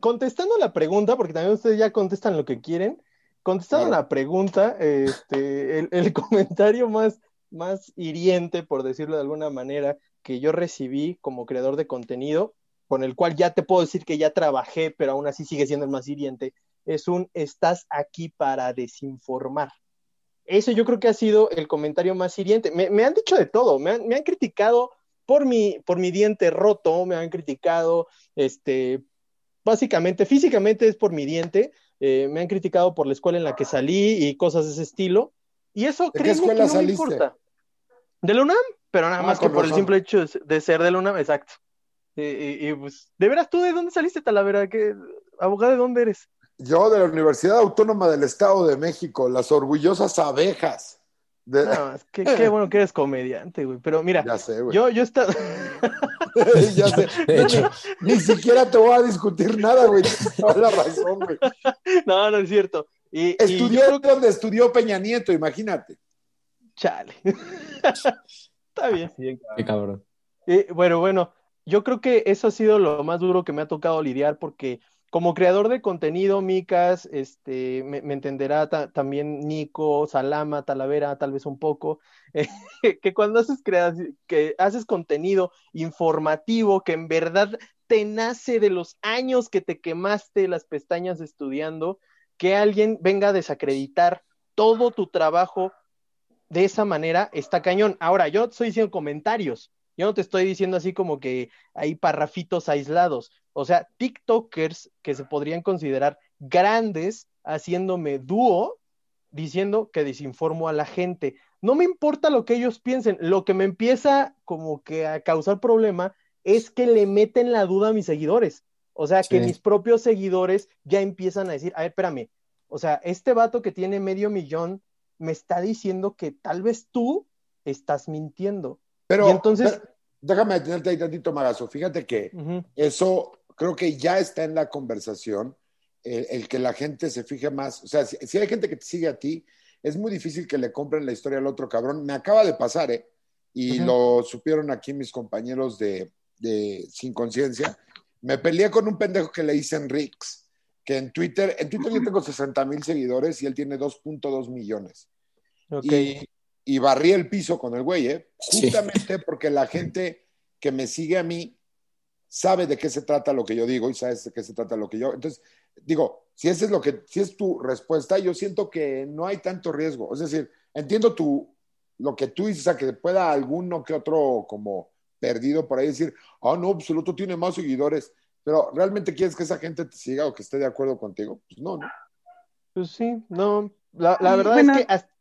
contestando la pregunta, porque también ustedes ya contestan lo que quieren, contestando Claro. la pregunta, este, el, el comentario más, más hiriente, por decirlo de alguna manera, que yo recibí como creador de contenido, con el cual ya te puedo decir que ya trabajé, pero aún así sigue siendo el más hiriente, es un estás aquí para desinformar. Eso yo creo que ha sido el comentario más hiriente. Me, han dicho de todo, me han, me han criticado por mi, por mi diente roto, me han criticado, este, básicamente, físicamente es por mi diente, eh, me han criticado por la escuela en la que salí y cosas de ese estilo. Y eso, ¿De qué créeme que escuela no me saliste? importa. De la UNAM, pero nada Ah, más que por el simple hecho de, ser de la UNAM, exacto. Y, y- y, pues, de veras, ¿tú de dónde saliste, Talavera? ¿Qué, abogado, ¿de dónde eres? Yo de la Universidad Autónoma del Estado de México, las orgullosas abejas. De- No, es que qué bueno que eres comediante, güey. Pero mira, Ya sé, güey. yo, yo estaba... ya sé. De hecho. Ni, siquiera te voy a discutir nada, güey. Tienes toda la razón, güey. no, no es cierto. Y, y yo que- donde estudió Peña Nieto, imagínate. Chale. Está bien. Qué cabrón. Eh, bueno, bueno, yo creo que eso ha sido lo más duro que me ha tocado lidiar porque como creador de contenido, Micas, este, me, me entenderá ta- también Nico, Salama, Talavera, tal vez un poco, eh, que cuando haces, que haces contenido informativo que en verdad te nace de los años que te quemaste las pestañas estudiando, que alguien venga a desacreditar todo tu trabajo de esa manera está cañón. Ahora, yo estoy diciendo comentarios. Yo no te estoy diciendo así como que hay parrafitos aislados. O sea, TikTokers que se podrían considerar grandes haciéndome dúo diciendo que desinformo a la gente. no me importa lo que ellos piensen, lo que me empieza como que a causar problema es que le meten la duda a mis seguidores. O sea, que mis propios seguidores ya empiezan a decir, a ver, espérame, o sea, este vato que tiene medio millón me está diciendo que tal vez tú estás mintiendo. Pero, Y entonces- déjame detenerte ahí tantito, Magazo. Fíjate que eso creo que ya está en la conversación, el, el que la gente se fije más. O sea, si, si hay gente que te sigue a ti, es muy difícil que le compren la historia al otro cabrón. Me acaba de pasar, ¿eh? Y lo supieron aquí mis compañeros de, de Sin Conciencia. Me peleé con un pendejo que le dicen Rix, que en Twitter, en Twitter yo tengo 60 mil seguidores y él tiene 2.2 millones. Ok. Y, y barrí el piso con el güey, ¿eh? Sí. Justamente porque la gente que me sigue a mí sabe de qué se trata lo que yo digo y sabe de qué se trata lo que yo. Entonces, digo, si ese es lo que, si es tu respuesta, yo siento que no hay tanto riesgo. Es decir, entiendo tu, lo que tú dices, a que pueda alguno que otro como perdido por ahí decir, ah, no, pues el otro tiene más seguidores, pero ¿realmente quieres que esa gente te siga o que esté de acuerdo contigo? Pues no, ¿no? Pues sí, no, la, verdad bueno, es que hasta-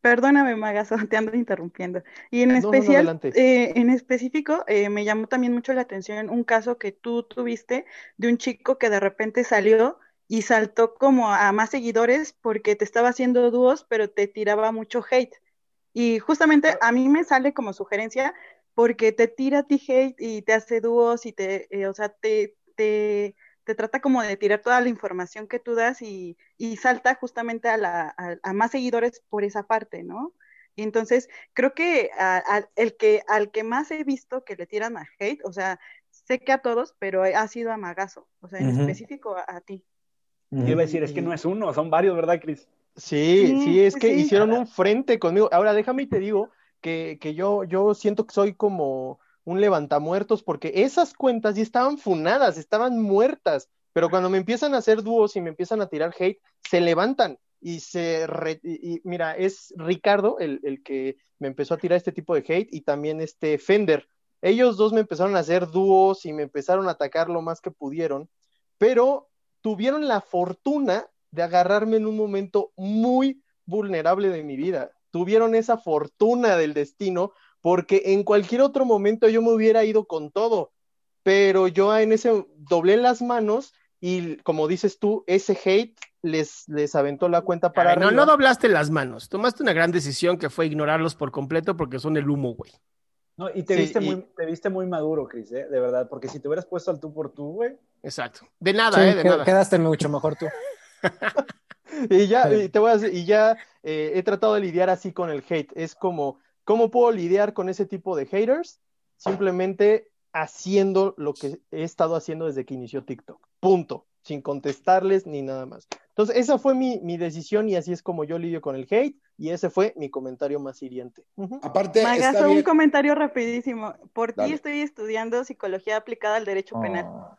Perdóname, Magazo, te ando interrumpiendo. Y en No, no, no, especial, eh, en específico, eh, me llamó también mucho la atención un caso que tú tuviste de un chico que de repente salió y saltó como a más seguidores porque te estaba haciendo dúos, pero te tiraba mucho hate. Y justamente a mí me sale como sugerencia porque te tira a ti hate y te hace dúos y te, eh, o sea, te, te, te trata como de tirar toda la información que tú das y, y salta justamente a, la, a, a más seguidores por esa parte, ¿no? Y entonces creo que a- a- el que al que más he visto que le tiran a hate, o sea, sé que a todos, pero ha sido a Magazo, o sea, en específico a, a ti. Yo iba a decir, es que no es uno, son varios, ¿verdad, Cris? Sí, Sí, sí, es sí, que sí. hicieron un frente conmigo. Ahora déjame y te digo que, yo, yo siento que soy como un levantamuertos porque esas cuentas ya estaban funadas, estaban muertas, pero cuando me empiezan a hacer dúos y me empiezan a tirar hate, se levantan y se... mira, es Ricardo el, el que me empezó a tirar este tipo de hate y también este Fender. Ellos dos me empezaron a hacer dúos y me empezaron a atacar lo más que pudieron, pero tuvieron la fortuna de agarrarme en un momento muy vulnerable de mi vida. Tuvieron esa fortuna del destino porque en cualquier otro momento yo me hubiera ido con todo, pero yo en ese doblé las manos y como dices tú, ese hate les, les aventó la cuenta para Ay, no, arriba. no doblaste las manos. Tomaste una gran decisión que fue ignorarlos por completo porque son el humo, güey. No, y te Sí, viste y- muy, te viste muy maduro, Cris, ¿eh? De verdad, porque si te hubieras puesto al tú por tú, güey. Exacto. De nada, Sí, ¿eh? De nada. quedaste mucho mejor tú. Y ya, y te voy a decir, y ya eh, he tratado de lidiar así con el hate. Es como, ¿cómo puedo lidiar con ese tipo de haters? Simplemente haciendo lo que he estado haciendo desde que inició TikTok. Punto. Sin contestarles ni nada más. Entonces, esa fue mi, mi decisión y así es como yo lidio con el hate y ese fue mi comentario más hiriente. Ujú. Aparte, está Magazo, un bien. comentario rapidísimo. Por ti estoy estudiando psicología aplicada al derecho penal. Oh,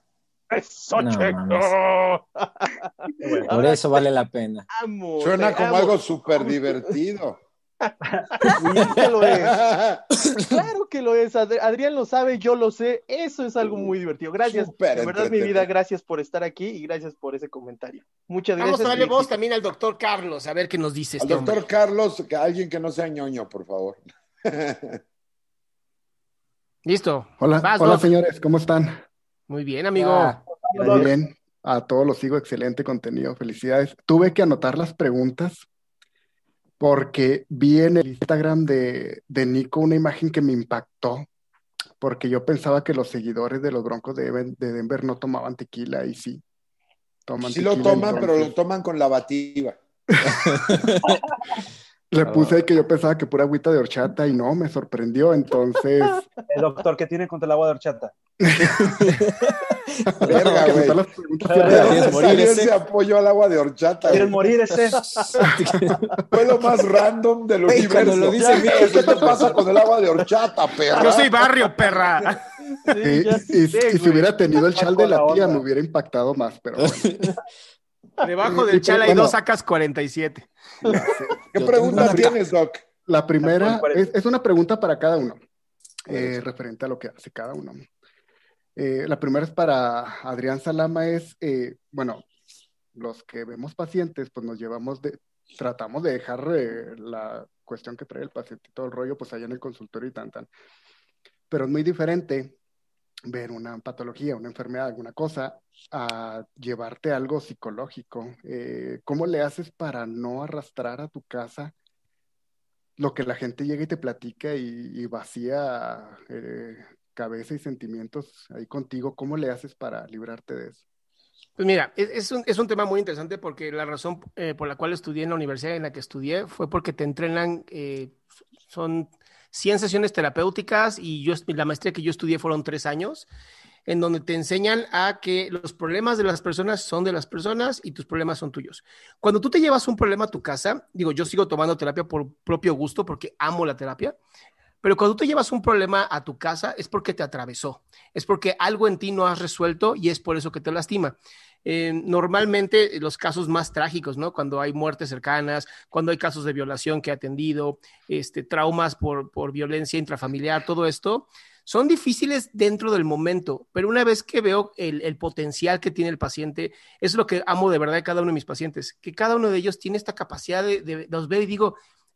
¡Eso, No, Checo! por eso vale la pena. Amo, Suena te como amo. algo súper divertido. Claro que lo es. Claro que lo es. Ad- Adrián lo sabe, yo lo sé. Eso es algo muy divertido. Gracias. De verdad, mi vida, gracias por estar aquí y gracias por ese comentario. Muchas Vamos gracias. a darle y voz también al doctor Carlos, a ver qué nos dice Al este doctor hombre. Carlos, que alguien que no sea ñoño, por favor. Listo. Hola, Vas, hola señores, ¿cómo están? Muy bien, amigo. Ah, Muy bien, a todos los sigo, excelente contenido, felicidades. Tuve que anotar las preguntas porque vi en el Instagram de, de Nico una imagen que me impactó, porque yo pensaba que los seguidores de los Broncos de, Denver- de Denver no tomaban tequila y sí, toman Sí lo toman, pero lo toman con lavativa. le puse ahí que yo pensaba que pura agüita de horchata y no, me sorprendió, entonces El doctor, ¿qué tiene contra el agua de horchata? Verga, güey. anotar las preguntas ¿De siempre- ¿Quieres dónde morir ese? ese apoyo al agua de horchata? ¿Quieres güey? morir ese? Fue lo más random del Güey, universo. lo dice, ¿Qué te pasa con el agua de horchata, perra? Yo soy barrio, perra. Sí, Y, si hubiera tenido el chal de la tía, me hubiera impactado más, pero bueno. Debajo del y- chala hay bueno. dos sacas 47. ¿Qué pregunta tienes, Doc? La primera ¿Cuál es, es una pregunta para cada uno, eh, referente a lo que hace cada uno. Eh, la primera es para Adrián Salama, es, eh, bueno, los que vemos pacientes, pues nos llevamos de, tratamos de dejar eh, la cuestión que trae el paciente y todo el rollo, pues allá en el consultorio y tan, tan. Pero es muy diferente ver una patología, una enfermedad, alguna cosa, a llevarte algo psicológico. ¿Cómo le haces para no arrastrar a tu casa lo que la gente llega y te platica y, vacía cabeza y sentimientos ahí contigo? ¿Cómo le haces para librarte de eso? Pues mira, es, es, un, es un tema muy interesante porque la razón eh, por la cual estudié en la universidad en la que estudié fue porque te entrenan, eh, son 100 sesiones terapéuticas y yo, la maestría que yo estudié fueron tres años, en donde te enseñan a que los problemas de las personas son de las personas y tus problemas son tuyos. Cuando tú te llevas un problema a tu casa, digo, yo sigo tomando terapia por propio gusto porque amo la terapia, pero cuando tú llevas un problema a tu casa es porque te atravesó, es porque algo en ti no has resuelto y es por eso que te lastima. Eh, normalmente los casos más trágicos, ¿no? Cuando hay muertes cercanas, cuando hay casos de violación que he atendido, este, traumas por, por violencia intrafamiliar, todo esto, son difíciles dentro del momento, pero una vez que veo el, el, potencial que tiene el paciente, es lo que amo de verdad de cada uno de mis pacientes, que cada uno de ellos tiene esta capacidad de, de, ver y digo,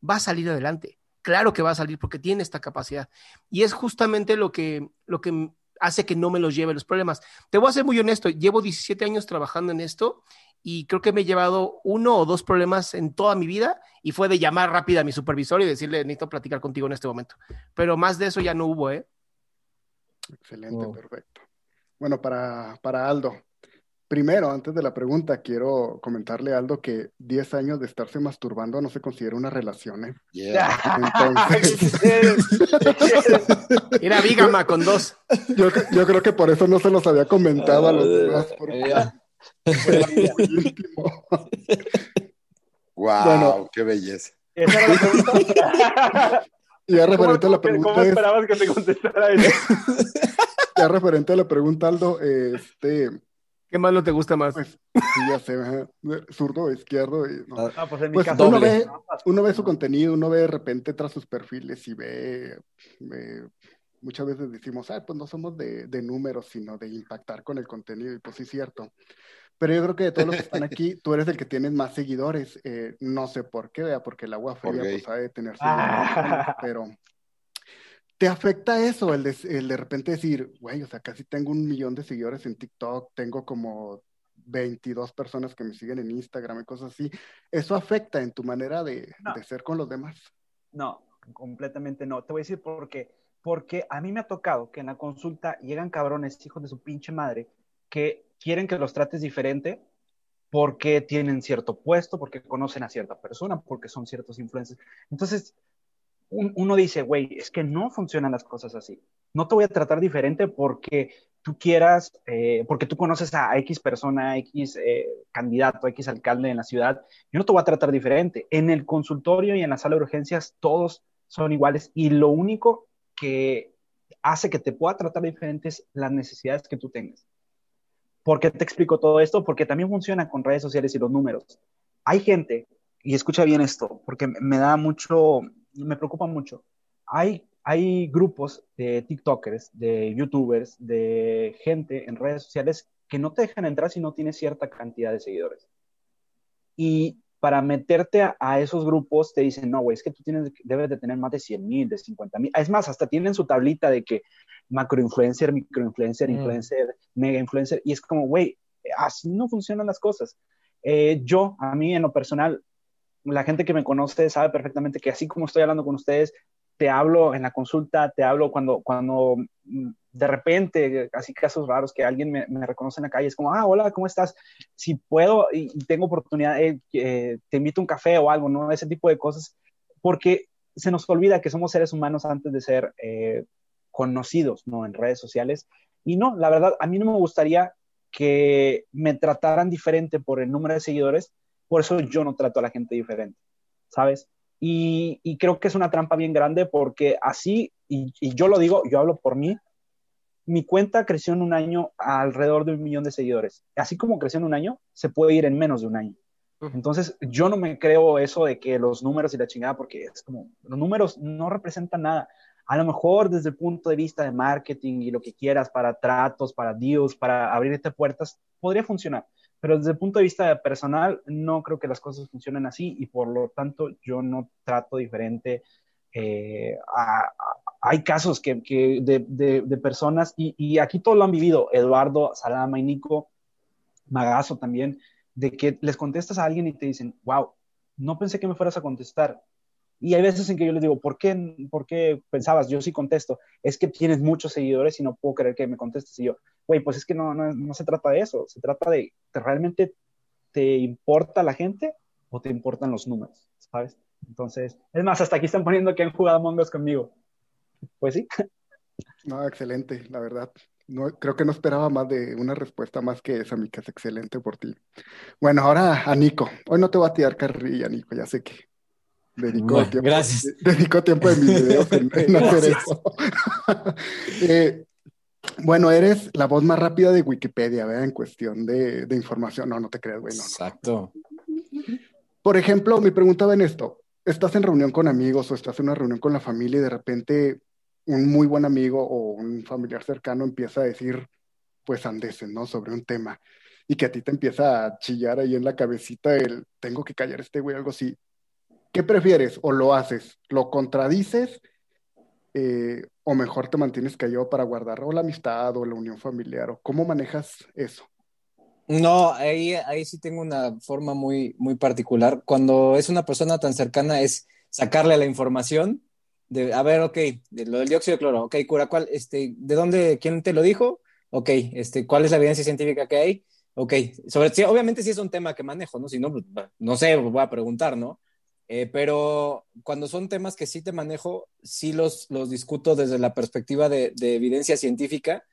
va a salir adelante. Claro que va a salir porque tiene esta capacidad. Y es justamente lo que, lo que hace que no me los lleve los problemas. Te voy a ser muy honesto, llevo 17 años trabajando en esto y creo que me he llevado uno o dos problemas en toda mi vida y fue de llamar rápido a mi supervisor y decirle, necesito platicar contigo en este momento. Pero más de eso ya no hubo, ¿eh? Excelente, oh. perfecto. Bueno, para, para Aldo, primero, antes de la pregunta, quiero comentarle a Aldo que 10 años de estarse masturbando no se considera una relación, ¿eh? Yeah. Entonces... Era bígama con dos. Yo, yo, creo que por eso no se los había comentado a los demás. Porque... muy íntimo. Wow, bueno, qué belleza. Esa era la pregunta. Ya referente a la pregunta. ¿Cómo esperabas que te contestara eso? ya referente a la pregunta, Aldo, este. ¿Qué más no te gusta más? Pues, sí, ya sé, zurdo, izquierdo. Y, no. Ah, pues en mi pues caso, uno, ve, uno ve su contenido, uno ve de repente tras sus perfiles y ve, ve muchas veces decimos, ah, pues no somos de, de, números, sino de impactar con el contenido, y pues sí, cierto. Pero yo creo que de todos los que están aquí, tú eres el que tienes más seguidores. Eh, no sé por qué, vea, porque el agua fría Okay. pues ha de tener seguidores, pero ¿te afecta eso, el de, el de repente decir, güey, o sea, casi tengo un millón de seguidores en TikTok, tengo como 22 personas que me siguen en Instagram y cosas así? ¿Eso afecta en tu manera de, No. de ser con los demás? No, completamente no. Te voy a decir por qué. Porque a mí me ha tocado que en la consulta llegan cabrones, hijos de su pinche madre, que quieren que los trates diferente porque tienen cierto puesto, porque conocen a cierta persona, porque son ciertos influencers. Entonces, un, uno dice, güey, es que no funcionan las cosas así. No te voy a tratar diferente porque tú quieras, eh, porque tú conoces a X persona, X eh, candidato, X alcalde en la ciudad. Yo no te voy a tratar diferente. En el consultorio y en la sala de urgencias todos son iguales y lo único que hace que te pueda tratar diferente es las necesidades que tú tengas. ¿Por qué te explico todo esto? Porque también funciona con redes sociales y los números. Hay gente, y escucha bien esto, porque me da mucho, me preocupa mucho. Hay, hay grupos de TikTokers, de YouTubers, de gente en redes sociales que no te dejan entrar si no tienes cierta cantidad de seguidores. Y para meterte a, a esos grupos te dicen, no, güey, es que tú tienes, debes de tener más de 100 mil, de 50 mil. Es más, hasta tienen su tablita de que macroinfluencer, microinfluencer, Mm. influencer, mega influencer. Y es como, güey, así no funcionan las cosas. Eh, yo, a mí en lo personal, la gente que me conoce sabe perfectamente que así como estoy hablando con ustedes, te hablo en la consulta, te hablo cuando, cuando mm, de repente, así casos raros que alguien me, me reconoce en la calle, es como, ah, hola, ¿cómo estás? Si puedo y, tengo oportunidad, eh, eh, te invito a un café o algo, ¿no? Ese tipo de cosas, porque se nos olvida que somos seres humanos antes de ser eh, conocidos, ¿no? En redes sociales. Y no, la verdad, a mí no me gustaría que me trataran diferente por el número de seguidores, por eso yo no trato a la gente diferente, ¿sabes? Y, y creo que es una trampa bien grande porque así, y, y, yo lo digo, yo hablo por mí, mi cuenta creció en un año a alrededor de un millón de seguidores. Así como creció en un año, se puede ir en menos de un año. Entonces, yo no me creo eso de que los números y la chingada, porque es como, los números no representan nada. A lo mejor desde el punto de vista de marketing y lo que quieras para tratos, para deals, para abrirte puertas, podría funcionar. Pero desde el punto de vista personal, no creo que las cosas funcionen así y por lo tanto yo no trato diferente. eh, hay casos que, de personas, y, y aquí todos lo han vivido, Eduardo, Salama y Nico, Magazo también, de que les contestas a alguien y te dicen, wow, no pensé que me fueras a contestar. Y hay veces en que yo les digo, ¿por qué, ¿por qué pensabas? Yo sí contesto. Es que tienes muchos seguidores y no puedo creer que me contestes. Y yo, güey, pues es que no, no, no se trata de eso. Se trata de, ¿te realmente te importa la gente o te importan los números? ¿Sabes? Entonces, es más, hasta aquí están poniendo que han jugado Among Us conmigo. Pues sí. No, excelente, la verdad. No, creo que no esperaba más de una respuesta más que esa, Mica, es excelente por ti. Bueno, ahora a Nico. Hoy no te voy a tirar carrilla, Nico, ya sé que dedico Bueno, tiempo, gracias. de- dedico tiempo de mis videos en, en hacer eso. Eh, bueno, eres la voz más rápida de Wikipedia, ¿verdad? En cuestión de, de información. No, no te creas, güey, no, no. Exacto. Por ejemplo, mi pregunta va en esto. Estás en reunión con amigos o estás en una reunión con la familia y de repente un muy buen amigo o un familiar cercano empieza a decir, pues andeses, ¿no? Sobre un tema y que a ti te empieza a chillar ahí en la cabecita el, tengo que callar a este güey, algo así. ¿Qué prefieres? ¿O lo haces? ¿Lo contradices? Eh, ¿o mejor te mantienes callado para guardar o la amistad o la unión familiar? ¿O cómo manejas eso? No, ahí, ahí sí tengo una forma muy, muy particular. Cuando es una persona tan cercana es sacarle la información de, a ver, ok, de lo del dióxido de cloro, ok, cura, ¿cuál, este, ¿de dónde, quién te lo dijo? Ok, este, ¿cuál es la evidencia científica que hay? Ok, sobre, sí, obviamente sí es un tema que manejo, ¿no? Si no, pues, no sé, voy a preguntar, ¿no? Eh, pero cuando son temas que sí te manejo, sí los, los discuto desde la perspectiva de, de evidencia científica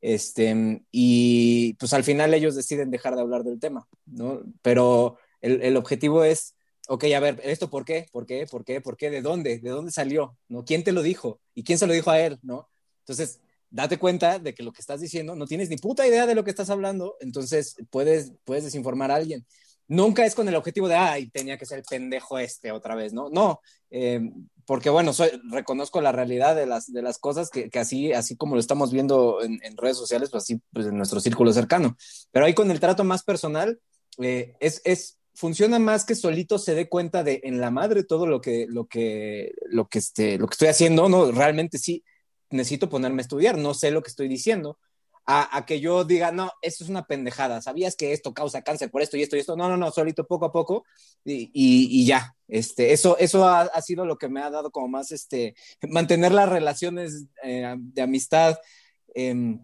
este, y pues al final ellos deciden dejar de hablar del tema, ¿no? Pero el, el objetivo es, ok, a ver, ¿esto por qué? ¿Por qué? ¿Por qué? ¿Por qué? ¿De dónde? ¿De dónde salió? ¿No? ¿Quién te lo dijo? ¿Y quién se lo dijo a él? ¿No? Entonces, date cuenta de que lo que estás diciendo no tienes ni puta idea de lo que estás hablando, entonces puedes, puedes desinformar a alguien. Nunca es con el objetivo de, ay, tenía que ser el pendejo este otra vez, ¿no? No, eh, porque bueno, reconozco la realidad de las, de las cosas que, que así, así como lo estamos viendo en, en, redes sociales, pues así pues en nuestro círculo cercano. Pero ahí con el trato más personal, eh, es, es, funciona más que solito se dé cuenta de en la madre todo lo que, lo que, lo que, este, lo que estoy haciendo, ¿no? Realmente sí necesito ponerme a estudiar, no sé lo que estoy diciendo. A, que yo diga, no, esto es una pendejada, ¿sabías que esto causa cáncer por esto y esto y esto? No, no, no, solito poco a poco y, y, ya. Este, eso eso ha, sido lo que me ha dado como más, este, mantener las relaciones eh, de amistad eh,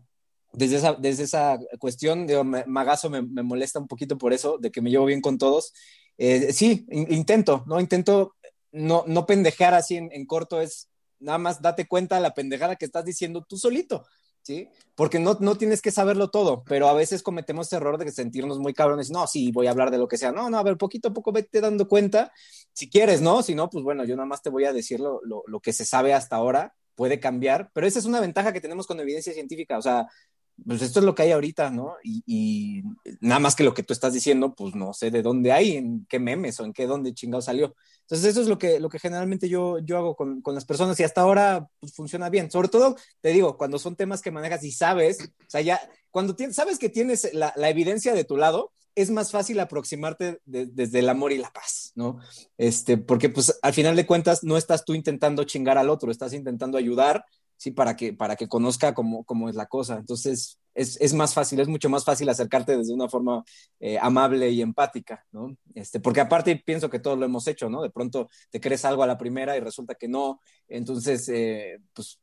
desde, esa, desde esa cuestión. Digo, me, Magazo me, molesta un poquito por eso, de que me llevo bien con todos. Eh, sí, in, intento, ¿no? Intento no, no pendejar así en, en corto, es nada más date cuenta de la pendejada que estás diciendo tú solito. ¿Sí? Porque no, no tienes que saberlo todo, pero a veces cometemos ese error de sentirnos muy cabrones, no, sí, voy a hablar de lo que sea, no, no, a ver, poquito a poco vete dando cuenta, si quieres, ¿no? Si no, pues bueno, yo nada más te voy a decir lo, lo, lo que se sabe hasta ahora, puede cambiar, pero esa es una ventaja que tenemos con evidencia científica, o sea, pues esto es lo que hay ahorita, ¿no? Y, y, nada más que lo que tú estás diciendo, pues no sé de dónde hay, en qué memes o en qué dónde chingado salió. Entonces eso es lo que, lo que generalmente yo, yo hago con, con las personas y hasta ahora pues, funciona bien. Sobre todo, te digo, cuando son temas que manejas y sabes, o sea, ya, cuando tienes, sabes que tienes la, la, evidencia de tu lado, es más fácil aproximarte de, desde el amor y la paz, ¿no? Este, porque pues al final de cuentas no estás tú intentando chingar al otro, estás intentando ayudar sí, para que, para que conozca cómo, cómo es la cosa. Entonces, es, es, más fácil, es mucho más fácil acercarte desde una forma eh, amable y empática, ¿no? Este, porque aparte pienso que todos lo hemos hecho, ¿no? De pronto te crees algo a la primera y resulta que no. Entonces, eh, pues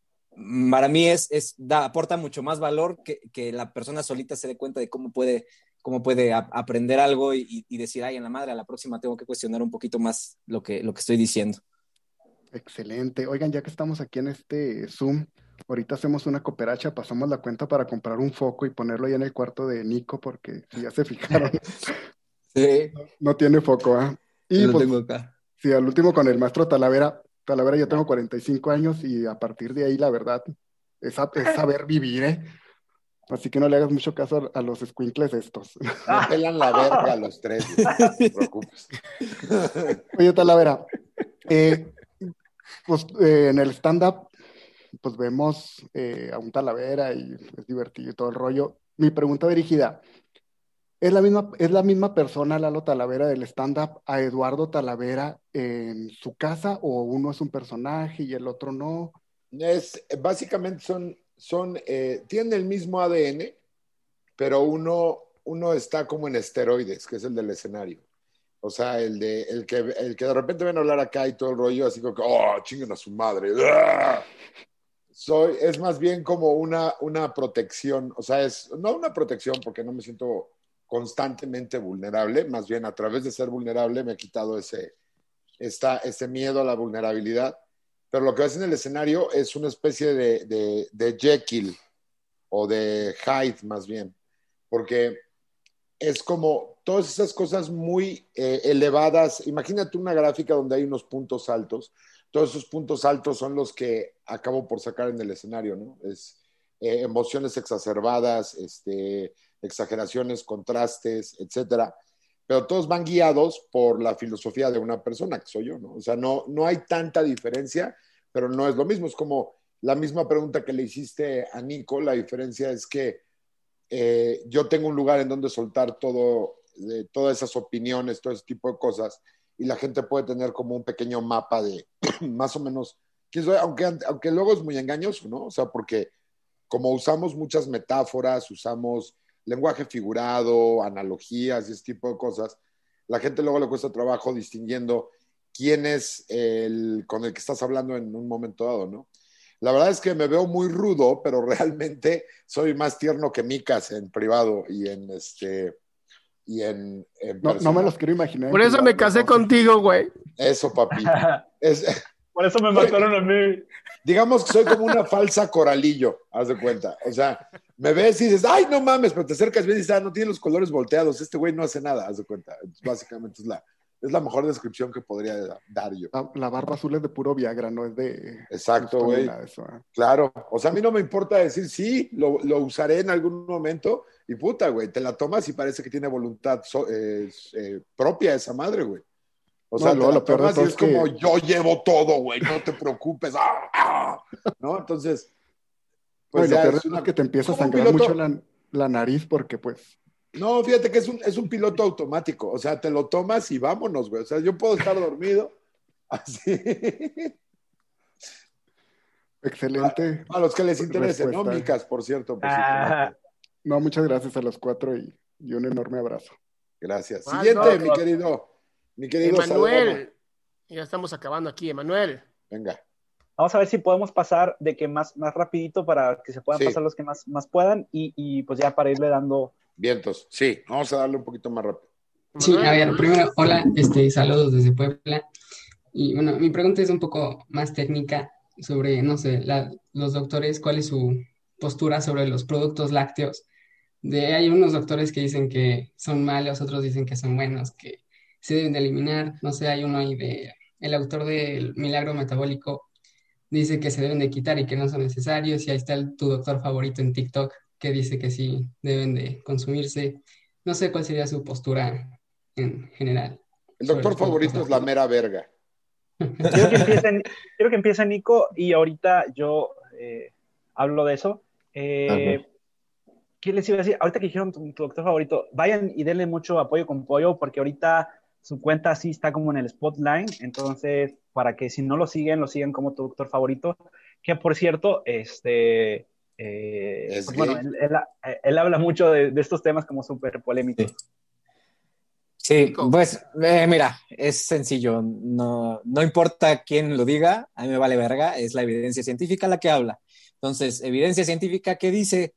para mí es, es da, aporta mucho más valor que, que, la persona solita se dé cuenta de cómo puede, cómo puede aprender algo y, y, decir, ay, en la madre, a la próxima tengo que cuestionar un poquito más lo que, lo que estoy diciendo. Excelente. Oigan, ya que estamos aquí en este Zoom, ahorita hacemos una cooperacha, pasamos la cuenta para comprar un foco y ponerlo ahí en el cuarto de Nico, porque si ya se fijaron, sí. no, no, tiene foco, ¿ah? ¿eh? Y pues, tengo acá. Sí, al último con el maestro Talavera. Talavera, yo tengo 45 años y a partir de ahí, la verdad, es, a, es saber vivir, ¿eh? Así que no le hagas mucho caso a, a los squinkles estos. Me pelan la verga a los tres, no te preocupes. Oye, Talavera, eh, pues eh, en el stand-up, pues vemos eh, a un Talavera y es divertido y todo el rollo. Mi pregunta dirigida, ¿Es la misma, es la misma persona, Lalo Talavera, del stand-up a Eduardo Talavera en su casa o uno es un personaje y el otro no? Es, básicamente son, son eh, tienen el mismo ADN, pero uno, uno está como en esteroides, que es el del escenario. O sea, el, de, el, que, el que de repente ven a hablar acá y todo el rollo, así como que, oh, chinguen a su madre. ¡Ah! Soy, es más bien como una, una protección, o sea, es no una protección porque no me siento constantemente vulnerable, más bien a través de ser vulnerable me he quitado ese, esta, ese miedo a la vulnerabilidad. Pero lo que ves en el escenario es una especie de, de, de Jekyll o de Hyde más bien, porque es como todas esas cosas muy eh, elevadas. Imagínate una gráfica donde hay unos puntos altos. Todos esos puntos altos son los que acabo por sacar en el escenario, ¿no? Es eh, emociones exacerbadas, este, exageraciones, contrastes, etcétera. Pero todos van guiados por la filosofía de una persona, que soy yo, ¿no? O sea, no, no hay tanta diferencia, pero no es lo mismo. Es como la misma pregunta que le hiciste a Nico, la diferencia es que eh, yo tengo un lugar en donde soltar todo, de, todas esas opiniones, todo ese tipo de cosas, y la gente puede tener como un pequeño mapa de más o menos, aunque, aunque luego es muy engañoso, ¿no? O sea, porque como usamos muchas metáforas, usamos lenguaje figurado, analogías y ese tipo de cosas, la gente luego le cuesta trabajo distinguiendo quién es el con el que estás hablando en un momento dado, ¿no? La verdad es que me veo muy rudo, pero realmente soy más tierno que Micas en privado y en este y en, en no, no, me los quiero imaginar. Por eso me casé contigo, güey. Eso, papi. Es, Por eso me mataron a mí. Digamos que soy como una falsa coralillo, haz de cuenta. O sea, me ves y dices, ay, no mames, pero te acercas bien y dices, ah, no tiene los colores volteados, este güey no hace nada, haz de cuenta. Básicamente es la, es la mejor descripción que podría dar yo. La, la, barba azul es de puro Viagra, no es de... Exacto, güey. ¿eh? Claro. O sea, a mí no me importa decir sí, lo, lo, usaré en algún momento y puta, güey, te la tomas y parece que tiene voluntad so, eh, eh, propia esa madre, güey. O sea, no, lo peor es, es que... como yo llevo todo, güey, no te preocupes. ¡Ah, ah! ¿No? Entonces... Pues bueno, lo peor es, una... que te empieza a sangrar piloto... mucho la, la nariz porque pues no, fíjate que es un, es un piloto automático. O sea, te lo tomas y vámonos, güey. O sea, yo puedo estar dormido. Así. Excelente. A, a los que les interese, ¿no? Micas, por cierto. Por ah. No, muchas gracias a los cuatro y, y un enorme abrazo. Gracias. Ah, Siguiente, no, mi querido. Mi querido Emanuel. Ya estamos acabando aquí, Emanuel. Venga. Vamos a ver si podemos pasar de que más, más rapidito para que se puedan sí. pasar los que más, más puedan y, y pues ya para irle dando Vientos, sí, vamos a darle un poquito más rápido. Sí, a ver, primero, hola, este, saludos desde Puebla. Y bueno, mi pregunta es un poco más técnica sobre, no sé, la, los doctores, cuál es su postura sobre los productos lácteos. De, hay unos doctores que dicen que son malos, otros dicen que son buenos, que se deben de eliminar. No sé, hay uno ahí de, el autor del Milagro Metabólico dice que se deben de quitar y que no son necesarios. Y ahí está el, tu doctor favorito en TikTok que dice que sí deben de consumirse. No sé cuál sería su postura en general. El doctor favorito es la mera verga. Quiero que empiece, quiero que empiece Nico y ahorita yo eh, hablo de eso. Eh, ¿Qué les iba a decir? Ahorita que dijeron tu, tu, doctor favorito, vayan y denle mucho apoyo con pollo porque ahorita su cuenta sí está como en el spotlight, entonces para que si no lo siguen, lo sigan como tu doctor favorito, que por cierto, este, eh, pues bueno, él, él, él, habla mucho de, de estos temas como súper polémicos. Sí. Sí, pues eh, mira, es sencillo, no, no importa quién lo diga, a mí me vale verga, es la evidencia científica la que habla. Entonces, evidencia científica que dice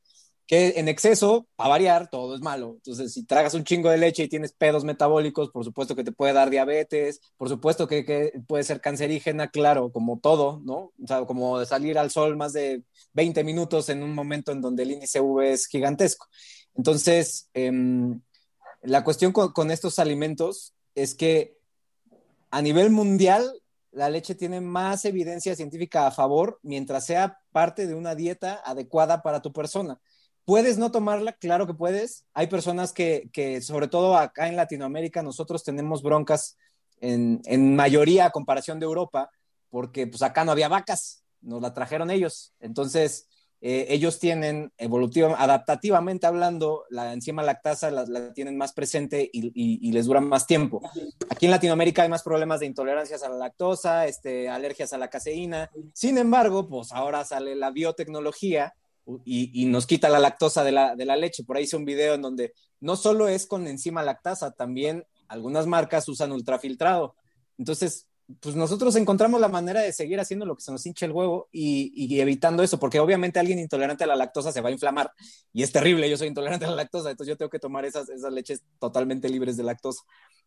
que en exceso, a variar, todo es malo. Entonces, si tragas un chingo de leche y tienes pedos metabólicos, por supuesto que te puede dar diabetes, por supuesto que, puede ser cancerígena, claro, como todo, ¿no? O sea, como salir al sol más de 20 minutos en un momento en donde el índice V es gigantesco. Entonces, eh, la cuestión con estos alimentos es que a nivel mundial, la leche tiene más evidencia científica a favor mientras sea parte de una dieta adecuada para tu persona. ¿Puedes no tomarla? Claro que puedes. Hay personas que, que sobre todo acá en Latinoamérica, nosotros tenemos broncas en, en, mayoría a comparación de Europa, porque pues acá no había vacas, nos la trajeron ellos. Entonces, eh, ellos tienen, evolutiva, adaptativamente hablando, la enzima lactasa la, la tienen más presente y, y- y les dura más tiempo. Aquí en Latinoamérica hay más problemas de intolerancias a la lactosa, este, alergias a la caseína. Sin embargo, pues ahora sale la biotecnología y, y nos quita la lactosa de la, de la leche. Por ahí hice un video en donde no solo es con enzima lactasa, también algunas marcas usan ultrafiltrado. Entonces, pues nosotros encontramos la manera de seguir haciendo lo que se nos hincha el huevo y, y evitando eso, porque obviamente alguien intolerante a la lactosa se va a inflamar y es terrible, yo soy intolerante a la lactosa, entonces yo tengo que tomar esas, esas leches totalmente libres de lactosa.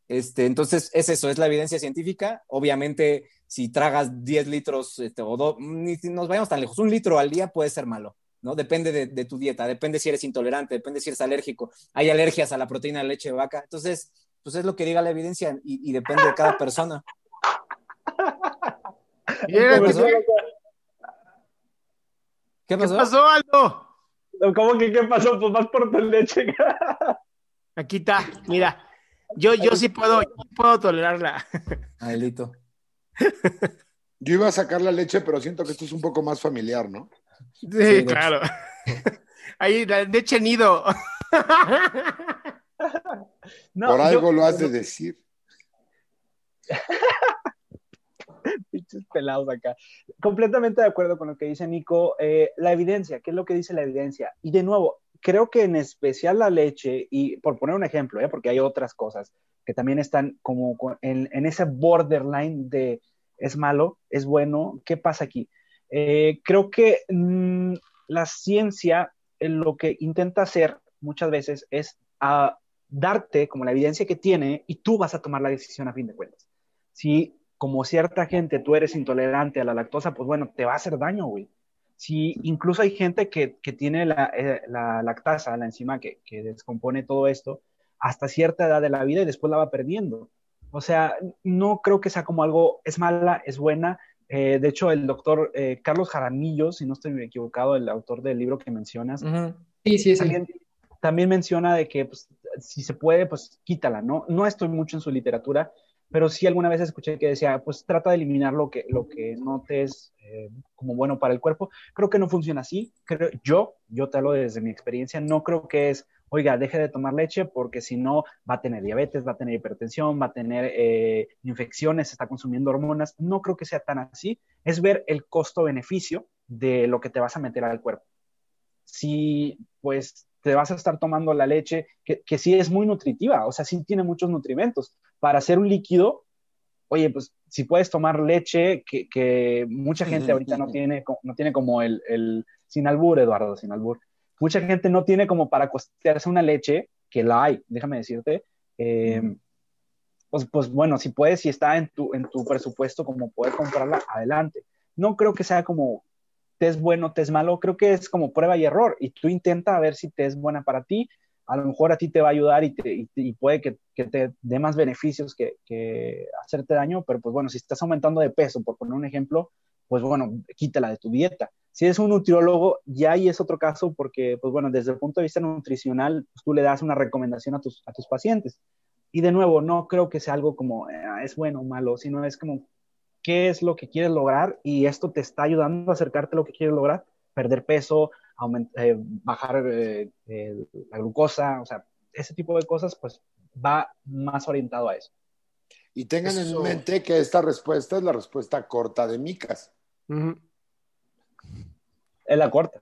Este, entonces, es eso, es la evidencia científica. Obviamente, si tragas 10 litros este, o do- ni si nos vayamos tan lejos, un litro al día puede ser malo, ¿no? Depende de, de tu dieta, depende si eres intolerante, depende si eres alérgico. Hay alergias a la proteína de leche de vaca. Entonces, pues es lo que diga la evidencia y, y depende de cada persona. ¿Qué pasó? ¿Qué pasó? pasó, Aldo? ¿Cómo que qué pasó? Pues vas por tu leche. Aquí está, mira. Yo, yo sí puedo, yo puedo tolerarla. Maldito. Yo iba a sacar la leche, pero siento que esto es un poco más familiar, ¿no? Sí, de claro. Ahí, la leche nido. No, Por yo- algo lo has de decir. Pinches pelados acá. Completamente de acuerdo con lo que dice Nico. Eh, la evidencia, ¿qué es lo que dice la evidencia? Y de nuevo, creo que en especial la leche, y por poner un ejemplo, ¿eh? porque hay otras cosas que también están como en, en ese borderline de es malo, es bueno, ¿qué pasa aquí? Eh, creo que mm, la ciencia eh, lo que intenta hacer muchas veces es ah, darte como la evidencia que tiene y tú vas a tomar la decisión a fin de cuentas. Si como cierta gente tú eres intolerante a la lactosa, pues bueno, te va a hacer daño, güey. Si incluso hay gente que, que tiene la, eh, la lactasa, la enzima que, que descompone todo esto, hasta cierta edad de la vida y después la va perdiendo. O sea, no creo que sea como algo, es mala, es buena. Eh, de hecho, el doctor eh, Carlos Jaramillo, si no estoy equivocado, el autor del libro que mencionas, Sí, sí, sí. también, también menciona de que pues, si se puede, pues quítala, ¿no? No estoy mucho en su literatura, pero sí alguna vez escuché que decía, pues trata de eliminar lo que, lo que no te es eh, como bueno para el cuerpo. Creo que no funciona así. Creo, yo, yo te hablo desde mi experiencia, no creo que es, oiga, deje de tomar leche porque si no va a tener diabetes, va a tener hipertensión, va a tener eh, infecciones, está consumiendo hormonas. No creo que sea tan así. Es ver el costo-beneficio de lo que te vas a meter al cuerpo si pues te vas a estar tomando la leche, que, que sí es muy nutritiva, o sea, sí tiene muchos nutrimentos. Para hacer un líquido, oye, pues si puedes tomar leche, que, que mucha gente ahorita no tiene, no tiene como el, el, sin albur, Eduardo, sin albur, mucha gente no tiene como para costearse una leche, que la hay, déjame decirte, eh, pues, pues bueno, si puedes, si está en tu, en tu presupuesto como poder comprarla, adelante. No creo que sea como te es bueno, te es malo, creo que es como prueba y error y tú intenta a ver si te es buena para ti, a lo mejor a ti te va a ayudar y, te, y, y puede que, que, te dé más beneficios que, que, hacerte daño, pero pues bueno, si estás aumentando de peso, por poner un ejemplo, pues bueno, quítala de tu dieta. Si eres un nutriólogo, ya ahí es otro caso porque, pues bueno, desde el punto de vista nutricional, pues tú le das una recomendación a tus, a tus pacientes. Y de nuevo, no creo que sea algo como eh, es bueno o malo, sino es como qué es lo que quieres lograr y esto te está ayudando a acercarte a lo que quieres lograr, perder peso, aumentar, eh, bajar eh, la glucosa, o sea, ese tipo de cosas, pues va más orientado a eso. Y tengan eso... en mente que esta respuesta es la respuesta corta de Micas. Uh -huh. Es la corta.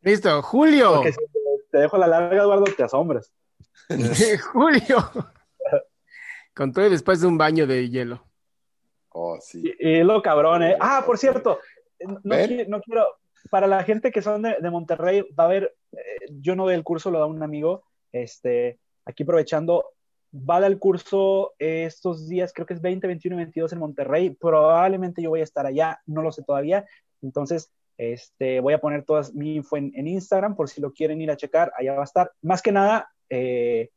Listo, Julio. Porque si te dejo la larga, Eduardo, te asombras. Julio. Con todo y después de un baño de hielo. Oh, sí. Y, y lo cabrón, ¿eh? Ah, por cierto, no, quiero, no quiero, para la gente que son de, de Monterrey, va a haber, eh, yo no doy el curso, lo da un amigo, este, aquí aprovechando, va a dar el curso estos días, creo que es 20, 21 y 22 en Monterrey, probablemente yo voy a estar allá, no lo sé todavía, entonces, este, voy a poner toda mi info en, en Instagram, por si lo quieren ir a checar, allá va a estar, más que nada, eh,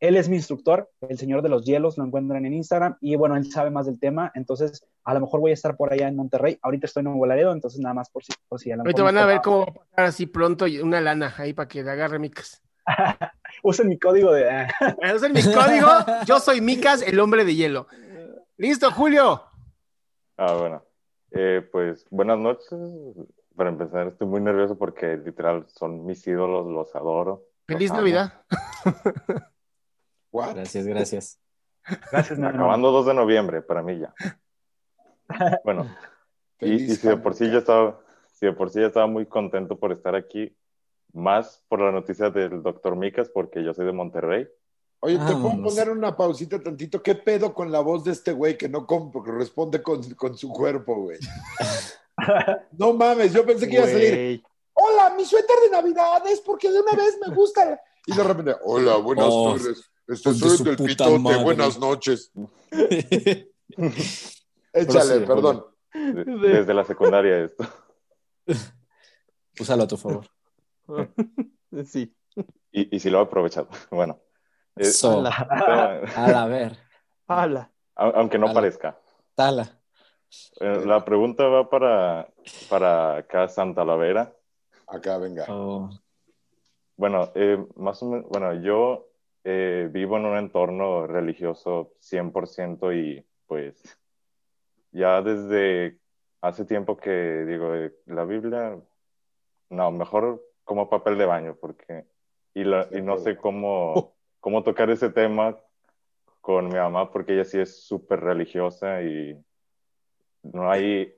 él es mi instructor, el señor de los hielos, lo encuentran en Instagram y bueno, él sabe más del tema, entonces a lo mejor voy a estar por allá en Monterrey, ahorita estoy en Nuevo Laredo, entonces nada más por si, por si a lo Ahorita van a ver cómo va a pasar así pronto una lana ahí para que le agarre Micas. Usen mi código de... Usen mi código, yo soy Micas, el hombre de hielo. Listo, Julio. Ah, bueno. Eh, pues buenas noches. para empezar, estoy muy nervioso porque literal son mis ídolos, los adoro. Feliz los. Navidad. Gracias, gracias. Gracias, Nano. Acabando 2 de noviembre, para mí ya. Bueno, y, y si de por sí ya estaba, si de por sí ya estaba muy contento por estar aquí, más por la noticia del doctor Micas, porque yo soy de Monterrey. Oye, ¿te puedo Vámonos. poner una pausita tantito? ¿Qué pedo con la voz de este güey que no com- que responde con, con su cuerpo, güey? No mames, yo pensé que iba a salir. Hola, mi suéter de Navidad es porque de una vez me gusta. Y de repente, hola, buenas Oh, tardes. Este de soy del pitote, madre. buenas noches. Échale, perdón. De- desde la secundaria esto. Úsalo a tu favor. Sí. Y, y si lo he aprovechado. Bueno, eh, Eso. Ala. A la ver. Ala. au- aunque no Ala. parezca. Tala. Eh, la pregunta va para, para acá Santa Lavera. Acá, venga. Oh, Bueno, eh, más o menos, bueno, yo eh, vivo en un entorno religioso 100% y pues ya desde hace tiempo que digo, eh, la Biblia, no, mejor como papel de baño, porque, y, la- y no sé cómo, cómo tocar ese tema con mi mamá, porque ella sí es súper religiosa y no hay,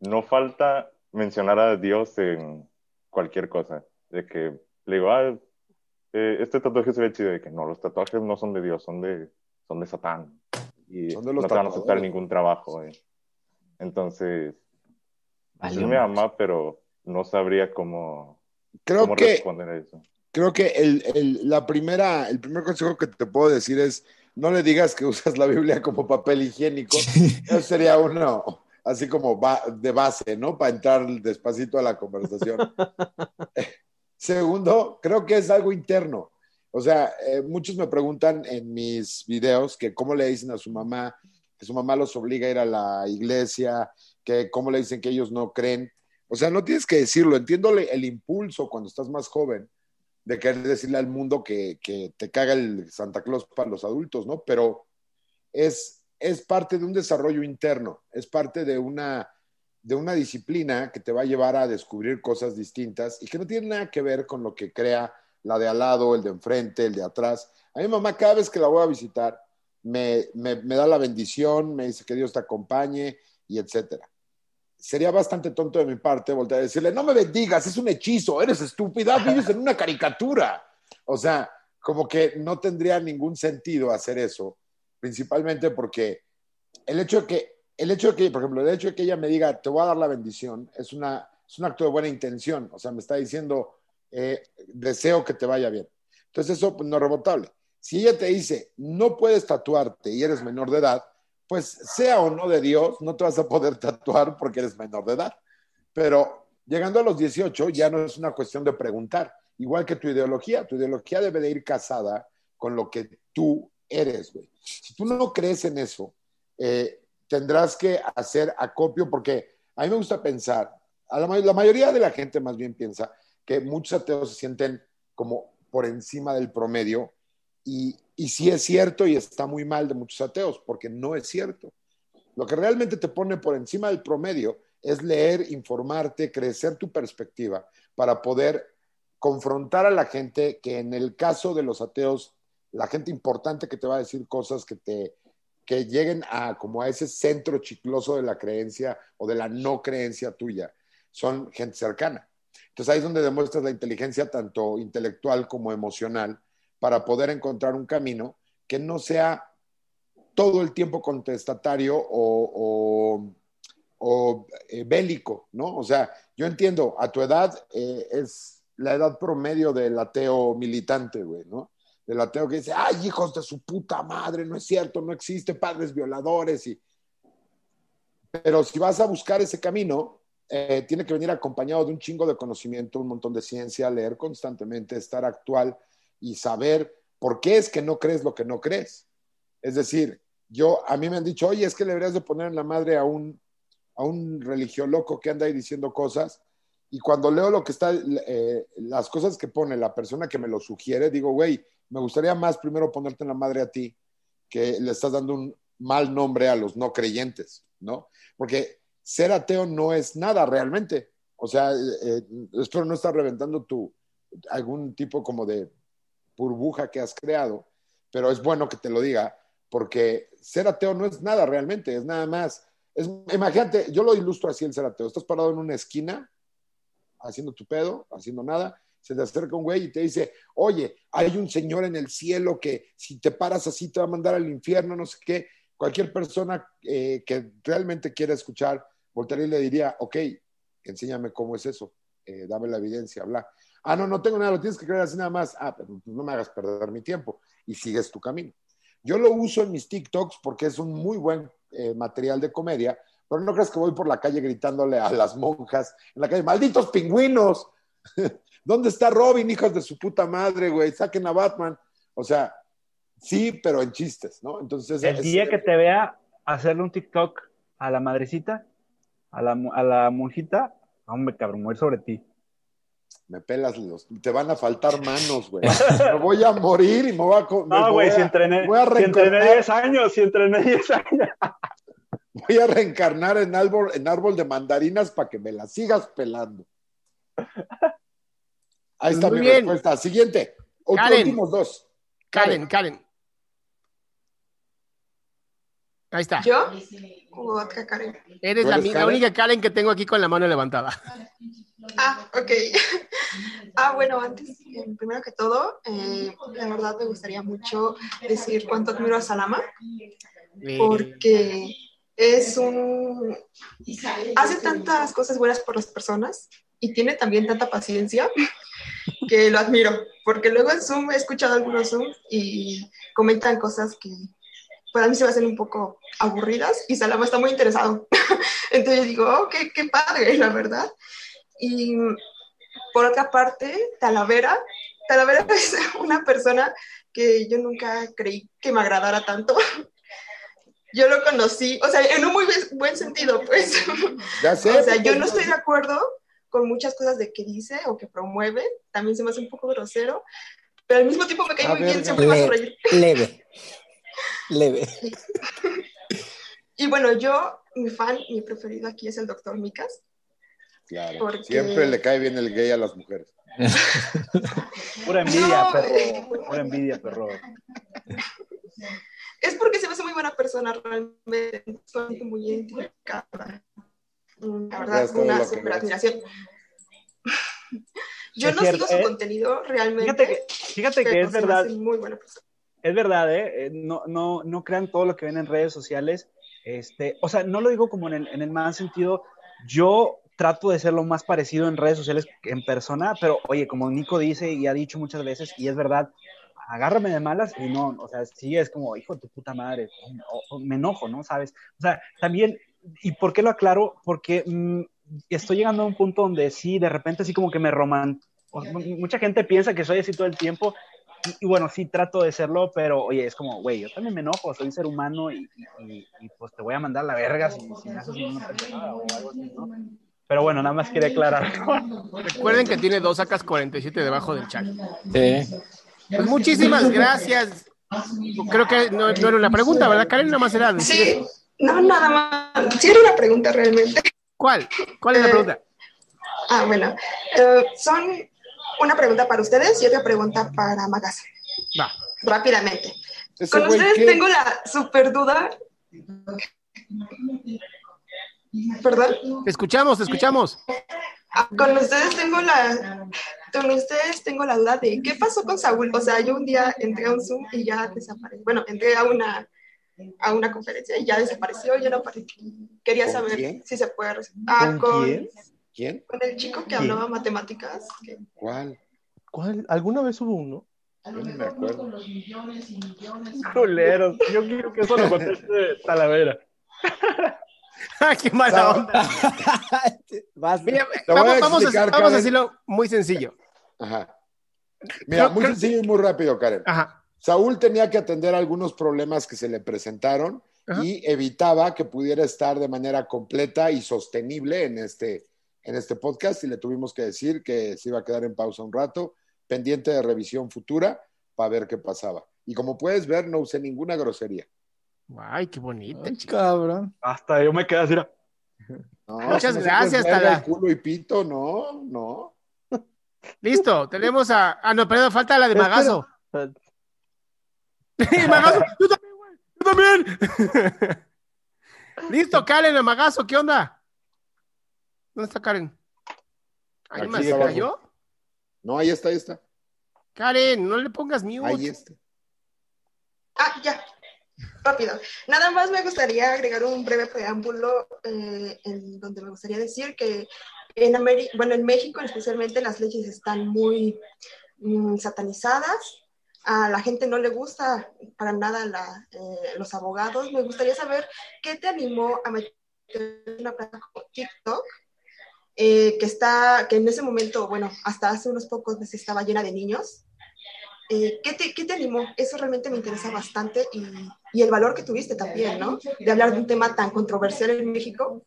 no falta mencionar a Dios en cualquier cosa, de que le digo, ah, eh, este tatuaje se ve chido, de que no, los tatuajes no son de Dios, son de, son de Satán. Y Son de los no te van a aceptar ningún trabajo. eh. Entonces, es mi mamá, pero no sabría cómo, Creo cómo que, responder a eso. creo que el, el- la primera, el primer consejo que te puedo decir es no le digas que usas la Biblia como papel higiénico. Eso sería uno, así como ba- de base, ¿no? Para entrar despacito a la conversación. Segundo, creo que es algo interno. O sea, eh, muchos me preguntan en mis videos que cómo le dicen a su mamá, que su mamá los obliga a ir a la iglesia, que cómo le dicen que ellos no creen. O sea, no tienes que decirlo. Entiendo el impulso cuando estás más joven de querer decirle al mundo que, que te caga el Santa Claus para los adultos, ¿no? Pero es, es parte de un desarrollo interno, es parte de una, de una disciplina que te va a llevar a descubrir cosas distintas y que no tiene nada que ver con lo que crea la de al lado, el de enfrente, el de atrás. A mi mamá cada vez que la voy a visitar me, me, me da la bendición, me dice que Dios te acompañe y etcétera. Sería bastante tonto de mi parte voltear a decirle, no me bendigas, es un hechizo, eres estúpida, vives en una caricatura. O sea, como que no tendría ningún sentido hacer eso, principalmente porque el hecho de que, el hecho de que, por ejemplo, el hecho de que ella me diga, te voy a dar la bendición, es, una, es un acto de buena intención. O sea, me está diciendo, eh, deseo que te vaya bien. Entonces eso pues, no es rebotable. Si ella te dice, no puedes tatuarte y eres menor de edad, pues sea o no de Dios, no te vas a poder tatuar porque eres menor de edad. Pero llegando a los 18 ya no es una cuestión de preguntar, igual que tu ideología, tu ideología debe de ir casada con lo que tú eres, güey. Si tú no crees en eso, eh, tendrás que hacer acopio porque a mí me gusta pensar, a la, la mayoría de la gente más bien piensa que muchos ateos se sienten como por encima del promedio y, y sí es cierto y está muy mal de muchos ateos, porque no es cierto. Lo que realmente te pone por encima del promedio es leer, informarte, crecer tu perspectiva para poder confrontar a la gente que en el caso de los ateos, la gente importante que te va a decir cosas que te que lleguen a como a ese centro chicloso de la creencia o de la no creencia tuya, son gente cercana. Entonces ahí es donde demuestras la inteligencia tanto intelectual como emocional para poder encontrar un camino que no sea todo el tiempo contestatario o, o, eh, bélico, ¿no? O sea, yo entiendo, a tu edad eh, es la edad promedio del ateo militante, güey, ¿no? Del ateo que dice, ay, hijos de su puta madre, no es cierto, no existe padres violadores. Y... Pero si vas a buscar ese camino, eh, tiene que venir acompañado de un chingo de conocimiento, un montón de ciencia, leer constantemente, estar actual y saber por qué es que no crees lo que no crees. Es decir, yo, a mí me han dicho, oye, es que le deberías de poner en la madre a un, a un religio loco que anda ahí diciendo cosas. Y cuando leo lo que está, eh, las cosas que pone la persona que me lo sugiere, digo, güey, me gustaría más primero ponerte en la madre a ti, que le estás dando un mal nombre a los no creyentes, ¿no? Porque ser ateo no es nada realmente. O sea, eh, espero no estar reventando tu algún tipo como de burbuja que has creado, pero es bueno que te lo diga, porque ser ateo no es nada realmente, es nada más. Es, imagínate, yo lo ilustro así el ser ateo. Estás parado en una esquina, haciendo tu pedo, haciendo nada, se te acerca un güey y te dice, oye, hay un señor en el cielo que si te paras así te va a mandar al infierno, no sé qué. Cualquier persona eh, que realmente quiera escuchar, voltearía y le diría, ok, enséñame cómo es eso, eh, dame la evidencia, bla. Ah, no, no tengo nada, lo tienes que creer así nada más. Ah, pero pues no me hagas perder mi tiempo y sigues tu camino. Yo lo uso en mis TikToks porque es un muy buen eh, material de comedia, pero no crees que voy por la calle gritándole a las monjas en la calle, malditos pingüinos, ¿dónde está Robin, hijos de su puta madre, güey? Saquen a Batman. O sea, sí, pero en chistes, ¿no? Entonces, El es- día que te vea hacerle un TikTok a la madrecita, a la, a la monjita, hombre, cabrón, sobre ti. Me pelas los, te van a faltar manos, güey. Me voy a morir y me voy a, me No, güey, si entrené, voy a si entrené reencarnar. 10 años, si entrené 10 años. Voy a reencarnar en árbol, en árbol de mandarinas para que me las sigas pelando. Ahí está Muy mi bien. respuesta. Siguiente. Karen. últimos dos. Karen, Karen. Ahí está. ¿Yo? ¿O otra Karen? Eres ¿Tú la, eres la única Karen que tengo aquí con la mano levantada. Ah, ok. Ah, bueno, antes, eh, primero que todo, eh, la verdad me gustaría mucho decir cuánto admiro a Salama, porque es un... hace tantas cosas buenas por las personas y tiene también tanta paciencia que lo admiro, porque luego en Zoom he escuchado algunos Zoom y comentan cosas que para mí se me hacen un poco aburridas y Salama está muy interesado. Entonces yo digo, oh, qué, qué padre, la verdad. Y por otra parte, Talavera. Talavera es una persona que yo nunca creí que me agradara tanto. Yo lo conocí, o sea, en un muy buen- sentido, pues. Ya sé. O sea, yo no estoy de acuerdo con muchas cosas de que dice o que promueve. También se me hace un poco grosero, pero al mismo tiempo me cae muy bien, siempre me hace reír. leve, leve. Y bueno, yo, mi fan, mi preferido aquí es el doctor Micas. Claro. Porque- Siempre le cae bien el gay a las mujeres. Pura envidia, No, perro. Pura envidia, perro. Es porque se me hace muy buena persona, realmente. Soy muy identificada. La verdad, todo una super admiración. Yo Es no cierto, sigo su ¿eh? contenido realmente. Fíjate que, fíjate que es verdad. muy buena persona. Es verdad, ¿eh? Eh, No, no, no crean todo lo que ven en redes sociales. Este, o sea, no lo digo como en el, en mal sentido. Yo trato de ser lo más parecido en redes sociales en persona, pero oye, como Nico dice y ha dicho muchas veces, y es verdad, agárrame de malas y no, o sea, sí es como, hijo de tu puta madre, o- o me enojo, ¿no? ¿Sabes? O sea, también, ¿y por qué lo aclaro? Porque mm, estoy llegando a un punto donde sí, de repente así como que me roman... Mucha gente piensa que soy así todo el tiempo y, y bueno, sí trato de serlo, pero oye, es como, güey, yo también me enojo, soy un ser humano y, y- y- y, pues te voy a mandar la verga si, si me haces una pendejada o algo así, ¿no? Pero bueno, nada más quería aclarar. Recuerden que tiene dos sacas 47 debajo del chat. Sí. Pues muchísimas gracias. Creo que no, no era una pregunta, ¿verdad, Karen? Nada más era decir Sí, no, nada más. Sí, era una pregunta realmente. ¿Cuál? ¿Cuál es la Eh, pregunta? Ah, bueno. Eh, son una pregunta para ustedes y otra pregunta para Magasa. Va. Rápidamente. Ese Con ustedes tengo la super duda. ¿Perdón? Te escuchamos, te escuchamos. Con ustedes tengo la con ustedes tengo la duda de qué pasó con Saúl. O sea, yo un día entré a un Zoom y ya desapareció. Bueno, entré a una a una conferencia y ya desapareció, ya no apareció. Quería ¿Con saber quién? si se puede ah, ¿Con con, quién? ¿Quién? con el chico que hablaba matemáticas. que- ¿Cuál? ¿Cuál? ¿Alguna vez hubo uno? Yo ni me acuerdo. Culeros, yo quiero que eso lo conteste Talavera. Ay, qué mala onda. Vas, Mira, vamos, vamos a, vamos a decirlo muy sencillo. Ajá. Mira, muy creo- sencillo y muy rápido, Karen. Ajá. Saúl tenía que atender algunos problemas que se le presentaron Ajá. y evitaba que pudiera estar de manera completa y sostenible en este, en este podcast y le tuvimos que decir que se iba a quedar en pausa un rato, pendiente de revisión futura para ver qué pasaba. Y como puedes ver, no usé ninguna grosería. Ay, qué bonita, chica. Cabrón. Hasta yo me quedé así. No, Muchas si gracias, Tala. culo y pito, no, no. Listo, tenemos a. Ah, no, perdón, falta la de Espera. Magazo. Magazo, yo también, güey. Yo también. Listo, Karen, a Magazo, ¿qué onda? ¿Dónde está Karen? Ahí está se cayó. No, ahí está, ahí está. Karen, no le pongas mute. Ahí está. Ah, ya. Rápido. Nada más me gustaría agregar un breve preámbulo eh, en donde me gustaría decir que en Ameri- bueno, en México especialmente las leyes están muy mm, satanizadas. A la gente no le gusta para nada la- eh, los abogados. Me gustaría saber qué te animó a meter una plataforma como TikTok eh, que está, que en ese momento, bueno, hasta hace unos pocos meses estaba llena de niños. Eh, ¿qué, te, ¿Qué te animó? Eso realmente me interesa bastante y, y el valor que tuviste también, ¿no? De hablar de un tema tan controversial en México,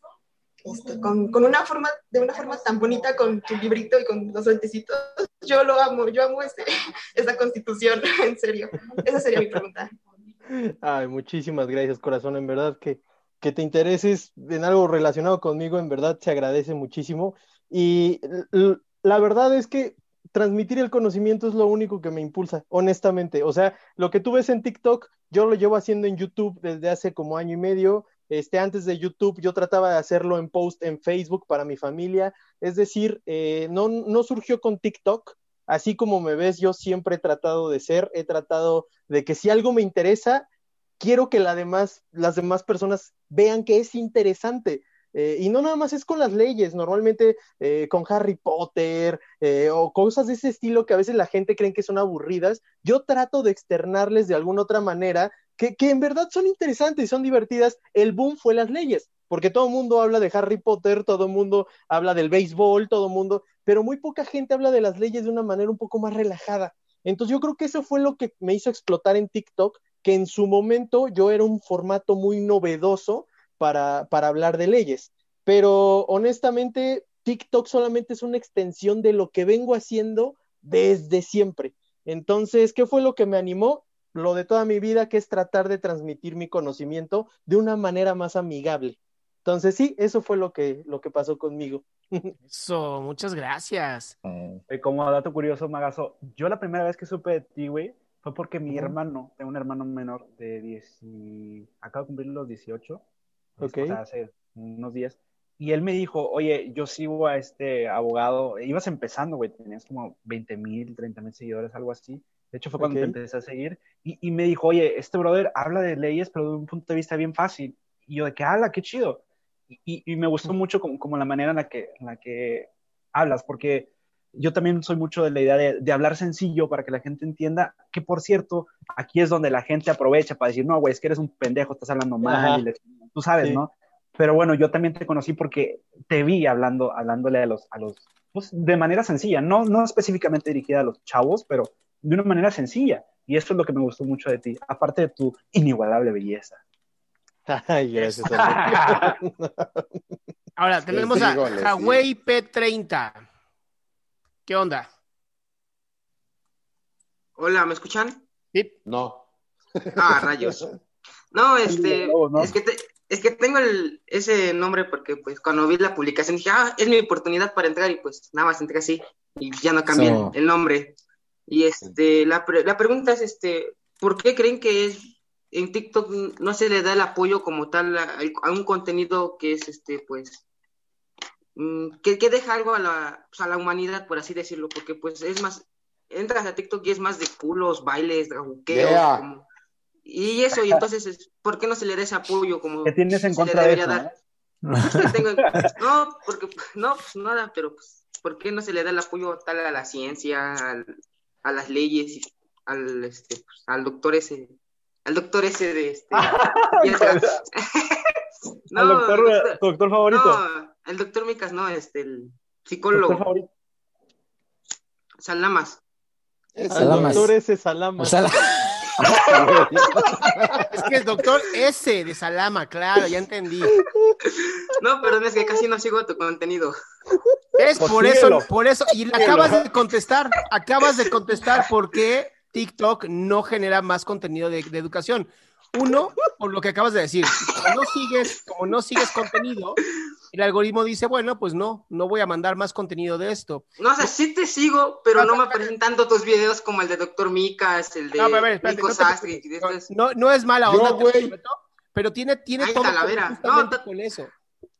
este, con, con una forma, de una forma tan bonita, con tu librito y con los lentecitos. Yo lo amo, yo amo este, esta constitución, en serio. Esa sería mi pregunta. Ay, muchísimas gracias, corazón. En verdad que, que te intereses en algo relacionado conmigo, en verdad se agradece muchísimo. Y la verdad es que transmitir el conocimiento es lo único que me impulsa, honestamente. O sea, lo que tú ves en TikTok, yo lo llevo haciendo en YouTube desde hace como año y medio. Este, antes de YouTube, yo trataba de hacerlo en post en Facebook para mi familia. Es decir, eh, no, no surgió con TikTok. Así como me ves, yo siempre he tratado de ser, he tratado de que si algo me interesa, quiero que las demás personas vean que es interesante. Eh, y no nada más es con las leyes, normalmente eh, con Harry Potter eh, o cosas de ese estilo que a veces la gente cree que son aburridas. Yo trato de externarles de alguna otra manera que, que en verdad son interesantes y son divertidas. El boom fue las leyes, porque todo el mundo habla de Harry Potter, todo el mundo habla del béisbol, todo el mundo, pero muy poca gente habla de las leyes de una manera un poco más relajada. Entonces yo creo que eso fue lo que me hizo explotar en TikTok, que en su momento yo era un formato muy novedoso para, para hablar de leyes. Pero honestamente, TikTok solamente es una extensión de lo que vengo haciendo desde siempre. Entonces, ¿qué fue lo que me animó? Lo de toda mi vida, que es tratar de transmitir mi conocimiento de una manera más amigable. Entonces, sí, eso fue lo que, lo que pasó conmigo. Eso, muchas gracias. Eh, como dato curioso, Magazo, yo la primera vez que supe de ti, güey, fue porque mi Ujú. hermano, tengo un hermano menor de 10, y acaba de cumplir los 18, Ok. o sea, hace unos días, y él me dijo, oye, yo sigo a este abogado, ibas empezando, güey, tenías como 20 mil, 30 mil seguidores, algo así. De hecho, fue cuando Ok. te empecé a seguir, y, y me dijo, oye, este brother habla de leyes, pero de un punto de vista bien fácil. Y yo de que habla, qué chido. Y, y- y me gustó mucho como, como la manera en la que, en la que hablas, porque yo también soy mucho de la idea de, de hablar sencillo para que la gente entienda, que por cierto, aquí es donde la gente aprovecha para decir, no, güey, es que eres un pendejo, estás hablando mal, y le- tú sabes, Sí. ¿no? Pero bueno, yo también te conocí porque te vi hablando, hablándole a los, a los, pues, de manera sencilla, no, no específicamente dirigida a los chavos, pero de una manera sencilla. Y eso es lo que me gustó mucho de ti, aparte de tu inigualable belleza. Ay, gracias. Ahora tenemos a Huawei P30. ¿Qué onda? Hola, ¿me escuchan? Sí. No. Ah, rayos. No, este, Lobo, ¿no? es que te- es que tengo el, ese nombre porque pues cuando vi la publicación dije, ah, es mi oportunidad para entrar y pues nada más entré así y ya no cambié el- So- el, nombre. Y este, la, pre- la pregunta es, este, ¿por qué creen que es en TikTok no se le da el apoyo como tal a, a un contenido que es este, pues, que, que deja algo a la, pues, a la humanidad, por así decirlo? Porque pues es más, entras a TikTok y es más de culos, bailes, draguqueos, Yeah. como- y eso, y entonces, es- ¿por qué no se le da ese apoyo como ¿Qué tienes en se le contra de debería eso? dar? Tengo- no, porque, no, pues nada, pero pues, ¿por qué no se le da el apoyo tal a la ciencia, al- a las leyes, y al, este, pues, al doctor ese, al doctor ese de este, ya sabes. ¿Al doctor, doctor- tu doctor favorito? no, el doctor Micas, no, este, el psicólogo, ¿Doctor favorito? Salamas. Al Salamas. doctor ese Salama. O sea, la- Es que el doctor S de Salama, claro, ya entendí. No, perdón, es que casi no sigo tu contenido. Es Pues por eso, por eso, y le acabas de contestar, acabas de contestar por qué TikTok no genera más contenido de, de educación. Uno, por lo que acabas de decir, como no sigues, como no sigues contenido, el algoritmo dice, bueno, pues no, no voy a mandar más contenido de esto. No, o sea, sí te sigo, pero no me presentan tantos videos como el de Doctor Micas, el de No, pero espérate, Nico no Sastri, No, no, no es mala onda, prometo, pero tiene, tiene Ay, todo que con eso.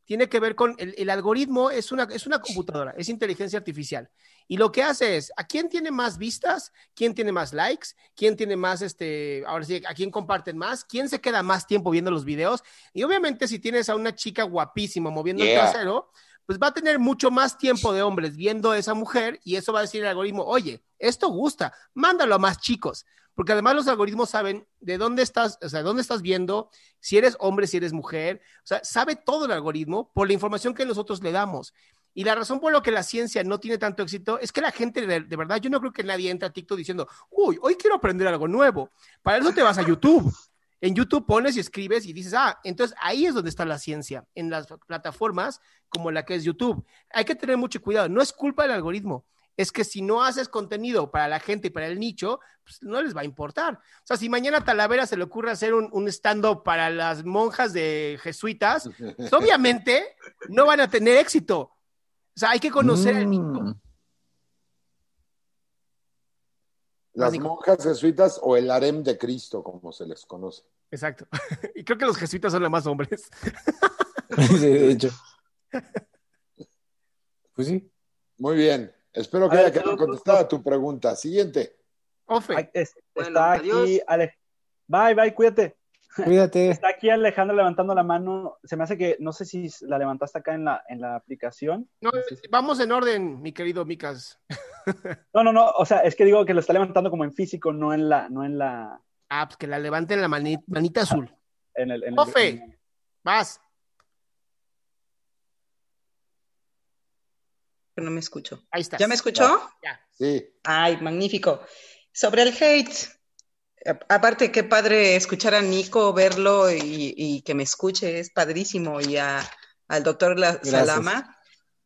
Tiene que ver con el, el algoritmo, es una, es una computadora, es inteligencia artificial. Y lo que hace es, ¿a quién tiene más vistas? ¿Quién tiene más likes? ¿Quién tiene más, este, ahora sí, a quién comparten más? ¿Quién se queda más tiempo viendo los videos? Y obviamente si tienes a una chica guapísima moviendo Yeah. el trasero, pues va a tener mucho más tiempo de hombres viendo a esa mujer y eso va a decir el algoritmo, oye, esto gusta, mándalo a más chicos, porque además los algoritmos saben de dónde estás, o sea, dónde estás viendo, si eres hombre, si eres mujer, o sea, sabe todo el algoritmo por la información que nosotros le damos. Y la razón por la que la ciencia no tiene tanto éxito es que la gente, de, verdad, yo no creo que nadie entre a TikTok diciendo, uy, hoy quiero aprender algo nuevo. Para eso te vas a YouTube. En YouTube pones y escribes y dices, ah, entonces ahí es donde está la ciencia, en las plataformas como la que es YouTube. Hay que tener mucho cuidado, no es culpa del algoritmo, es que si no haces contenido para la gente y para el nicho, pues no les va a importar. O sea, si mañana a Talavera se le ocurre hacer un, un stand-up para las monjas de jesuitas, pues obviamente no van a tener éxito. O sea, hay que conocer al nicho. Las monjas jesuitas o el harem de Cristo, como se les conoce. Exacto. Y creo que los jesuitas son los más hombres. Sí, de hecho. Pues sí. Muy bien. Espero que A ver, haya quedado contestada tu pregunta. Siguiente. Ofe. Ay, es- Bueno, está adiós. aquí, Ale. Bye, bye, cuídate. Cuídate. Está aquí Alejandro levantando la mano. Se me hace que, no sé si la levantaste acá en la, en la aplicación. No, vamos en orden, mi querido Micas. No, no, no. O sea, es que digo que lo está levantando como en físico, no en la, no en la, Ah, pues que la levanten la mani- manita azul. en el, en el- Ofe, en- vas. No me escucho. Ahí está. ¿Ya me escuchó? Ya. Sí. Ay, magnífico. Sobre el hate, aparte, qué padre escuchar a Nico, verlo y, y que me escuche, es padrísimo. Y a, al doctor La-. Salama,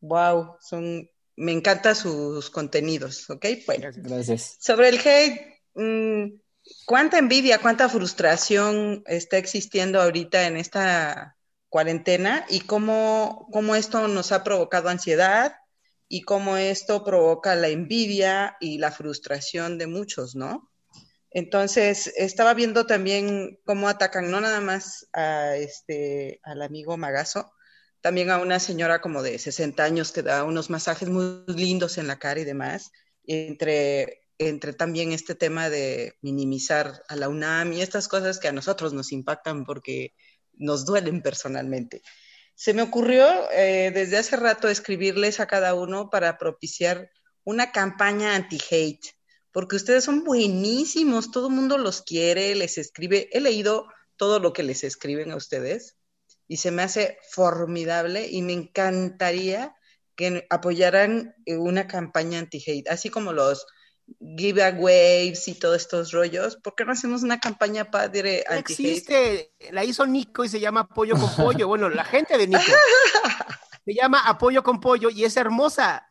wow, son, me encantan sus contenidos, ¿ok? Bueno, Gracias. sobre el hate, mm, ¿cuánta envidia, cuánta frustración está existiendo ahorita en esta cuarentena y cómo, cómo esto nos ha provocado ansiedad y cómo esto provoca la envidia y la frustración de muchos, ¿no? Entonces, estaba viendo también cómo atacan no nada más a este, al amigo Magazo, también a una señora como de 60 años que da unos masajes muy lindos en la cara y demás, entre, entre también este tema de minimizar a la UNAM y estas cosas que a nosotros nos impactan porque nos duelen personalmente. Se me ocurrió eh, desde hace rato escribirles a cada uno para propiciar una campaña anti-hate, porque ustedes son buenísimos, todo el mundo los quiere, les escribe, he leído todo lo que les escriben a ustedes y se me hace formidable y me encantaría que apoyaran eh, una campaña anti-hate, así como los giveaways y todos estos rollos, ¿por qué no hacemos una campaña padre anti-hate? existe, la hizo Nico y se llama Apoyo con Pollo. Bueno, la gente de Nico se llama Apoyo con Pollo y es hermosa.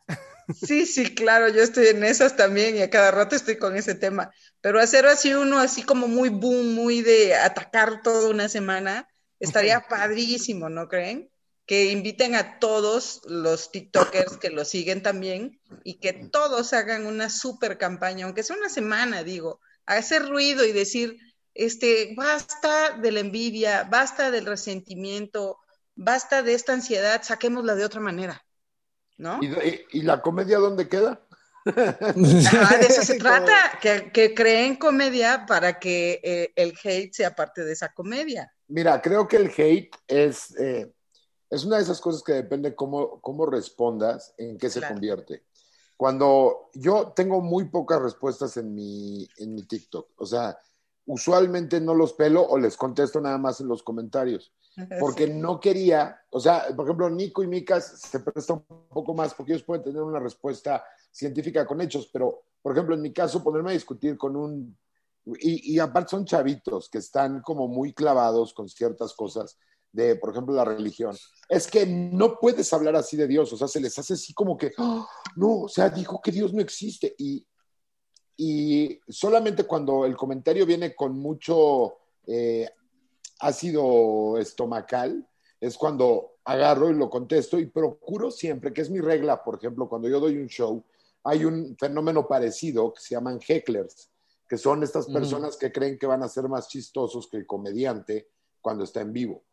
Sí, sí, claro, yo estoy en esas también y a cada rato estoy con ese tema. Pero hacer así uno así como muy boom, muy de atacar toda una semana, estaría padrísimo, ¿no creen? Que inviten a todos los TikTokers que lo siguen también y que todos hagan una super campaña, aunque sea una semana, digo, a hacer ruido y decir, este, basta de la envidia, basta del resentimiento, basta de esta ansiedad, saquémosla de otra manera. ¿No? ¿Y, y- y la comedia dónde queda? Ah, de eso se trata, que, que creen comedia para que eh, el hate sea parte de esa comedia. Mira, creo que el hate es, eh, es una de esas cosas que depende cómo, cómo respondas, en qué se Claro. convierte. Cuando yo tengo muy pocas respuestas en mi, en mi TikTok, o sea, usualmente no los pelo o les contesto nada más en los comentarios, porque no quería, o sea, por ejemplo, Nico y Micas se presta un poco más porque ellos pueden tener una respuesta científica con hechos, pero, por ejemplo, en mi caso, ponerme a discutir con un y, y aparte son chavitos que están como muy clavados con ciertas cosas de, por ejemplo, la religión. Es que no puedes hablar así de Dios, o sea, se les hace así como que, "Ah, no, o sea, dijo que Dios no existe. Y, y solamente cuando el comentario viene con mucho eh, ácido estomacal, es cuando agarro y lo contesto y procuro siempre, que es mi regla, por ejemplo, cuando yo doy un show, hay un fenómeno parecido que se llaman hecklers, que son estas personas que creen que van a ser más chistosos que el comediante cuando está en vivo.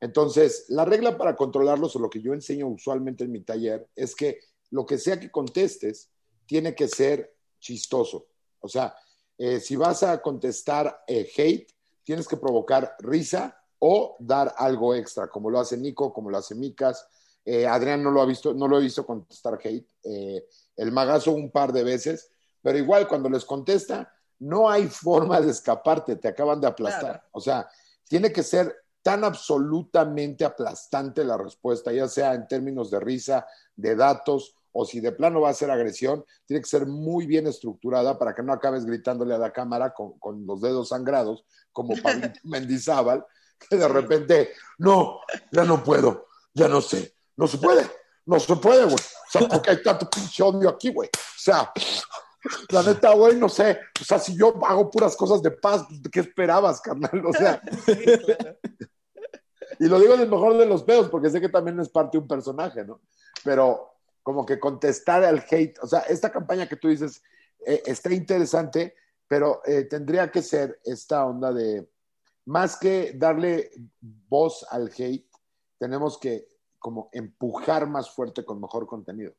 Entonces, la regla para controlarlos, o lo que yo enseño usualmente en mi taller, es que lo que sea que contestes tiene que ser chistoso. O sea, eh, si vas a contestar eh, hate, tienes que provocar risa o dar algo extra, como lo hace Nico, como lo hace Micas. Eh, Adrián no lo ha visto, no lo he visto contestar hate. Eh, el magazo un par de veces, pero igual cuando les contesta, no hay forma de escaparte, te acaban de aplastar. O sea, tiene que ser tan absolutamente aplastante la respuesta, ya sea en términos de risa, de datos, o si de plano va a ser agresión, tiene que ser muy bien estructurada para que no acabes gritándole a la cámara con, con los dedos sangrados, como Pablito Mendizábal, que de repente, no, ya no puedo, ya no sé, no se puede, no se puede, güey. O sea, porque hay tanto pinche odio aquí, güey. O sea, la neta, güey, no sé. O sea, si yo hago puras cosas de paz, ¿qué esperabas, carnal? O sea. Y lo digo en el mejor de los pedos, porque sé que también es parte de un personaje, ¿no? Pero como que contestar al hate, o sea, esta campaña que tú dices eh, está interesante, pero eh, tendría que ser esta onda de, más que darle voz al hate, tenemos que como empujar más fuerte con mejor contenido.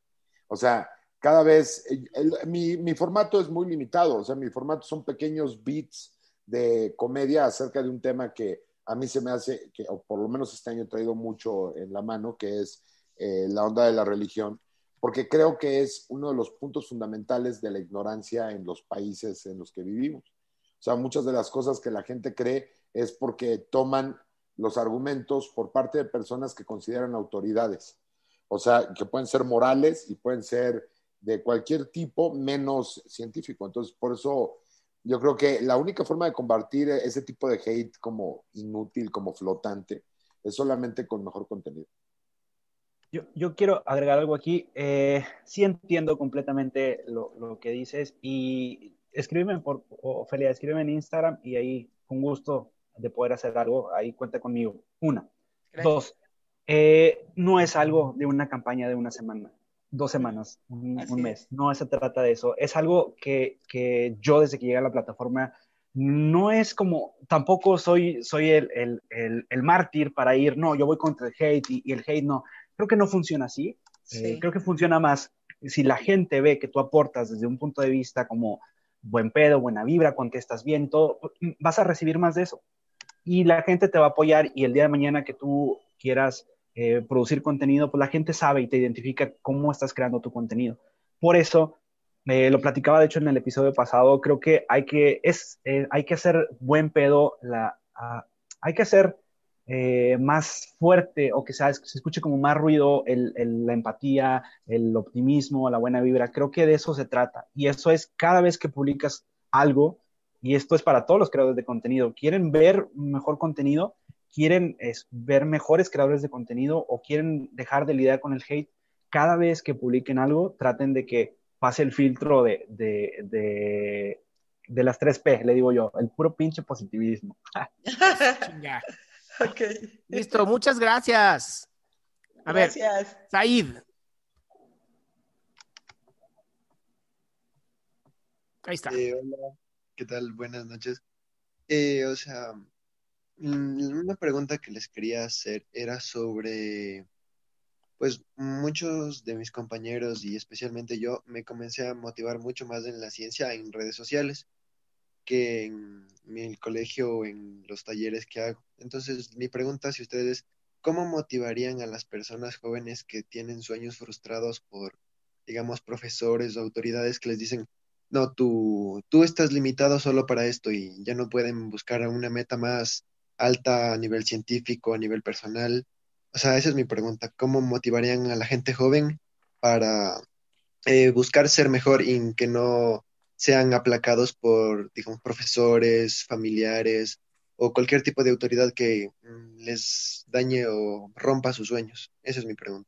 O sea, cada vez, el- el- mi, mi formato es muy limitado, o sea, mi formato son pequeños beats de comedia acerca de un tema que a mí se me hace, que, o por lo menos este año he traído mucho en la mano, que es eh, la onda de la religión, porque creo que es uno de los puntos fundamentales de la ignorancia en los países en los que vivimos. O sea, muchas de las cosas que la gente cree es porque toman los argumentos por parte de personas que consideran autoridades. O sea, que pueden ser morales y pueden ser de cualquier tipo menos científico. Entonces, por eso yo creo que la única forma de combatir ese tipo de hate como inútil, como flotante, es solamente con mejor contenido. Yo, yo quiero agregar algo aquí. Eh, sí entiendo completamente lo, lo que dices y escríbeme por, Ofelia, escríbeme en Instagram y ahí con gusto de poder hacer algo, ahí cuenta conmigo. Una. Dos, eh, no es algo de una campaña de una semana, dos semanas, un, un mes. No se trata de eso. Es algo que, que yo desde que llegué a la plataforma no es como, tampoco soy, soy el, el, el, el mártir para ir, no, yo voy contra el hate y, y el hate no. Creo que no funciona así. Sí. Eh, creo que funciona más si la gente ve que tú aportas desde un punto de vista como buen pedo, buena vibra, contestas bien, todo, vas a recibir más de eso. Y la gente te va a apoyar y el día de mañana que tú quieras eh, producir contenido, pues la gente sabe y te identifica cómo estás creando tu contenido. Por eso, eh, lo platicaba de hecho en el episodio pasado, creo que hay que, es, eh, hay que hacer buen pedo, la, uh, hay que hacer eh, más fuerte o que se, se escuche como más ruido el, el, la empatía, el optimismo, la buena vibra. Creo que de eso se trata. Y eso es cada vez que publicas algo, y esto es para todos los creadores de contenido, quieren ver mejor contenido, quieren es, ver mejores creadores de contenido o quieren dejar de lidiar con el hate, cada vez que publiquen algo, traten de que pase el filtro de, de, de, de las 3P, le digo yo, el puro pinche positivismo. Okay. Listo, muchas gracias. A gracias. ver, Said. Ahí está. Eh, hola, ¿qué tal? Buenas noches. Eh, o sea, una pregunta que les quería hacer era sobre, pues muchos de mis compañeros y especialmente yo me comencé a motivar mucho más en la ciencia en redes sociales que en mi colegio o en los talleres que hago. Entonces, mi pregunta si ustedes, ¿cómo motivarían a las personas jóvenes que tienen sueños frustrados por, digamos, profesores o autoridades que les dicen, no, tú, tú estás limitado solo para esto y ya no pueden buscar una meta más alta a nivel científico, a nivel personal? O sea, esa es mi pregunta. ¿Cómo motivarían a la gente joven para eh, buscar ser mejor y que no sean aplacados por, digamos, profesores, familiares o cualquier tipo de autoridad que mm, les dañe o rompa sus sueños? Esa es mi pregunta.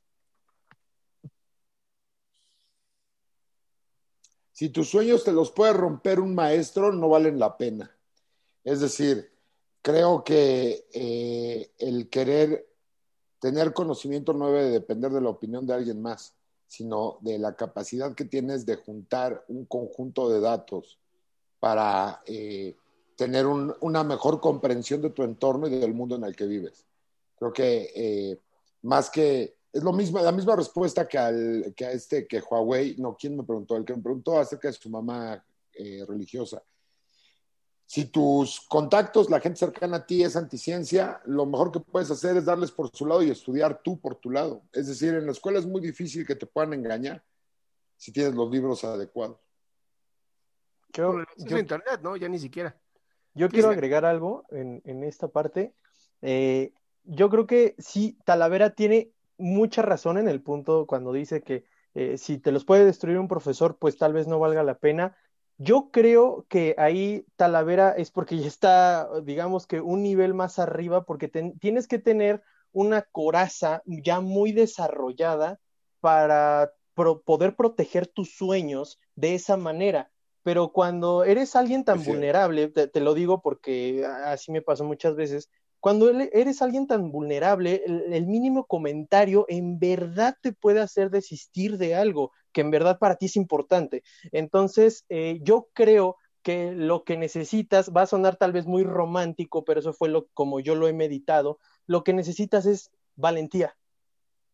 Si tus sueños te los puede romper un maestro, no valen la pena. Es decir, creo que eh, el querer tener conocimiento no debe depender de la opinión de alguien más, sino de la capacidad que tienes de juntar un conjunto de datos para eh, tener un- una mejor comprensión de tu entorno y del mundo en el que vives. Creo que eh, más que es lo mismo, la misma respuesta que, al, que a este que Huawei, no, ¿quién me preguntó? El que me preguntó acerca de su mamá eh, religiosa. Si tus contactos, la gente cercana a ti es anticiencia, lo mejor que puedes hacer es darles por su lado y estudiar tú por tu lado. Es decir, en la escuela es muy difícil que te puedan engañar si tienes los libros adecuados. Yo, Es yo- internet, ¿no? Ya ni siquiera. Yo quiero agregar algo en, en esta parte. Eh, yo creo que sí, Talavera tiene mucha razón en el punto cuando dice que eh, si te los puede destruir un profesor, pues tal vez no valga la pena. Yo creo que ahí Talavera es porque ya está, digamos que un nivel más arriba, porque ten- tienes que tener una coraza ya muy desarrollada para pro- poder proteger tus sueños de esa manera. Pero cuando eres alguien tan Es cierto. vulnerable, te, te lo digo porque así me pasó muchas veces, cuando eres alguien tan vulnerable, el, mínimo comentario en verdad te puede hacer desistir de algo que en verdad para ti es importante. Entonces, eh, yo creo que lo que necesitas va a sonar tal vez muy romántico, pero eso fue lo como yo lo he meditado. Lo que necesitas es valentía,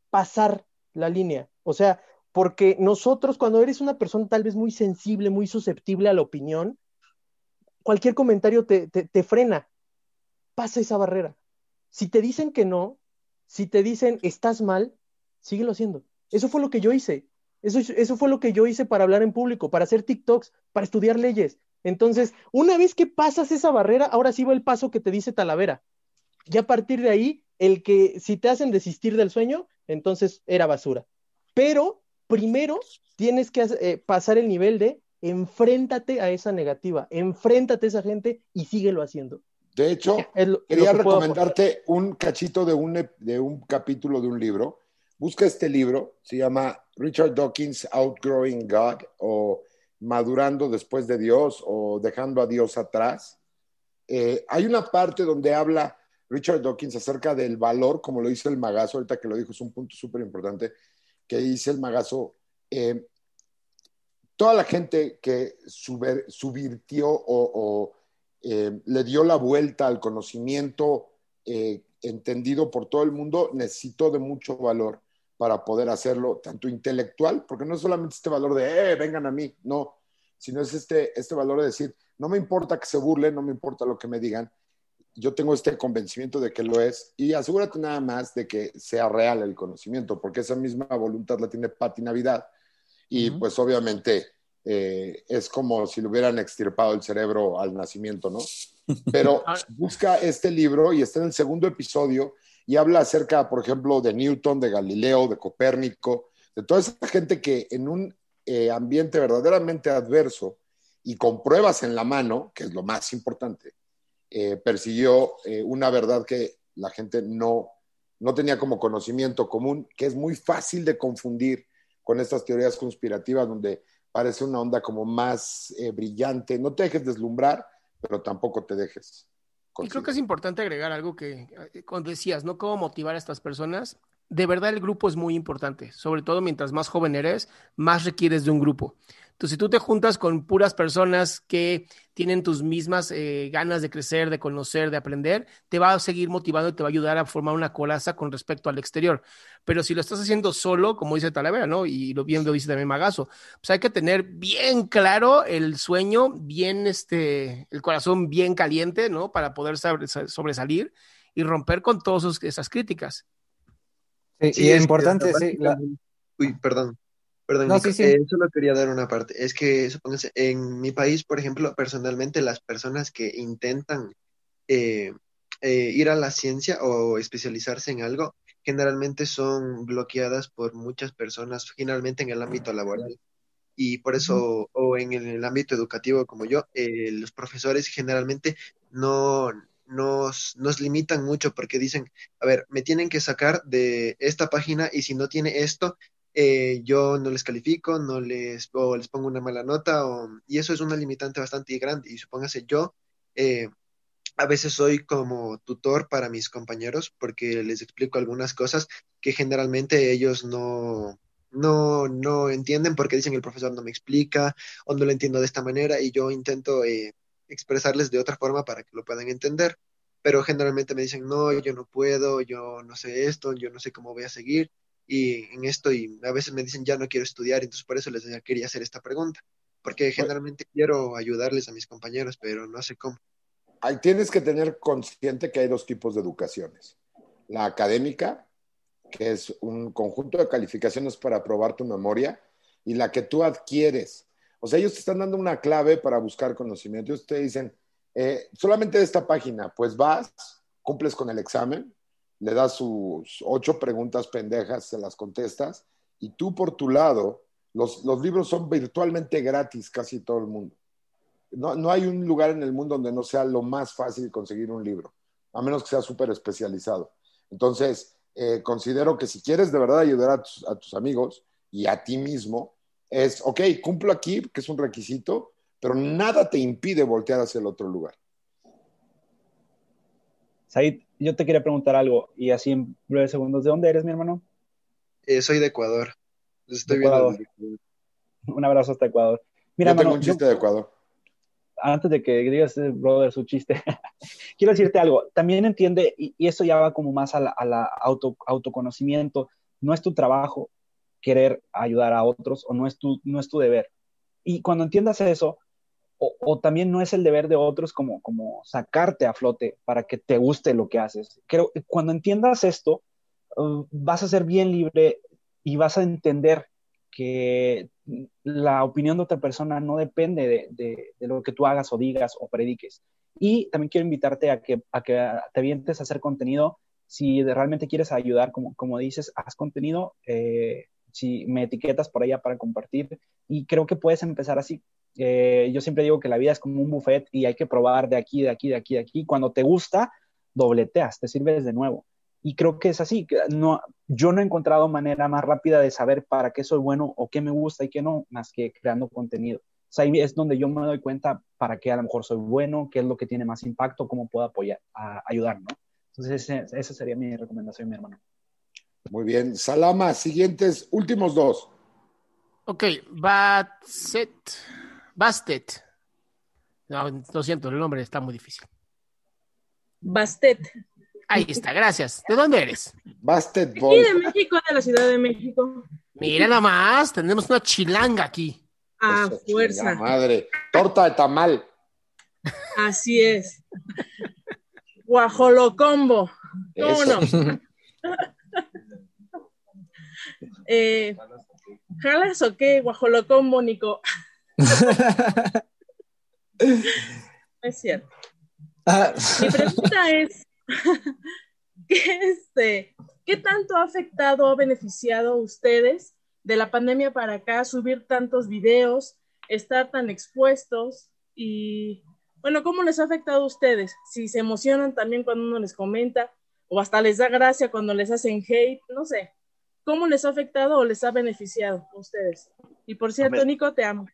pasar la línea. O sea, porque nosotros cuando eres una persona tal vez muy sensible, muy susceptible a la opinión, cualquier comentario te, te frena. Pasa esa barrera. Si te dicen que no, si te dicen estás mal, síguelo haciendo. Eso fue lo que yo hice. Eso, eso fue lo que yo hice para hablar en público, para hacer TikToks, para estudiar leyes. Entonces, una vez que pasas esa barrera, ahora sí va el paso que te dice Talavera. Ya a partir de ahí, el que si te hacen desistir del sueño, entonces era basura. Pero primero tienes que eh, pasar el nivel de enfréntate a esa negativa, enfréntate a esa gente y síguelo haciendo. De hecho, quería puedo recomendarte un cachito de un, de un capítulo de un libro. Busca este libro, se llama Richard Dawkins Outgrowing God o Madurando después de Dios o Dejando a Dios atrás. Eh, hay una parte donde habla Richard Dawkins acerca del valor, como lo dice el magazo, ahorita que lo dijo, es un punto súper importante, que dice el magazo, eh, toda la gente que suber- subvirtió o, o, eh, le dio la vuelta al conocimiento eh, entendido por todo el mundo, necesitó de mucho valor para poder hacerlo, tanto intelectual, porque no es solamente este valor de, eh, vengan a mí, no, sino es este, este valor de decir, no me importa que se burlen, no me importa lo que me digan, yo tengo este convencimiento de que lo es y asegúrate nada más de que sea real el conocimiento, porque esa misma voluntad la tiene Pati Navidad y pues obviamente eh, es como si le hubieran extirpado el cerebro al nacimiento, ¿no? Pero busca este libro y está en el segundo episodio y habla acerca, por ejemplo, de Newton, de Galileo, de Copérnico, de toda esa gente que en un eh, ambiente verdaderamente adverso y con pruebas en la mano, que es lo más importante, eh, persiguió eh, una verdad que la gente no, no tenía como conocimiento común, que es muy fácil de confundir con estas teorías conspirativas donde parece una onda como más eh, brillante. No te dejes deslumbrar, pero tampoco te dejes. Y creo que es importante agregar algo que eh, cuando decías, ¿no? Cómo motivar a estas personas. De verdad el grupo es muy importante, sobre todo mientras más joven eres, más requieres de un grupo. Entonces, si tú te juntas con puras personas que tienen tus mismas eh, ganas de crecer, de conocer, de aprender, te va a seguir motivando y te va a ayudar a formar una coraza con respecto al exterior. Pero si lo estás haciendo solo, como dice Talavera, ¿no? Y lo bien lo dice también Magazo, pues hay que tener bien claro el sueño, bien este, el corazón bien caliente, ¿no? Para poder sobresalir y romper con todas esas críticas. Sí, Sí, y es importante, sí. la- Uy, perdón. Perdón, No, sí, sí. Eh, solo quería dar una parte. Es que, supónganse, en mi país, por ejemplo, personalmente, las personas que intentan eh, eh, ir a la ciencia o especializarse en algo, generalmente son bloqueadas por muchas personas, generalmente en el ámbito laboral. Y por eso, o en el ámbito educativo como yo, eh, los profesores generalmente no nos, nos limitan mucho porque dicen, a ver, me tienen que sacar de esta página y si no tiene esto, eh, yo no les califico, no les, o les pongo una mala nota, o- y eso es una limitante bastante grande. Y supóngase, yo, eh, a veces soy como tutor para mis compañeros porque les explico algunas cosas que generalmente ellos no, no, no entienden porque dicen el profesor no me explica o no lo entiendo de esta manera y yo intento eh, expresarles de otra forma para que lo puedan entender. Pero generalmente me dicen, no, yo no puedo, yo no sé esto, yo no sé cómo voy a seguir y en esto y a veces me dicen, ya no quiero estudiar, entonces por eso les quería hacer esta pregunta, porque generalmente quiero ayudarles a mis compañeros, pero no sé cómo. Ahí tienes que tener consciente que hay dos tipos de educaciones. La académica, que es un conjunto de calificaciones para probar tu memoria, y la que tú adquieres. O sea, ellos te están dando una clave para buscar conocimiento. Ellos te dicen, eh, solamente de esta página, pues vas, cumples con el examen, le das sus ocho preguntas pendejas, se las contestas, y tú por tu lado, los, los libros son virtualmente gratis casi todo el mundo. No, no, hay un lugar en el mundo donde no sea lo más fácil conseguir un libro, a menos que sea súper especializado. Entonces, eh, considero que si quieres de verdad ayudar a tus, a tus, amigos y a ti mismo, es, ok, cumplo aquí, que es un requisito, pero nada te impide voltear hacia el otro lugar. Said, yo te quería preguntar algo y así en breves segundos, ¿de dónde eres, mi hermano? Eh, soy de Ecuador. Estoy de Ecuador. Viendo un abrazo hasta Ecuador. Mira, yo tengo un chiste yo, de Ecuador. Antes de que digas, brother, su chiste, quiero decirte algo. También entiende, y, y eso ya va como más a la, a la auto, autoconocimiento, no es tu trabajo querer ayudar a otros o no es tu, no es tu deber. Y cuando entiendas eso, o, también no es el deber de otros como, como sacarte a flote para que te guste lo que haces. Creo que cuando entiendas esto, uh, vas a ser bien libre y vas a entender que la opinión de otra persona no depende de, de, de, lo que tú hagas o digas o prediques. Y también quiero invitarte a que, a que te avientes a hacer contenido. Si realmente quieres ayudar, como, como dices, haz contenido. Eh, si me etiquetas por allá para compartir. Y creo que puedes empezar así. Eh, yo siempre digo que la vida es como un buffet y hay que probar de aquí, de aquí, de aquí, de aquí. Cuando te gusta, dobleteas, te sirves de nuevo. Y creo que es así. No, yo no he encontrado manera más rápida de saber para qué soy bueno o qué me gusta y qué no, más que creando contenido. O sea, ahí es donde yo me doy cuenta para qué a lo mejor soy bueno, qué es lo que tiene más impacto, cómo puedo apoyar, a, ayudar, ¿no? Entonces, ese, esa sería mi recomendación, mi hermano. Muy bien. Salama, siguientes, últimos dos. Ok, Batset. Bastet. No, lo siento, el nombre está muy difícil. Bastet. Ahí está, gracias. ¿De dónde eres? Bastet Boy. Sí, de México, de la Ciudad de México. Mira nada más, tenemos una chilanga aquí. A Eso, fuerza. Madre, torta de tamal. Así es. Guajolocombo. ¿Cómo no? eh, ¿Jalas o qué? Guajolocombo, Nico. es cierto. Mi pregunta es, ¿qué, este, ¿qué tanto ha afectado o beneficiado a ustedes de la pandemia para acá subir tantos videos, estar tan expuestos y, bueno, ¿cómo les ha afectado a ustedes? Si se emocionan también cuando uno les comenta o hasta les da gracia cuando les hacen hate, no sé. ¿Cómo les ha afectado o les ha beneficiado a ustedes? Y por cierto, Nico, te amo.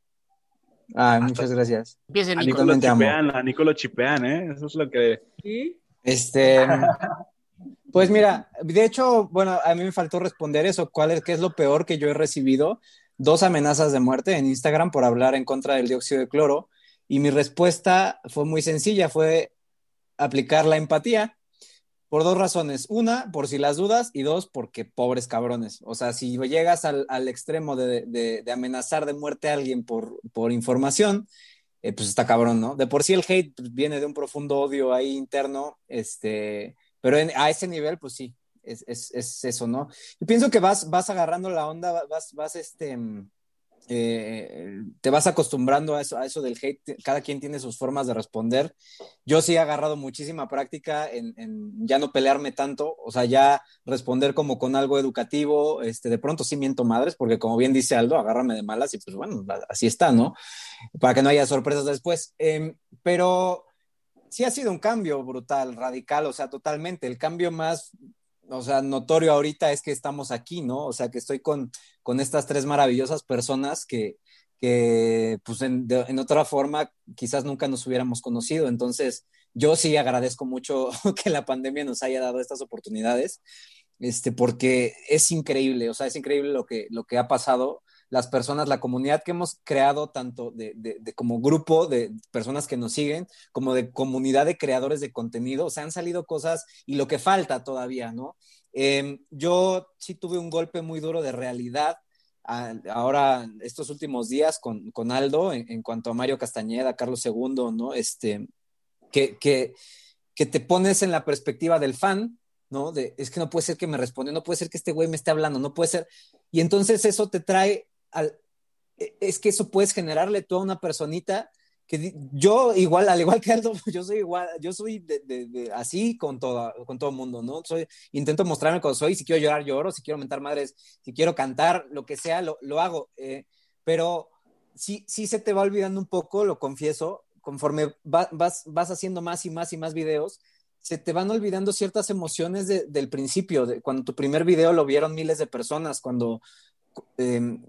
Muchas gracias. Empiecen, A Nico. Nico lo chipean, a Nico lo chipean, ¿eh? Eso es lo que... ¿Sí? Este, pues mira, de hecho, bueno, a mí me faltó responder eso. ¿Cuál es, qué es lo peor que yo he recibido? Dos amenazas de muerte en Instagram por hablar en contra del dióxido de cloro. Y mi respuesta fue muy sencilla, fue aplicar la empatía. Por dos razones. Una, por si las dudas, y dos, porque pobres cabrones. O sea, si llegas al, al extremo de, de, amenazar de muerte a alguien por, por información, eh, pues está cabrón, ¿no? De por sí el hate pues, viene de un profundo odio ahí interno, este, pero a ese nivel, pues sí, es, es, es, eso, ¿no? Yo pienso que vas, vas agarrando la onda, vas, vas este, eh, te vas acostumbrando a eso, a eso del hate, cada quien tiene sus formas de responder. Yo sí he agarrado muchísima práctica en, ya no pelearme tanto, o sea, ya responder como con algo educativo, este, de pronto sí miento madres, porque como bien dice Aldo, agárrame de malas y pues bueno, así está, ¿no? Para que no haya sorpresas después. Eh, pero sí ha sido un cambio brutal, radical, o sea, totalmente. El cambio más o sea, notorio ahorita es que estamos aquí, ¿no? O sea, que estoy con, con estas tres maravillosas personas que, que pues en, de, en, otra forma quizás nunca nos hubiéramos conocido. Entonces, yo sí agradezco mucho que la pandemia nos haya dado estas oportunidades, este, porque es increíble, o sea, es increíble lo que, lo que ha pasado las personas, la comunidad que hemos creado, tanto de, de, como grupo de personas que nos siguen, como de comunidad de creadores de contenido, o han salido cosas y lo que falta todavía, ¿no? Eh, yo sí tuve un golpe muy duro de realidad ahora, estos últimos días con, con Aldo, en, cuanto a Mario Castañeda, Carlos II, ¿no? Este, que, que, que te pones en la perspectiva del fan, ¿no? Es que no puede ser que me responda, no puede ser que este güey me esté hablando, no puede ser. Y entonces eso te trae al, e, es que eso puedes generarle tú a una personita que yo igual, al igual que Aldo, yo soy igual, yo soy de, de, de, así con todo, con todo mundo, ¿no? Soy, intento mostrarme como soy, si quiero llorar, lloro, si quiero mentar madres, si quiero cantar, lo que sea, lo, lo hago, eh, pero sí, sí se te va olvidando un poco, lo confieso, conforme va, vas, vas haciendo más y más y más videos, se te van olvidando ciertas emociones de, del principio, de, cuando tu primer video lo vieron miles de personas, cuando... Eh,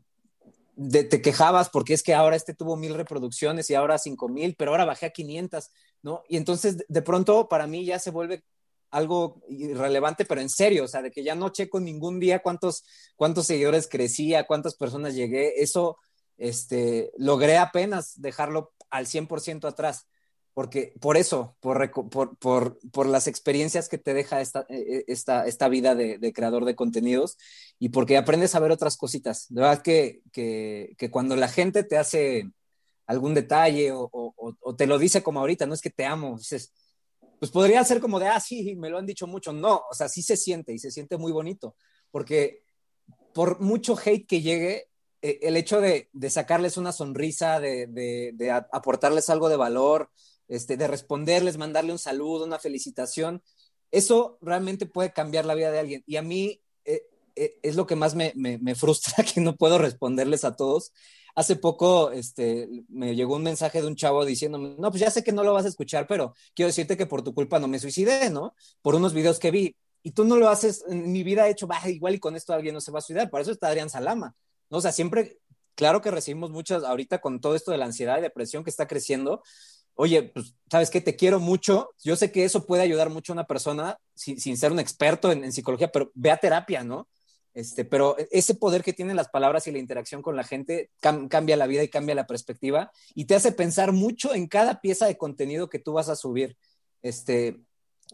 de, te quejabas porque es que ahora este tuvo mil reproducciones y ahora cinco mil, pero ahora bajé a 500, ¿no? Y entonces de pronto para mí ya se vuelve algo irrelevante, pero en serio, o sea, de que ya no checo ningún día cuántos, cuántos seguidores crecía, cuántas personas llegué, eso este, logré apenas dejarlo al 100% atrás porque por eso, por, por, por, por, las experiencias que te deja esta, esta, esta vida de, de, creador de contenidos y porque aprendes a ver otras cositas. De verdad que, que, que cuando la gente te hace algún detalle o, o, o, te lo dice como ahorita, no es que te amo, dices, pues podría ser como de, ah, sí, me lo han dicho mucho. No, o sea, sí se siente y se siente muy bonito, porque por mucho hate que llegue, eh, el hecho de, de, sacarles una sonrisa, de, de aportarles algo de valor, este, de responderles, mandarle un saludo, una felicitación, eso realmente puede cambiar la vida de alguien. Y a mí eh, eh, es lo que más me, me, me, frustra, que no puedo responderles a todos. Hace poco este, me llegó un mensaje de un chavo diciéndome, no, pues ya sé que no lo vas a escuchar, pero quiero decirte que por tu culpa no me suicidé, ¿no? Por unos videos que vi. Y tú no lo haces, en mi vida he hecho, bah, igual y con esto alguien no se va a suicidar. Por eso está Adrián Salama. ¿no? O sea, siempre, claro que recibimos muchas, ahorita con todo esto de la ansiedad y depresión que está creciendo, oye, pues, ¿sabes qué? Te quiero mucho. Yo sé que eso puede ayudar mucho a una persona sin, sin ser un experto en, en, psicología, pero ve a terapia, ¿no? Este, pero ese poder que tienen las palabras y la interacción con la gente cam cambia la vida y cambia la perspectiva y te hace pensar mucho en cada pieza de contenido que tú vas a subir. Este,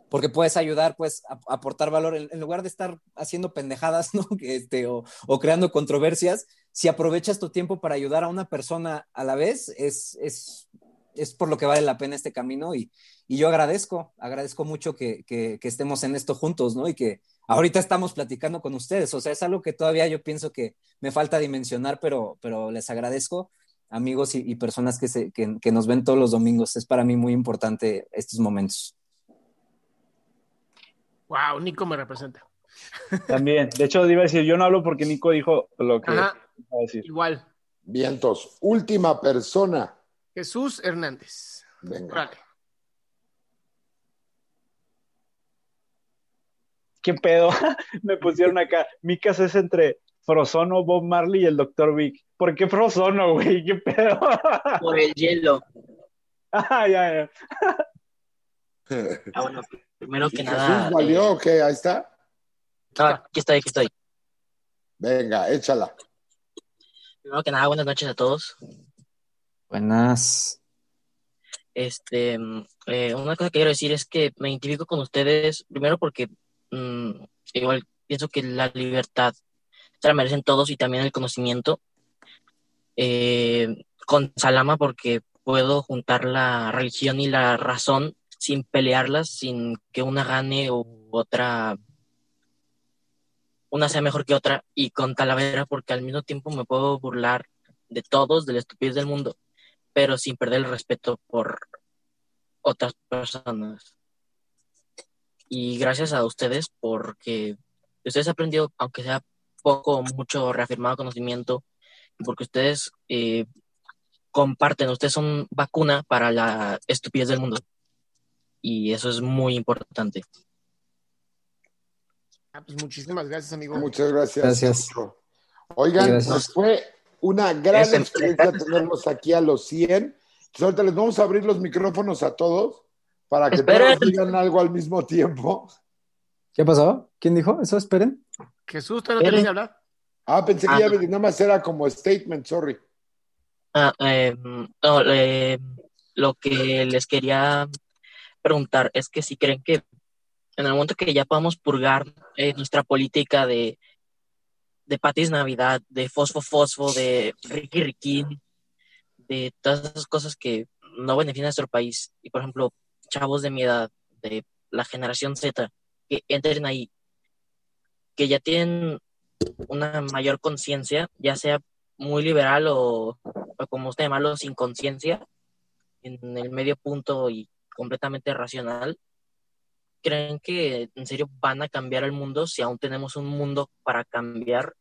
porque puedes ayudar, pues, a, a aportar valor en, en, lugar de estar haciendo pendejadas, ¿no? Este, o, o, creando controversias, si aprovechas tu tiempo para ayudar a una persona a la vez, es, es es por lo que vale la pena este camino y, y yo agradezco, agradezco mucho que, que, que, estemos en esto juntos, ¿no? Y que ahorita estamos platicando con ustedes, o sea, es algo que todavía yo pienso que me falta dimensionar, pero, pero les agradezco, amigos y, y personas que, se, que, que nos ven todos los domingos, es para mí muy importante estos momentos. Wow, Nico me representa. También, de hecho, iba a decir, yo no hablo porque Nico dijo lo que Ajá, iba a decir. Igual. Vientos, última persona. Jesús Hernández. Venga. Vale. ¿Qué pedo? Me pusieron acá. Mi caso es entre Frozono, Bob Marley y el Dr. Vic. ¿Por qué Frozono, güey? ¿Qué pedo? Por el hielo. Ah, ya, ya. Ah, bueno, primero que ¿Y nada. Jesús valió o qué? Ahí está. Ah, aquí estoy, aquí estoy. Venga, échala. Primero que nada, buenas noches a todos. Buenas. Este, eh, una cosa que quiero decir es que me identifico con ustedes, primero porque mmm, igual pienso que la libertad se la merecen todos y también el conocimiento. Eh, con Salama porque puedo juntar la religión y la razón sin pelearlas, sin que una gane o otra, una sea mejor que otra, y con Talavera porque al mismo tiempo me puedo burlar de todos, de la estupidez del mundo, pero sin perder el respeto por otras personas. Y gracias a ustedes porque ustedes han aprendido, aunque sea poco o mucho, reafirmado conocimiento, porque ustedes eh, comparten, ustedes son vacuna para la estupidez del mundo. Y eso es muy importante. Ah, pues muchísimas gracias, amigo. Muchas gracias. Gracias. Oigan, Gracias. nos fue una gran experiencia tenerlos aquí a los 100. Entonces, ahorita les vamos a abrir los micrófonos a todos para que Esperen. todos digan algo al mismo tiempo. ¿Qué pasó? ¿Quién dijo eso? Esperen. Jesús, todavía no termina de hablar. Ah, pensé que Ah, ya no. nada más era como statement, sorry. Ah, eh, no, eh, lo que les quería preguntar es que si creen que en el momento que ya podamos purgar eh, nuestra política de, de Patis Navidad, de Fosfo Fosfo, de Ricky Riquín, de todas esas cosas que no benefician a nuestro país, y por ejemplo, chavos de mi edad, de la generación Z, que entren ahí, que ya tienen una mayor conciencia, ya sea muy liberal o, o como usted llamarlo, sin conciencia, en el medio punto y completamente racional, ¿creen que en serio van a cambiar el mundo si aún tenemos un mundo para cambiar?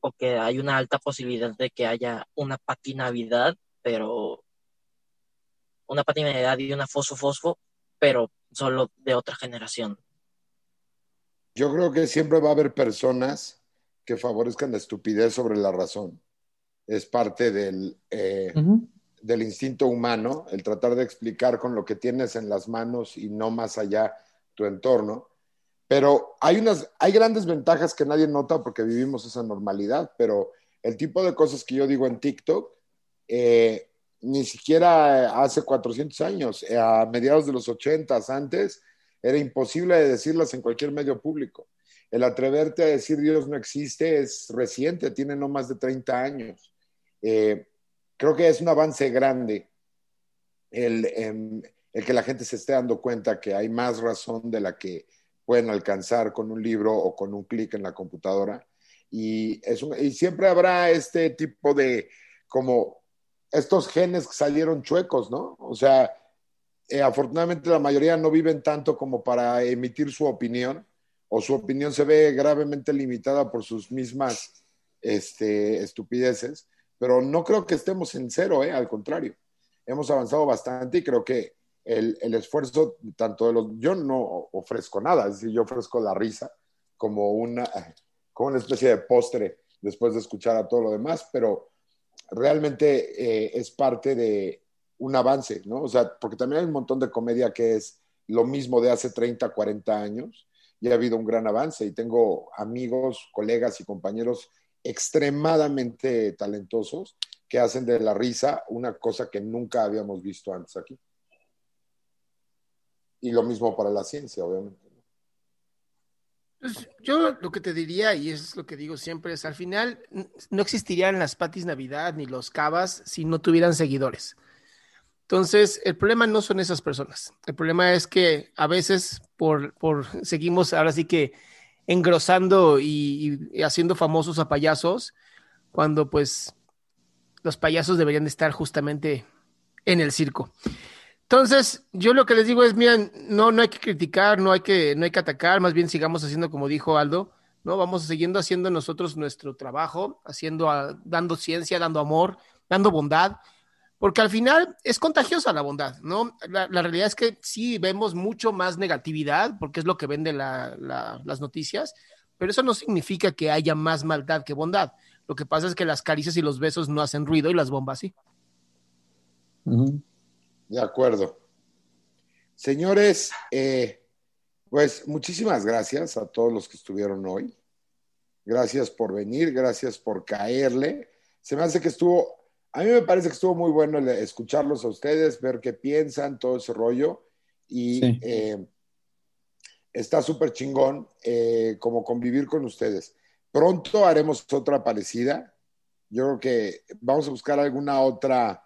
O que hay una alta posibilidad de que haya una patinavidad, pero una patinavidad y una fosfo fosfo, pero solo de otra generación. Yo creo que siempre va a haber personas que favorezcan la estupidez sobre la razón. Es parte del, eh, del instinto humano, el tratar de explicar con lo que tienes en las manos y no más allá tu entorno. Pero hay, unas, hay grandes ventajas que nadie nota porque vivimos esa normalidad, pero el tipo de cosas que yo digo en TikTok, eh, ni siquiera hace 400 años, eh, a mediados de los 80, antes, era imposible de decirlas en cualquier medio público. El atreverte a decir Dios no existe es reciente, tiene no más de 30 años. Eh, creo que es un avance grande el, em, el que la gente se esté dando cuenta que hay más razón de la que pueden alcanzar con un libro o con un clic en la computadora. Y, es un- y siempre habrá este tipo de, como estos genes que salieron chuecos, ¿no? O sea, eh, afortunadamente la mayoría no viven tanto como para emitir su opinión, o su opinión se ve gravemente limitada por sus mismas este, estupideces, pero no creo que estemos en cero, ¿eh? al contrario. Hemos avanzado bastante y creo que el, esfuerzo, tanto de los... Yo no ofrezco nada, es decir, yo ofrezco la risa como una, como una especie de postre después de escuchar a todo lo demás, pero realmente eh, es parte de un avance, ¿no? O sea, porque también hay un montón de comedia que es lo mismo de hace 30, 40 años y ha habido un gran avance y tengo amigos, colegas y compañeros extremadamente talentosos que hacen de la risa una cosa que nunca habíamos visto antes aquí. Y lo mismo para la ciencia, obviamente. Pues, yo lo que te diría, y es lo que digo siempre, es al final no existirían las patis Navidad ni los cavas si no tuvieran seguidores. Entonces, el problema no son esas personas. El problema es que a veces por, por seguimos ahora sí que engrosando y, y haciendo famosos a payasos, cuando pues los payasos deberían de estar justamente en el circo. Entonces, yo lo que les digo es, miren, no, no hay que criticar, no hay que, no hay que atacar, más bien sigamos haciendo como dijo Aldo, ¿no? Vamos siguiendo haciendo nosotros nuestro trabajo, haciendo, ah, dando ciencia, dando amor, dando bondad, porque al final es contagiosa la bondad, ¿no? La, realidad es que sí vemos mucho más negatividad, porque es lo que venden la- la- las noticias, pero eso no significa que haya más maldad que bondad. Lo que pasa es que las caricias y los besos no hacen ruido y las bombas sí. De acuerdo. Señores, eh, pues muchísimas gracias a todos los que estuvieron hoy. Gracias por venir, gracias por caerle. Se me hace que estuvo, a mí me parece que estuvo muy bueno escucharlos a ustedes, ver qué piensan, todo ese rollo. Y Sí. eh, está súper chingón eh, como convivir con ustedes. Pronto haremos otra parecida. Yo creo que vamos a buscar alguna otra,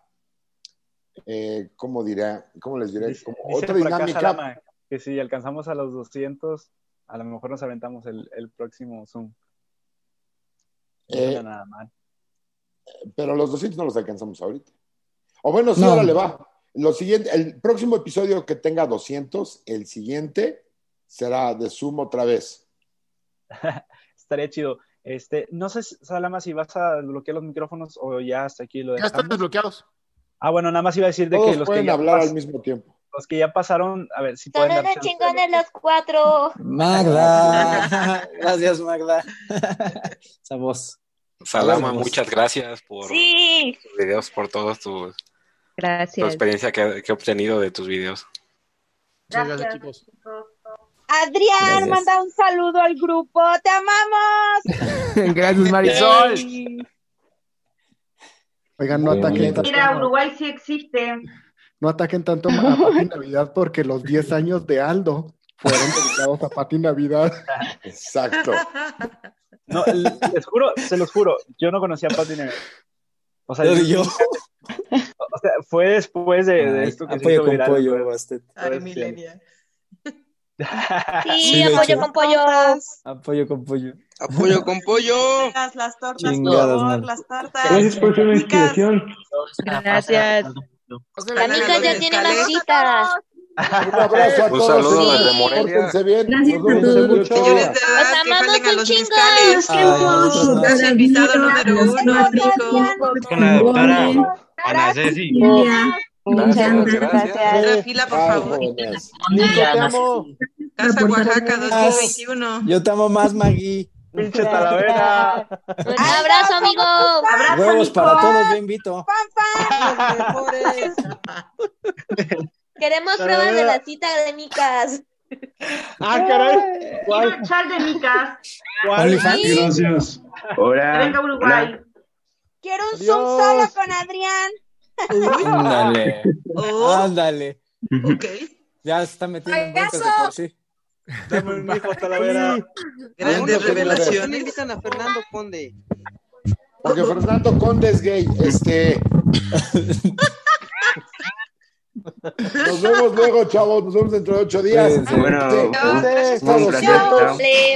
eh, ¿cómo dirá? ¿Cómo les diré? Como dice otra por acá dinámica. Jalama que si alcanzamos a los 200, a lo mejor nos aventamos el, el próximo Zoom. No Eh, nada mal. pero los 200 no los alcanzamos ahorita. O bueno, sí, No. ahora le va. Lo siguiente, el próximo episodio que tenga 200, el siguiente será de Zoom otra vez. Estaría chido. Este, no sé, Salama, si vas a desbloquear los micrófonos o ya hasta aquí lo Ya están dejamos. desbloqueados. Ah, bueno, nada más iba a decir de Todos que los que pueden ya hablar pas- al mismo tiempo. los que ya pasaron, a ver si Son pueden unos chingones los cuatro. Magda. Gracias, Magda. Esa voz. Salama, muchas gracias por Sí. tus videos, por todos tus tu Gracias. experiencia que, que he obtenido de tus videos. Muchas gracias, chicos. Adrián, Gracias. manda un saludo al grupo. ¡Te amamos! Gracias, Marisol. Oigan, no ataquen, tanto, Mira, Uruguay sí existe. no ataquen tanto a Pati Navidad porque los 10 años de Aldo fueron dedicados a Pati Navidad. Exacto. No, les juro, se los juro, yo no conocía a Pati Navidad. O sea, Yo- yo- o sea, fue después de, de esto que se apoyo hizo con viral. pollo, Ay, este- milenia. Sí, apoyo con pollo. Apoyo con pollo. Apoyo con pollo. Las, las tortas, Chingadas, por favor, las tortas. Gracias por Chicas, inspiración. Gracias. La Mica ya tiene citas. Un abrazo a Un todos. saludo señores. desde Morelia. Pórtense bien. Gracias a todos. Señores de edad, que amamos jalen a un los Gracias, invitado número uno. Con la doctora Ana Ceci. Muchas gracias. Otra fila, por favor. Nico. Casa Oaxaca 2021. Yo te amo más, Maggie. Pinche Talavera. Un abrazo, amigo. Huevos para todos, yo invito. Los mejores. Queremos pruebas de la cita de Micas. Ah, caray. Quiero echar de Micas. Sí. Gracias. Que Hola. venga Uruguay. Quiero un Adiós. Zoom solo con Adrián. Ándale. Oh, Ándale. ok. Ya se está metiendo en broncas de por sí. Dame un hijo, Talavera. Grandes revelaciones. invitan a Fernando Conde. Porque Fernando Conde es gay. Este. Nos vemos luego, chavos. Nos vemos dentro de ocho días. Cuídense. Bueno, Este, un- este, un